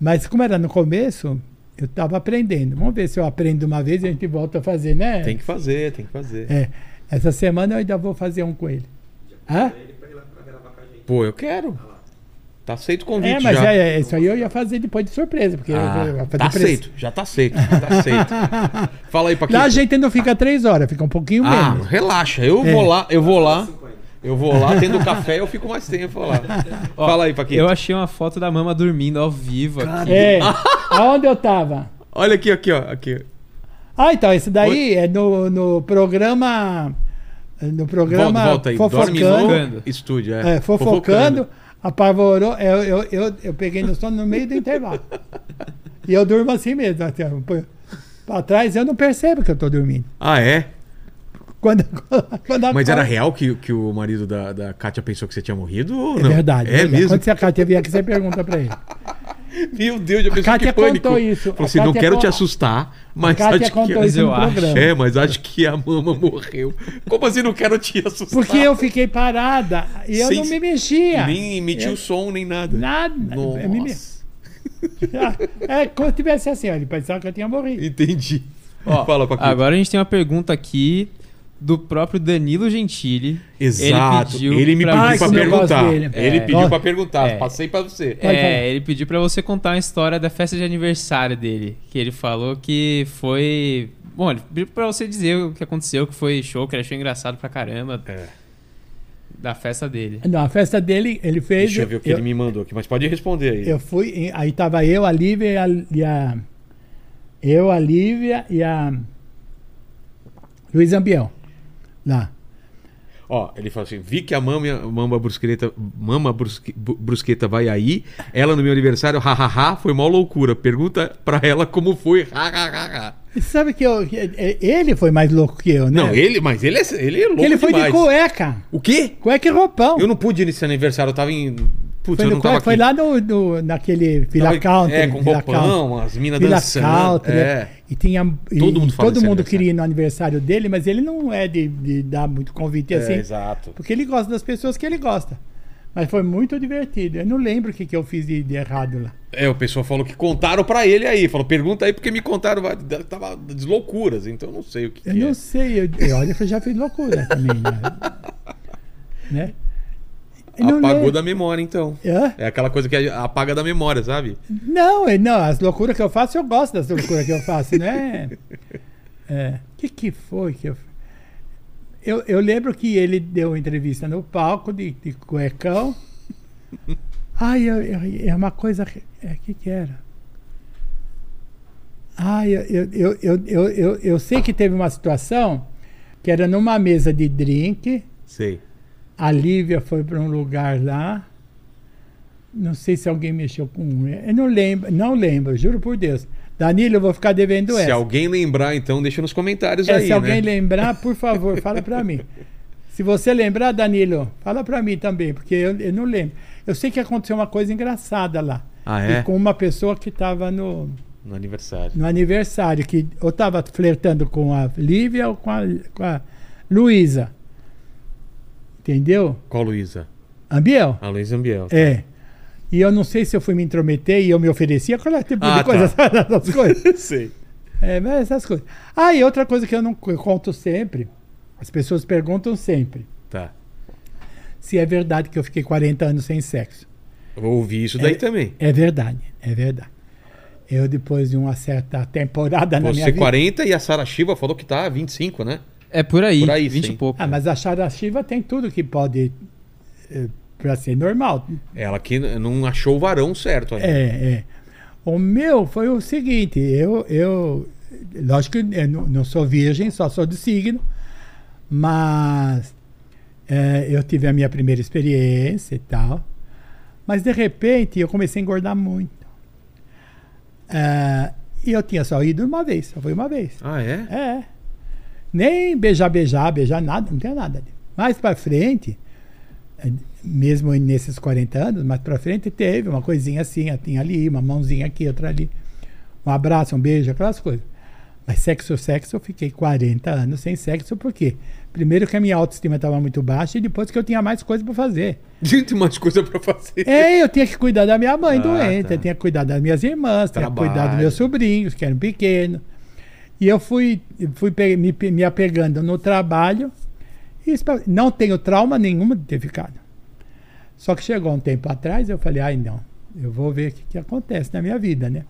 mas como era no começo, eu estava aprendendo. Vamos ver se eu aprendo uma vez e a gente volta a fazer, né? Tem que fazer, tem que fazer. É, essa semana eu ainda vou fazer um com ele. Hã? Pô, eu quero. Tá aceito o convite É, mas já. é, é, isso aí eu ia fazer depois de surpresa, porque Ah, eu ia fazer tá press- aceito, já tá aceito, já tá aceito. Fala aí, Paquito. Lá a gente não fica três horas, fica um pouquinho Ah, menos. relaxa, eu É. vou lá, eu vou lá. Eu vou lá, tendo café, eu fico mais tempo lá. Ó, Fala aí, Paquito. Eu achei uma foto da mama dormindo ao vivo aqui. É, aonde eu tava? Olha aqui, aqui, ó. Aqui. Ah, então, esse daí é no, no programa. No programa Volta, volta aí. Fofocando. estúdio, é. É, fofocando, apavorou. Eu, eu, eu, eu peguei no sono no meio do intervalo. E eu durmo assim mesmo. Assim, ó, pô, pra trás eu não percebo que eu tô dormindo. Ah, é? Quando, quando Mas era real que, que o marido da, da Kátia pensou que você tinha morrido ou É não? verdade. É verdade. mesmo? Quando a Kátia vier aqui, você pergunta pra ele. Meu Deus, já pensou Kátia que pânico. contou isso. Falou assim, não quero con- te assustar, mas acho que... contou Mas isso eu acho. programa. É, mas acho que a mama morreu. Como assim não quero te assustar? Porque eu fiquei parada e eu Sem- não me mexia. Nem emitiu Eu- som, nem nada. Nada. Eu me Nossa, É como se tivesse assim, ele pensava que eu tinha morrido. entendi. Ó, Fala, Paquito. agora a gente tem uma pergunta aqui do próprio Danilo Gentili. Exato. pediu Ele, me pra pediu gosto perguntar. dele. Ele É. pediu Gosto. pra perguntar. É. Passei pra você. É, ele pediu pra você contar uma história da festa de aniversário dele. Que ele falou que foi. Bom, ele pediu pra você dizer o que aconteceu, que foi show, que ele achou engraçado pra caramba. É. Da festa dele. Não, a festa dele, ele fez. Deixa eu ver o que eu, ele me mandou aqui, mas pode responder aí. eu fui, aí tava eu, a Lívia e a, e a- Eu, a Lívia e a. Luiz Ambiel. Lá. Ó, ele falou assim: vi que a mama, mama brusqueta, mama brusque- brusqueta vai aí. Ela no meu aniversário, hahaha, foi mó loucura. Pergunta pra ela como foi, hahaha. Sabe que eu, que- ele foi mais louco que eu, né? Não, ele, mas ele é, ele é louco ele foi demais. de cueca. O quê? Cueca e roupão. Eu não pude ir nesse aniversário, eu tava em. Putz, foi, no não foi lá no, no- naquele Villa Tava- Country. É, com Villa roupão, as minas Villa dançando. Country, é. né? E tinha. Todo mundo e fala todo mundo queria ir no aniversário dele, mas ele não é de, de dar muito convite É, assim. exato. Porque ele gosta das pessoas que ele gosta. Mas foi muito divertido. Eu não lembro o que, que eu fiz de, de errado lá. É, o pessoal falou que contaram pra ele aí. Falou, pergunta aí porque me contaram. Tava de loucuras, então eu não sei o que, Eu que não é. sei. Eu, olha eu já fiz loucura também. Né? não Apagou lembro. da memória, então. Hã? É aquela coisa que apaga da memória, sabe? Não, eu- não, as loucuras que eu faço, eu gosto das loucuras que eu faço, né? É. O que, que foi que eu. eu, eu lembro que ele deu uma entrevista no palco de, de cuecão. Ai, eu- eu- é uma coisa. É, que que era? Ai, eu, eu, eu, eu, eu, eu sei que teve uma situação que era numa mesa de drink. Sei. A Lívia foi para um lugar lá. Não sei se alguém mexeu com. Eu não lembro, não lembro, juro por Deus. Danilo, eu vou ficar devendo Se essa. alguém lembrar, então, deixa nos comentários É, aí, se alguém né? lembrar, por favor, fala para mim. Se você lembrar, Danilo, fala para mim também, porque eu, eu não lembro. Eu sei que aconteceu uma coisa engraçada lá. Ah, é? Com uma pessoa que estava no, No aniversário. no aniversário, que ou estava flertando com a Lívia ou com a, com a Luísa. Entendeu? Qual Luísa? Ambiel? A Luísa Ambiel. tá. É. E eu não sei se eu fui me intrometer e eu me oferecia, qual tipo Ah, de coisa, tá. essas coisas. Sei. É, mas essas coisas. Ah, e outra coisa que eu não eu conto sempre, as pessoas perguntam sempre, Tá. se é verdade que eu fiquei 40 anos sem sexo. Eu vou ouvir isso daí É- também. É verdade, é verdade. Eu, depois de uma certa temporada na minha Você vida... 40 e a Sara Shiva falou que tá 25, né? É por aí, Por aí, 20 sim. e pouco. Ah, mas a Sharashiva tem tudo que pode... É, para ser normal. Ela que não achou o varão certo ainda. É, é. O meu foi o seguinte, eu, eu lógico que eu não, não sou virgem, só sou de signo, mas é, eu tive a minha primeira experiência e tal, mas de repente eu comecei a engordar muito. É, e eu tinha só ido uma vez, só foi uma vez. Ah, é? É. Nem beijar, beijar, beijar, nada, não tinha nada. Mais pra frente, eh, mesmo nesses 40 anos, mais pra frente teve uma coisinha assim, tinha ali, uma mãozinha aqui, outra ali. Um abraço, um beijo, aquelas coisas. Mas sexo, sexo, eu fiquei 40 anos sem sexo, por quê? Primeiro que a minha autoestima estava muito baixa e depois que eu tinha mais coisa pra fazer. Tem mais coisa pra fazer. É, eu tinha que cuidar da minha mãe Ah, doente, tá. eu tinha que cuidar das minhas irmãs, tinha que cuidar dos Trabalho. meus sobrinhos, que eram pequenos. E eu fui, fui me, me apegando no trabalho. E não tenho trauma nenhuma de ter ficado. Só que chegou um tempo atrás, eu falei, ai não, eu vou ver o que, que acontece na minha vida, né?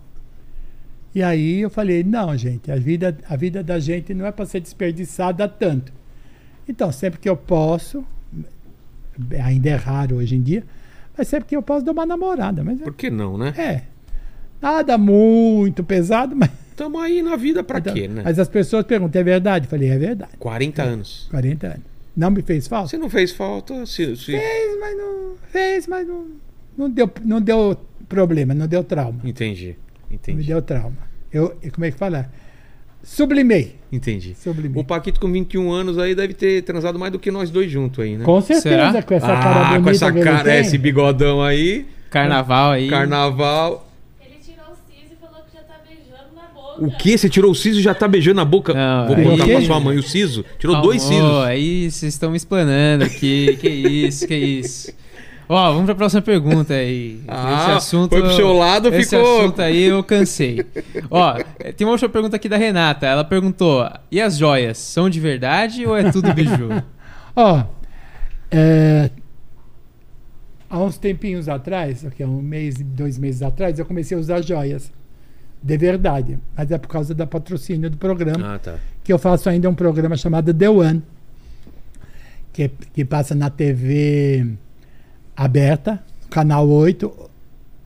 E aí eu falei, não, gente, a vida, a vida da gente não é para ser desperdiçada tanto. Então, sempre que eu posso, ainda é raro hoje em dia, mas sempre que eu posso dar uma namorada. Mas Por que não, né? é. Nada muito pesado, mas. Tamo aí na vida pra quê, né? Mas as pessoas perguntam, é verdade? Eu falei, é verdade. 40 anos. 40 anos. Não me fez falta? Você não fez falta. Se, se- Fez, mas não. Fez, mas não. Não deu, não deu problema, não deu trauma. Entendi. Não me Entendi. deu trauma. Eu, como é que fala? Sublimei. Entendi. Sublimei. O Paquito com 21 anos aí deve ter transado mais do que nós dois juntos aí, né? Com certeza, Será? com essa cara ah, bonita com essa cara, esse bigodão aí, Carnaval aí. carnaval. Ele tirou o siso e falou que já tá beijando na boca. O que? Você tirou o siso e já tá beijando na boca? Não, Vou aí- contar pra sua mãe o siso. Tirou Calma, dois sisos. Aí vocês estão me explanando aqui. que isso, que isso. Ó, vamos pra próxima pergunta aí. Ah, esse assunto, foi pro seu lado, esse ficou- assunto aí eu cansei. Ó, tem uma outra pergunta aqui da Renata. Ela perguntou: e as joias são de verdade ou é tudo biju? Ó, é, há uns tempinhos atrás, aqui há um mês, dois meses atrás, eu comecei a usar joias. De verdade. Mas é por causa da patrocínio do programa. Ah, tá. Que eu faço ainda um programa chamado The One. Que, que passa na TV aberta, canal 8,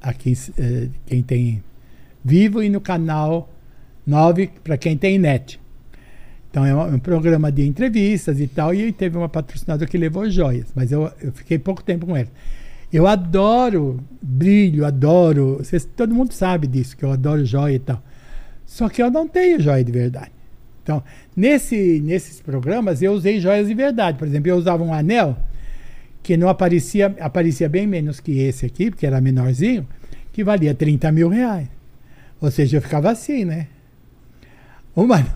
aqui eh, quem tem vivo, e no canal 9 para quem tem net. Então é um, é um programa de entrevistas e tal, e teve uma patrocinadora que levou joias, mas eu, eu fiquei pouco tempo com ela. Eu adoro brilho, adoro. Vocês, todo mundo sabe disso, que eu adoro joia e tal. Só que eu não tenho joia de verdade. Então, nesse, nesses programas, eu usei joias de verdade. Por exemplo, eu usava um anel que não aparecia, aparecia bem menos que esse aqui, porque era menorzinho, que valia 30 mil reais. Ou seja, eu ficava assim, né? Uma,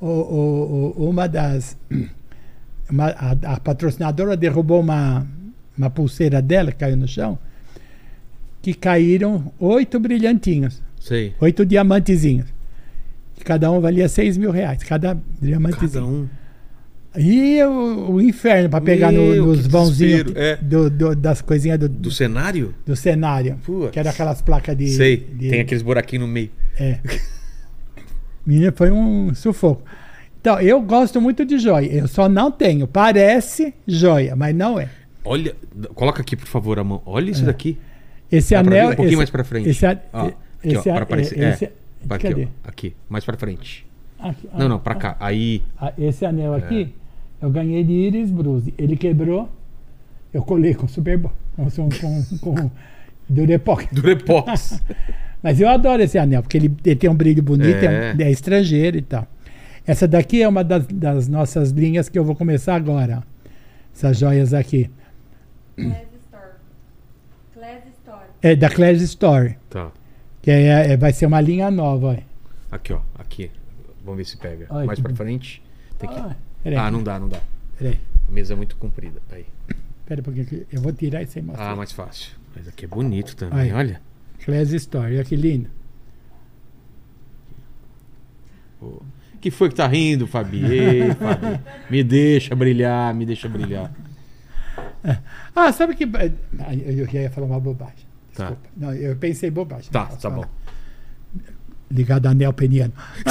o- o- o- uma das. uma- a, a patrocinadora derrubou uma, uma pulseira dela, que caiu no chão, que caíram oito brilhantinhos, Sei. oito diamantezinhos. Que cada um valia 6 mil reais, cada diamantezinho. Cada um. E o, o inferno para pegar no- Meu, nos que vãozinhos é. do- do- das coisinhas do, Do cenário? do cenário. Putz. Que era aquelas placas de. Sei. de- Tem aqueles buraquinhos no meio. É. Menina, foi um sufoco. Então, eu gosto muito de joia. Eu só não tenho. Parece joia, mas não é. Olha, coloca aqui, por favor, a mão. Olha isso daqui. Esse Dá anel. um pouquinho esse, mais pra frente. Esse, a- Ó, aqui, esse ó, a- pra aparecer. esse- é. Aqui, cadê? ó, aqui, mais pra frente. Aqui, Não, não, pra cá. Aí. ah, Esse anel aqui, eu ganhei de Iris Bruce. Ele quebrou, eu colei com Super Bowl, com, com, com Durepox. Durepox. Mas eu adoro esse anel, porque ele, ele tem um brilho bonito, é, É. é estrangeiro e tal. Essa daqui é uma das, das nossas linhas que eu vou começar agora. Essas joias aqui. Class Store. Class Store. É da Claire's Story. tá. Que é, é- vai ser uma linha nova. Aqui, ó. Aqui. Vamos ver se pega. Ai, mais que pra frente. Tem que... Ah, Ah, não dá, não dá. peraí. A mesa é muito comprida. Aí. Peraí, porque aqui- eu vou tirar isso aí mostrar. Ah, mais fácil. Mas aqui é bonito também, Aí. olha. Claire's Story, olha que lindo. Pô. Que foi que tá rindo, Fabi? Ei, Fabi. Me deixa brilhar, me deixa brilhar. Ah, sabe que. Ah, Eu ia falar uma bobagem. Tá. Desculpa. Não, eu pensei bobagem. Tá, tá bom. Ligado a anel peniano.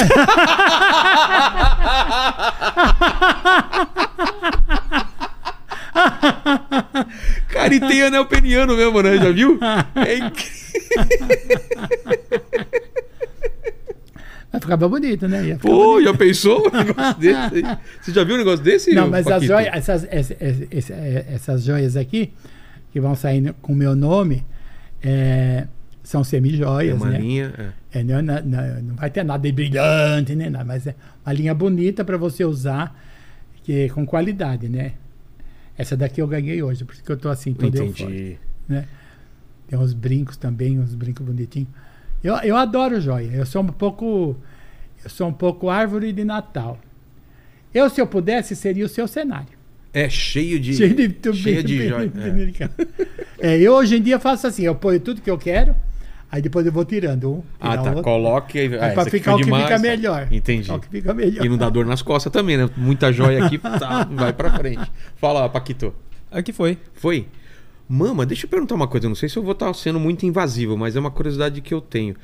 Cara, e tem anel peniano mesmo, né? Já viu? É incrível. Ficava bonito, né? Ia Pô, bonito. já pensou um negócio desse? Você já viu um negócio desse? Não, mas joias, essas, essa- essa- essa- essas joias aqui, que vão saindo com o meu nome, é, são É semi-joias, uma né? linha. é. É, não, não- não- não vai ter nada de brilhante, nem nada, mas é uma linha bonita para você usar que, com qualidade, né? Essa daqui eu ganhei hoje, por isso que eu tô assim, todo eufórico, Entendi. né? Tem uns brincos também, uns brincos bonitinhos. Eu, eu adoro joia. Eu sou um pouco eu sou um pouco árvore de Natal. Eu, se eu pudesse, seria o seu cenário. É cheio de. Cheio de, cheio de joia. bem- É, eu hoje em dia faço assim, eu ponho tudo que eu quero, aí depois eu vou tirando um. Ah, tá. outro. Coloque aí. É Ah, pra ficar o que demais, fica tá. melhor. Entendi. O que fica melhor. E não dá dor nas costas também, né? Muita joia aqui, tá, vai pra frente. Fala, Paquito. Aqui foi. Foi? Mama, deixa eu perguntar uma coisa. Eu não sei se eu vou estar sendo muito invasivo, mas é uma curiosidade que eu tenho.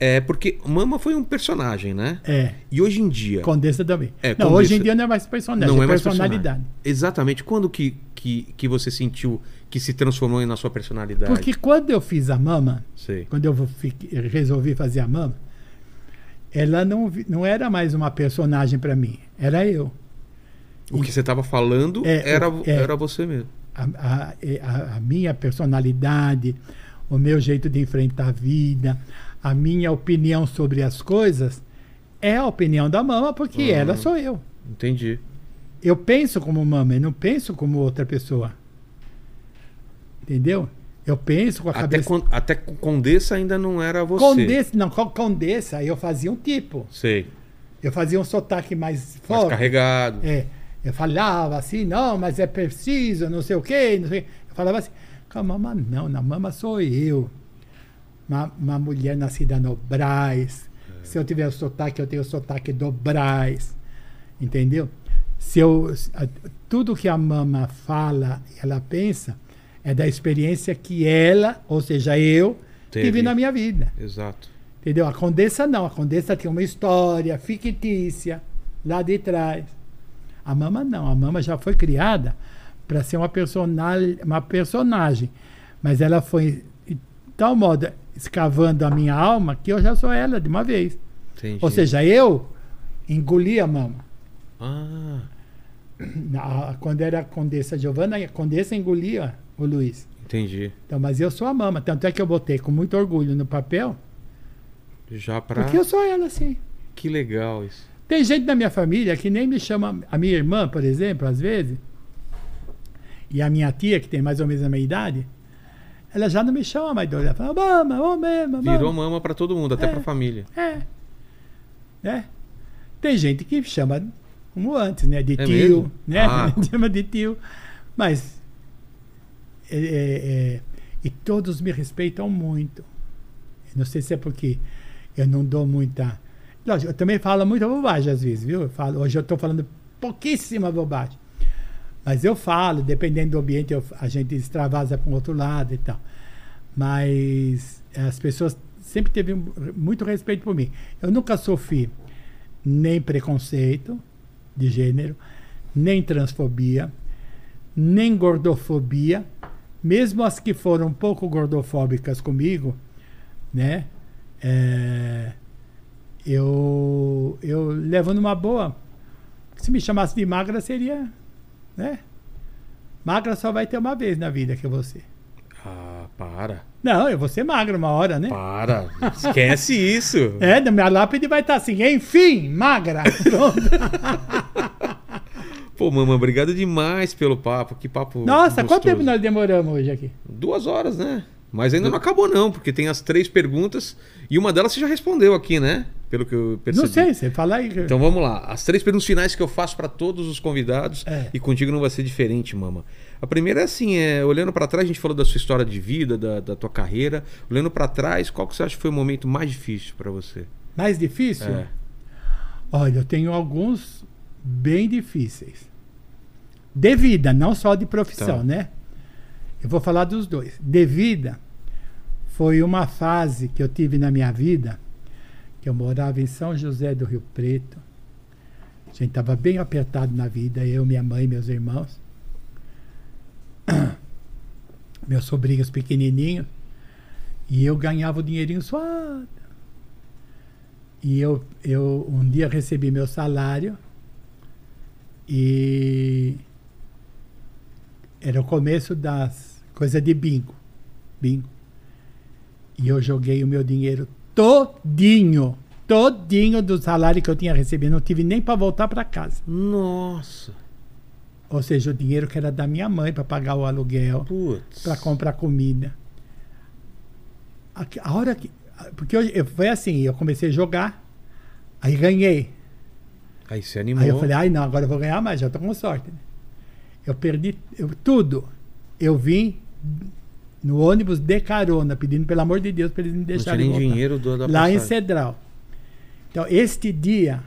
É porque Mama foi um personagem, né? É, E hoje em dia. Condessa também. É, não, Condessa. hoje em dia não é mais personagem, Não é, é mais personalidade. personagem. Exatamente. Quando que, que, que você sentiu que se transformou na sua personalidade? Porque quando eu fiz a mama, Sei. quando eu fiquei- resolvi fazer a mama, ela não, não era mais uma personagem para mim, era eu. O que você estava falando É, era, é. era você mesmo. A, a- a- minha personalidade, o meu jeito de enfrentar a vida, a minha opinião sobre as coisas, é a opinião da mama, porque Uhum. ela sou eu. Entendi. Eu penso como mama, eu não penso como outra pessoa. Entendeu? Eu penso com a Até, cabeça. con- até com Condessa ainda não era você. Condessa, não, com Condessa, eu fazia um tipo. Sei. Eu fazia um sotaque mais Mais forte. carregado. É, eu falava assim, não, mas é preciso, não sei o quê. Não sei. Eu falava assim, com a mama não, na mama sou eu. Uma, uma mulher nascida no Brás. Se eu tiver o sotaque, eu tenho o sotaque do Brás. Entendeu? Se eu, tudo que a mama fala e ela pensa é da experiência que ela, ou seja, eu, Teve. tive na minha vida. Exato. Entendeu? A Condessa não. A Condessa tem uma história fictícia lá de trás. A Mama não. A Mama já foi criada para ser uma, personal, uma personagem. Mas ela foi, de tal modo, escavando a minha alma que eu já sou ela de uma vez. Entendi. Ou seja, eu engoli a Mama. Ah, Na- Quando era a Condessa Giovanna, a Condessa engolia o Luiz. entendi. Então, mas eu sou a Mama. Tanto é que eu botei com muito orgulho no papel, Já pra. porque eu sou ela, assim. Que legal isso. Tem gente da minha família que nem me chama. A minha irmã, por exemplo, às vezes, e a minha tia, que tem mais ou menos a minha idade, ela já não me chama mais doida. Ela fala, mama, ô mama, mama. Virou mama pra todo mundo, até É. pra família. É. Né? Tem gente que chama como antes, né? De É tio, mesmo? né? Ah. chama de tio. Mas. é, é, é, e todos me respeitam muito. Não sei se é porque eu não dou muita. Lógico, eu também falo muita bobagem às vezes, viu? Eu falo, hoje eu estou falando pouquíssima bobagem. Mas eu falo, dependendo do ambiente, eu- a gente extravasa para o outro lado e tal. Mas as pessoas sempre teve muito respeito por mim. Eu nunca sofri nem preconceito, de gênero, nem transfobia, nem gordofobia, mesmo as que foram um pouco gordofóbicas comigo, né? É, eu, eu levo numa boa. Se me chamasse de magra, seria. Né? Magra só vai ter uma vez na vida que vou ser. Ah, para. Não, eu vou ser magra uma hora, né? Para. Esquece isso. É, na minha lápide vai estar assim, enfim, magra. Pô, mamãe, obrigado demais pelo papo. Que papo. Nossa, quanto gostoso. tempo nós demoramos hoje aqui? Duas horas, né? Mas ainda não acabou, não, porque tem as três perguntas e uma delas você já respondeu aqui, né? Pelo que eu percebi. Não sei, você fala aí. Então vamos lá. As três perguntas finais que eu faço para todos os convidados É. e contigo não vai ser diferente, mama. A primeira é assim, é, olhando para trás, a gente falou da sua história de vida, da, da tua carreira. Olhando para trás, qual que você acha que foi o momento mais difícil para você? Mais difícil? É. Olha, eu tenho alguns bem difíceis. De vida, não só de profissão, Tá. né? Eu vou falar dos dois. De vida, foi uma fase que eu tive na minha vida, que eu morava em São José do Rio Preto. A gente estava bem apertado na vida, eu, minha mãe, meus irmãos. Meus sobrinhos pequenininhos. E eu ganhava o dinheirinho suado. E eu, eu um dia recebi meu salário e era o começo das coisas de bingo. Bingo. E eu joguei o meu dinheiro todinho, todinho do salário que eu tinha recebido. Não tive nem para voltar para casa. Nossa. Ou seja, o dinheiro que era da minha mãe para pagar o aluguel, para comprar comida. A, a hora que. Porque eu, eu- foi assim, eu comecei a jogar, aí ganhei. Aí você animou. Aí eu falei, ai não, agora eu vou ganhar mais, já tô com sorte. né? Eu perdi eu- tudo. Eu vim no ônibus de carona, pedindo pelo amor de Deus para eles me não tinha deixarem nem voltar. dinheiro do, da Lá em passagem. Cedral. Então, este dia,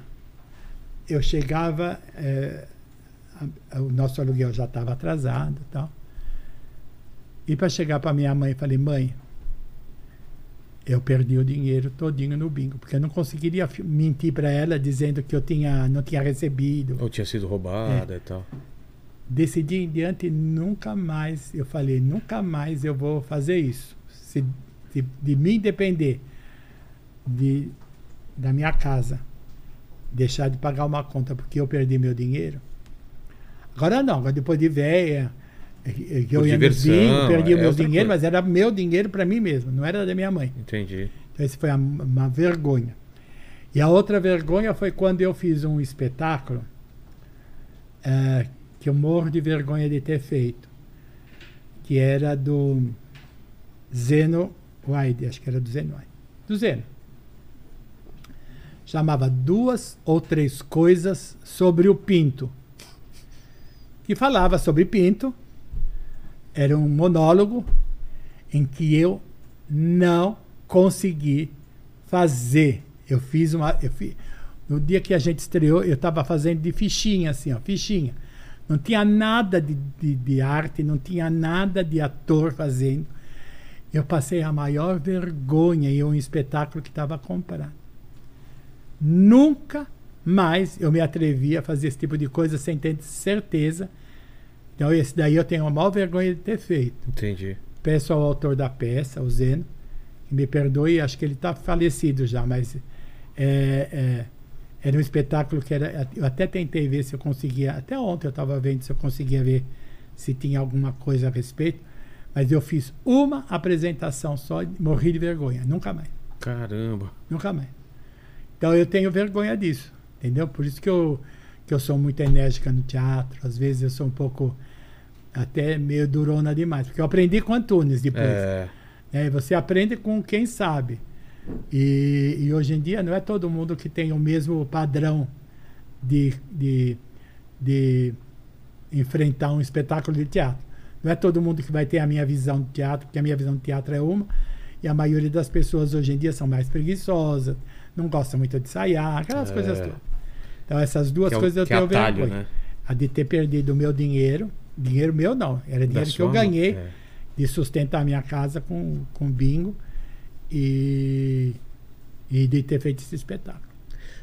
eu chegava, eh, a- a- o nosso aluguel já estava atrasado e tal. E para chegar para minha mãe, falei, mãe, eu perdi o dinheiro todinho no bingo, porque eu não conseguiria mentir para ela dizendo que eu tinha, não tinha recebido. Ou tinha sido roubada É. e tal. Decidi em diante nunca mais, eu falei, nunca mais eu vou fazer isso. Se, se de mim depender, de, da minha casa, deixar de pagar uma conta porque eu perdi meu dinheiro. Agora não, agora depois de velha, eh, que eu Por ia diversão, perdi é o meu dinheiro, coisa. mas era meu dinheiro para mim mesmo, não era da minha mãe. Entendi. Então, isso foi a- uma vergonha. E a outra vergonha foi quando eu fiz um espetáculo eh, que eu morro de vergonha de ter feito, que era do Zeno Wide, acho que era do Zeno Wide. Do Zeno. Chamava Duas ou Três Coisas sobre o Pinto. Que falava sobre pinto. Era um monólogo em que eu não consegui fazer. Eu fiz uma. Eu fi- no dia que a gente estreou, eu estava fazendo de fichinha, assim, ó, fichinha. Não tinha nada de, de, de arte, não tinha nada de ator fazendo. Eu passei a maior vergonha em um espetáculo que estava comprado. Nunca mais eu me atrevi a fazer esse tipo de coisa sem ter certeza. Então, esse daí eu tenho a maior vergonha de ter feito. Entendi. Peço ao autor da peça, o Zeno, que me perdoe, acho que ele está falecido já, mas é, é, era um espetáculo que era. Eu até tentei ver se eu conseguia, até ontem eu estava vendo se eu conseguia ver se tinha alguma coisa a respeito, mas eu fiz uma apresentação só e morri de vergonha, nunca mais, Caramba. nunca mais. Então eu tenho vergonha disso, entendeu? Por isso que eu, que eu sou muito enérgica no teatro, às vezes eu sou um pouco até meio durona demais, porque eu aprendi com Antunes depois. É. né? Você aprende com quem sabe. E, e hoje em dia não é todo mundo que tem o mesmo padrão de, de, de enfrentar um espetáculo de teatro. Não é todo mundo que vai ter a minha visão de teatro, porque a minha visão de teatro é uma, e a maioria das pessoas hoje em dia são mais preguiçosas, não gostam muito de ensaiar, aquelas É. coisas todas. Então essas duas Que é coisas eu que é tenho atalho, vergonha. né? A de ter perdido o meu dinheiro, dinheiro meu não, era Da dinheiro que sua eu ganhei É. de sustentar minha casa com, com bingo e, e de ter feito esse espetáculo.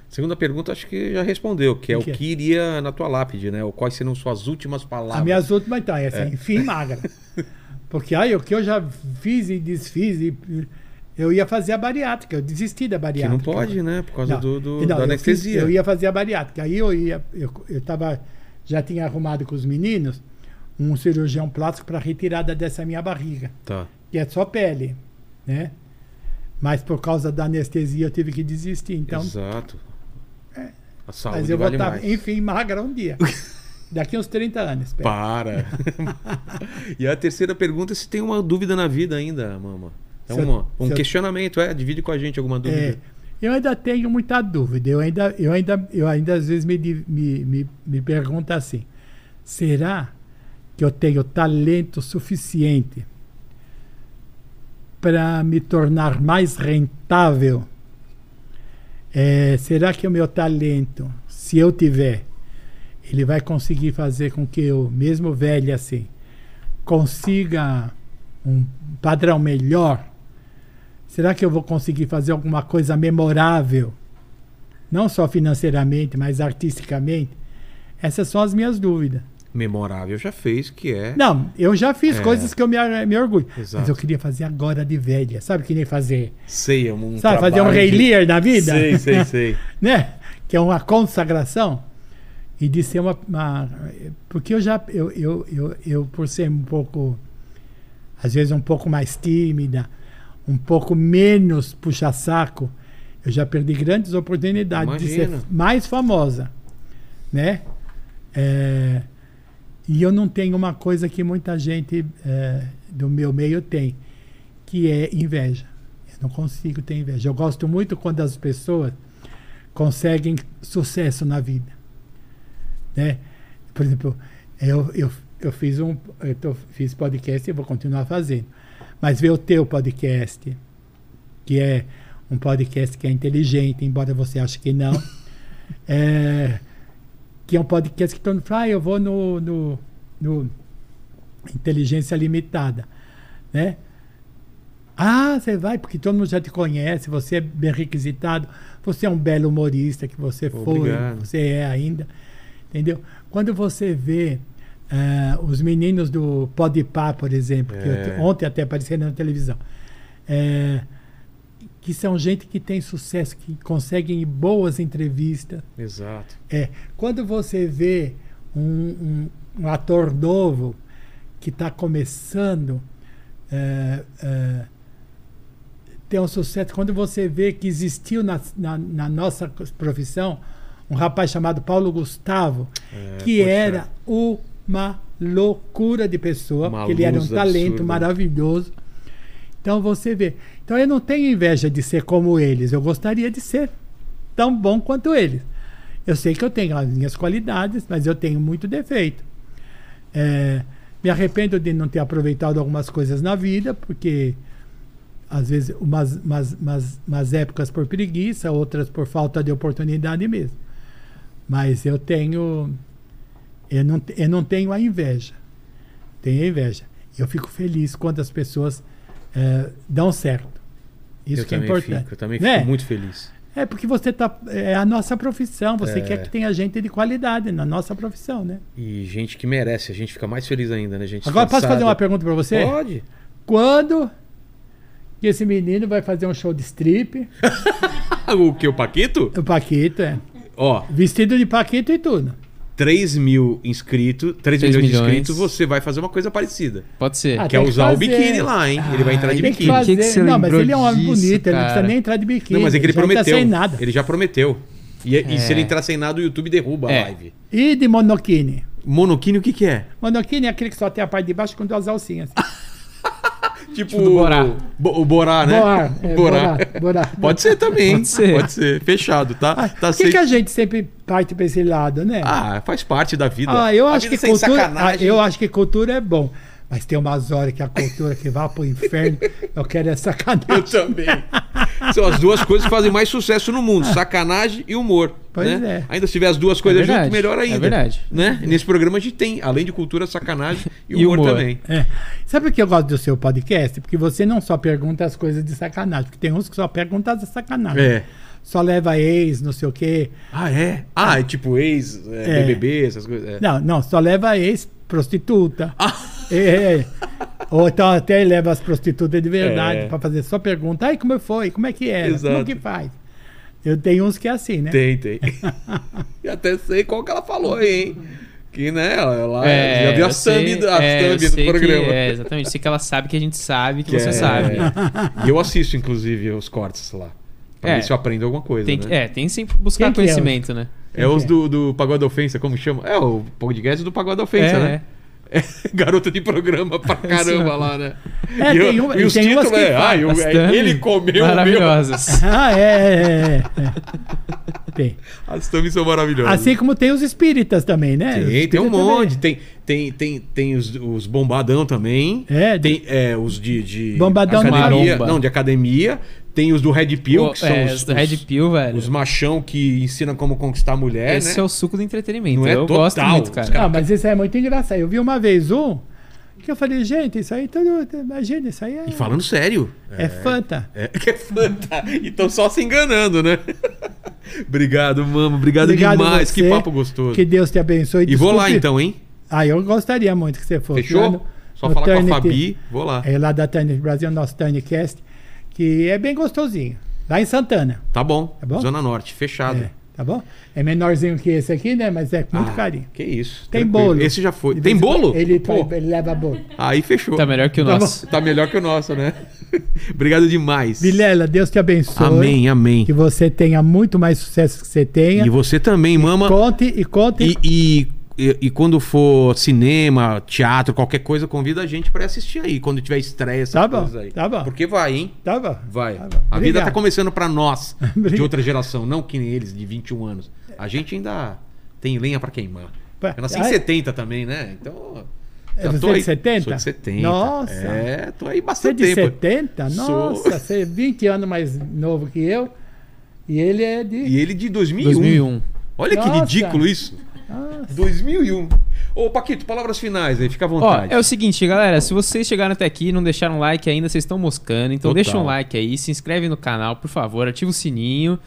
Segunda pergunta, acho que já respondeu, que é O o que é? que iria na tua lápide, né? Ou quais seriam suas últimas palavras. As minhas últimas, então, é assim, enfim, magra. Porque aí o que eu já fiz e desfiz, e, eu ia fazer a bariátrica, eu desisti da Que bariátrica. não pode, né? Por causa Não, do, do- não, da eu fiz- anestesia. eu ia fazer a bariátrica. Aí eu ia, eu, eu tava, já tinha arrumado com os meninos um cirurgião plástico para retirada dessa minha barriga, Tá. que é só pele, né? Mas por causa da anestesia eu tive que desistir. Então, Exato. A saúde mas eu vale vou estar, mais. enfim, magra um dia. Daqui uns 30 anos. espero. Para. e a terceira pergunta é se tem uma dúvida na vida ainda, mama. É Se eu- uma, um se eu- questionamento, é? Divide com a gente alguma É, dúvida. eu ainda tenho muita dúvida. Eu ainda, eu ainda, eu ainda às vezes me, me, me, me pergunto assim: será que eu tenho talento suficiente para me tornar mais rentável? É, será que o meu talento, se eu tiver, ele vai conseguir fazer com que eu, mesmo velho assim, consiga um padrão melhor? Será que eu vou conseguir fazer alguma coisa memorável? Não só financeiramente, mas artisticamente? Essas são as minhas dúvidas. Memorável já fez, que é. Não, eu já fiz É. coisas que eu me, me orgulho. Exato. Mas eu queria fazer agora de velha. Sabe que nem fazer? Sei, é um sabe, fazer um Rei de- Lear na vida? Sei, sei, sei. né? Que é uma consagração. E de ser uma. uma- porque eu já. Eu, eu, eu, eu, por ser um pouco. Às vezes um pouco mais tímida, um pouco menos puxa-saco, eu já perdi grandes oportunidades de Imagino. ser mais famosa. Né? É, e eu não tenho uma coisa que muita gente é, do meu meio tem, que é inveja. Eu não consigo ter inveja. Eu gosto muito quando as pessoas conseguem sucesso na vida. Né? Por exemplo, eu, eu, eu fiz um eu tô- fiz podcast e vou continuar fazendo. Mas ver o teu podcast, que é um podcast que é inteligente, embora você ache que não, é, que é um podcast que todo mundo fala, ah, eu vou no, no, no Inteligência Limitada. Né? Ah, você vai, porque todo mundo já te conhece, você é bem requisitado, você é um belo humorista que você foi, Obrigado. você é ainda. Entendeu? Quando você vê ah, os meninos do Podpah, por exemplo, que eu É. te- ontem até apareceram na televisão, é, que são gente que tem sucesso, que conseguem boas entrevistas. Exato. É, quando você vê um, um- um ator novo que está começando é, é, ter um sucesso, quando você vê que existiu na, na, na nossa profissão um rapaz chamado Paulo Gustavo, É, que poxa. era uma loucura de pessoa, Uma ele era um talento absurda. maravilhoso. Então você vê. Então eu não tenho inveja de ser como eles, eu gostaria de ser tão bom quanto eles. Eu sei que eu tenho as minhas qualidades, mas eu tenho muito defeito. É, me arrependo de não ter aproveitado algumas coisas na vida, porque às vezes umas, umas, umas, umas épocas por preguiça, outras por falta de oportunidade mesmo. Mas eu tenho. Eu não, eu não tenho a inveja. Tenho a inveja. Eu fico feliz quando as pessoas eh, dão certo. Isso eu que é importante. Fico, eu também Né? fico muito feliz. É porque você tá. É a nossa profissão. Você É. quer que tenha gente de qualidade na nossa profissão, né? E gente que merece, a gente fica mais feliz ainda, né? Gente Agora posso esforçada. fazer uma pergunta para você? Pode. Quando que esse menino vai fazer um show de strip? o que? O Paquito? O Paquito, é. Ó, Vestido de Paquito e tudo. 3 mil inscritos, 3 Três milhões, de milhões. inscritos, você vai fazer uma coisa parecida. Pode ser. Ah, que é tem que usar o biquíni lá, hein? ele vai entrar de biquíni. Que que não, mas ele é um homem disso, bonito, ele não precisa nem entrar de biquíni. Não, mas é que ele já tá prometeu. sem nada. Ele já prometeu. E, e É. se ele entrar sem nada, o YouTube derruba É. a live. E de monoquine. Monoquine, o que que é? Monoquine é aquele que só tem a parte de baixo com duas alcinhas. Tipo, do Borá. Bo- o Borá, né? Boar, é, Borá. Borá, Borá. Pode ser também. Pode ser. Pode ser. Fechado, tá? Ah, tá Por que, sem- que a gente sempre parte para esse lado, né? Ah, faz parte da vida. Ah, eu A acho que cultura, ah, eu acho que cultura é bom. Mas tem umas horas que a cultura que vai pro inferno, eu quero é Eu sacanagem. também. São as duas coisas que fazem mais sucesso no mundo: sacanagem e humor. Pois né? é. Ainda se tiver as duas coisas verdade, juntas, melhor ainda. é verdade. Né? E nesse programa a gente tem, além de cultura, sacanagem e, E humor, humor. também. É. Sabe por que eu gosto do seu podcast? Porque você não só pergunta as coisas de sacanagem, porque tem uns que só perguntam as sacanagem. É. só leva ex, não sei o quê. Ah, é? Ah, é tipo ex, é, É. BBB, essas coisas. é. Não, não, só leva ex prostituta. Ah. É. Ou então até leva as prostitutas de verdade É. pra fazer só pergunta. Ai, como foi? Como é que era? Exato. Como que faz? Eu tenho uns que é assim, né? Tem, tem. e até sei qual que ela falou aí, hein? Que, né, ela, ela É, já viu sei- thumb, as é, eu thumb do sei que- programa. é, exatamente. Sei que ela sabe que a gente sabe que, Que você é- sabe. E eu assisto, inclusive, os cortes lá. Pra É. ver se eu aprendo alguma coisa. Tem que, né? é, tem sempre buscar Quem é? conhecimento, né? É os do, do Pagode Ofensa, como chama? É o podcast do Pagode Ofensa, É, né? É, garota de programa pra caramba lá, né? É, e, tem uma- e os tem títulos é, ah, eu- é, ele comeu o meu. Maravilhosas. Ah, é, é, é, é. Tem. As thumbs são maravilhosas. Assim como tem os espíritas também, né? Tem, tem um monte. também. Tem, tem, tem, tem os, os bombadão também. É, Tem é, os de, de Bombadão academia. maromba. Não, de academia. Tem os do Red Pill, que são é, os, os do Red Pill, velho. os machão que ensinam como conquistar a mulher, Esse né? é o suco do entretenimento. Não é eu total, gosto muito, cara. Ah, mas isso é muito engraçado. Eu vi uma vez um que eu falei, gente, isso aí tudo. Imagina, isso aí é, E falando sério. é Fanta. É, que é fanta. E estão só se enganando, né? obrigado, mamo. Obrigado, Obrigado demais. você. Que papo gostoso. Que Deus te abençoe. E vou lá Desculpe- então, hein? Ah, eu gostaria muito que você fosse. Fechou? lá no- Só no falar com a Fabi. Vou lá. É lá da Turnity Brasil, nosso Turncast, que é bem gostosinho. Lá em Santana. Tá bom. Tá bom? Zona Norte, fechado. É, tá bom? É menorzinho que esse aqui, né? Mas é com muito Ah, carinho. Que isso. Tem tranquilo. bolo. Esse já foi. Tem bolo? Ele, Pô, ele leva bolo. Aí fechou. Tá melhor que o Tá bom. nosso. Tá melhor que o nosso, né? Obrigado demais. Vilela, Deus te abençoe. Amém, amém. Que você tenha muito mais sucesso que você tenha. E você também, mama. Conte e conte. E, e, e, e quando for cinema, teatro, qualquer coisa, convida a gente pra assistir aí. Quando tiver estreia, essas Tá bom, coisas aí. tá bom. Porque vai, hein? Tá bom. Vai. Tá bom. a vida tá começando pra nós, de outra geração, não que nem eles, de 21 anos. A gente ainda tem lenha pra queimar. Eu nasci em ai. 70 também, né? Então. É, você é de aí. 70? Sou de 70. Nossa. É, tô aí Você é bastante de tempo. 70? Sou. Nossa, você é 20 anos mais novo que eu. E ele é de. E ele de 2001. 2001. Olha que Nossa. ridículo isso. Nossa. 2001. Ô, Paquito, palavras finais aí, fica à Ó, vontade. é o seguinte, galera, se vocês chegaram até aqui e não deixaram like ainda, vocês estão moscando. Então Total. deixa um like aí, se inscreve no canal, por favor, ativa o sininho.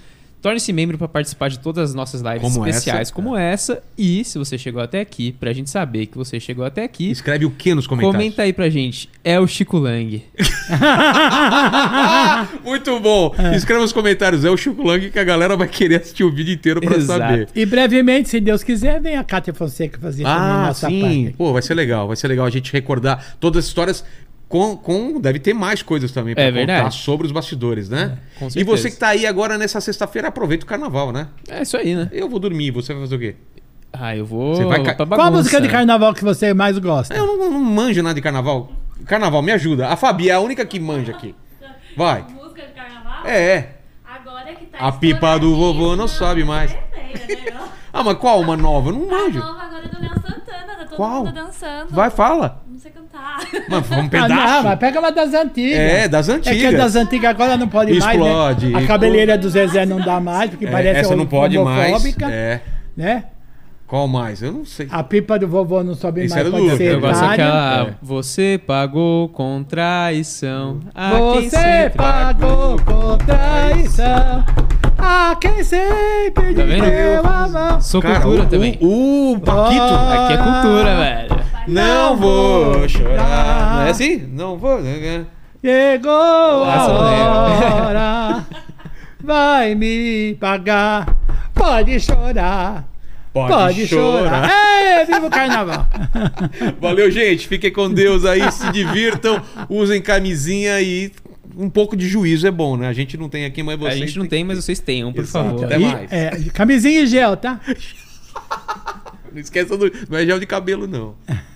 Torne-se membro para participar de todas as nossas lives Como especiais essa. como essa. E se você chegou até aqui, pra gente saber que você chegou até aqui, Escreve o que nos comentários? comenta aí pra gente. É o Chico Lang. Muito bom. Escreva nos comentários. É o Chico Lang que a galera vai querer assistir o vídeo inteiro pra Exato. saber. E brevemente, se Deus quiser, vem a Cátia Fonseca fazer também Ah, nossa sim. parte. Pô, vai ser legal. Vai ser legal a gente recordar todas as histórias. Com, com- deve ter mais coisas também pra É contar verdade. sobre os bastidores, né? É, com e você que tá aí agora nessa sexta-feira, aproveita o carnaval, né? É isso aí, né? Eu vou dormir, você vai fazer o quê? Ah, eu vou Você vai ca- pra Qual a música de carnaval que você mais gosta? Eu não, não manjo nada de carnaval. Carnaval, me ajuda. A Fabi é a única que manja aqui. Vai. Música de carnaval? É. Agora que tá A pipa do vovô não sobe mais. É né? Ah, mas qual uma nova? Eu não A manjo. nova agora é do Léo Santana, todo Qual? mundo dançando. Vai, fala. Não sei cantar. Mas vamos um Ah, pedaço. não, mas pega uma das antigas. É, das É antigas. que a das antigas agora não pode Explode. mais, né? A cabeleira do Zezé não dá mais, porque É, parece essa não pode mais. É. né? Qual mais? Eu não sei. A pipa do vovô não sobe Esse mais, era do pode Lucas. ser Eu gosto etária. daquela. É. Você pagou com traição. Você pagou com traição quem sempre Tá vendo? deu a mão. Sou Cara, cultura o, também. O, o Paquito. Ah. Aqui é cultura, velho. Não vou chorar. Não é assim? Não vou. Chegou eu a hora, vai me pagar, pode chorar. Pode, chorar. Ei, viva o carnaval! Valeu, gente. Fiquem com Deus aí. Se divirtam. Usem camisinha e um pouco de juízo é bom, né? A gente não tem aqui, mas A vocês gente não têm tem, mas vocês tenham, por Exato. favor. Até E, mais. é, camisinha e gel, tá? Não esqueça do. Não é gel de cabelo, não.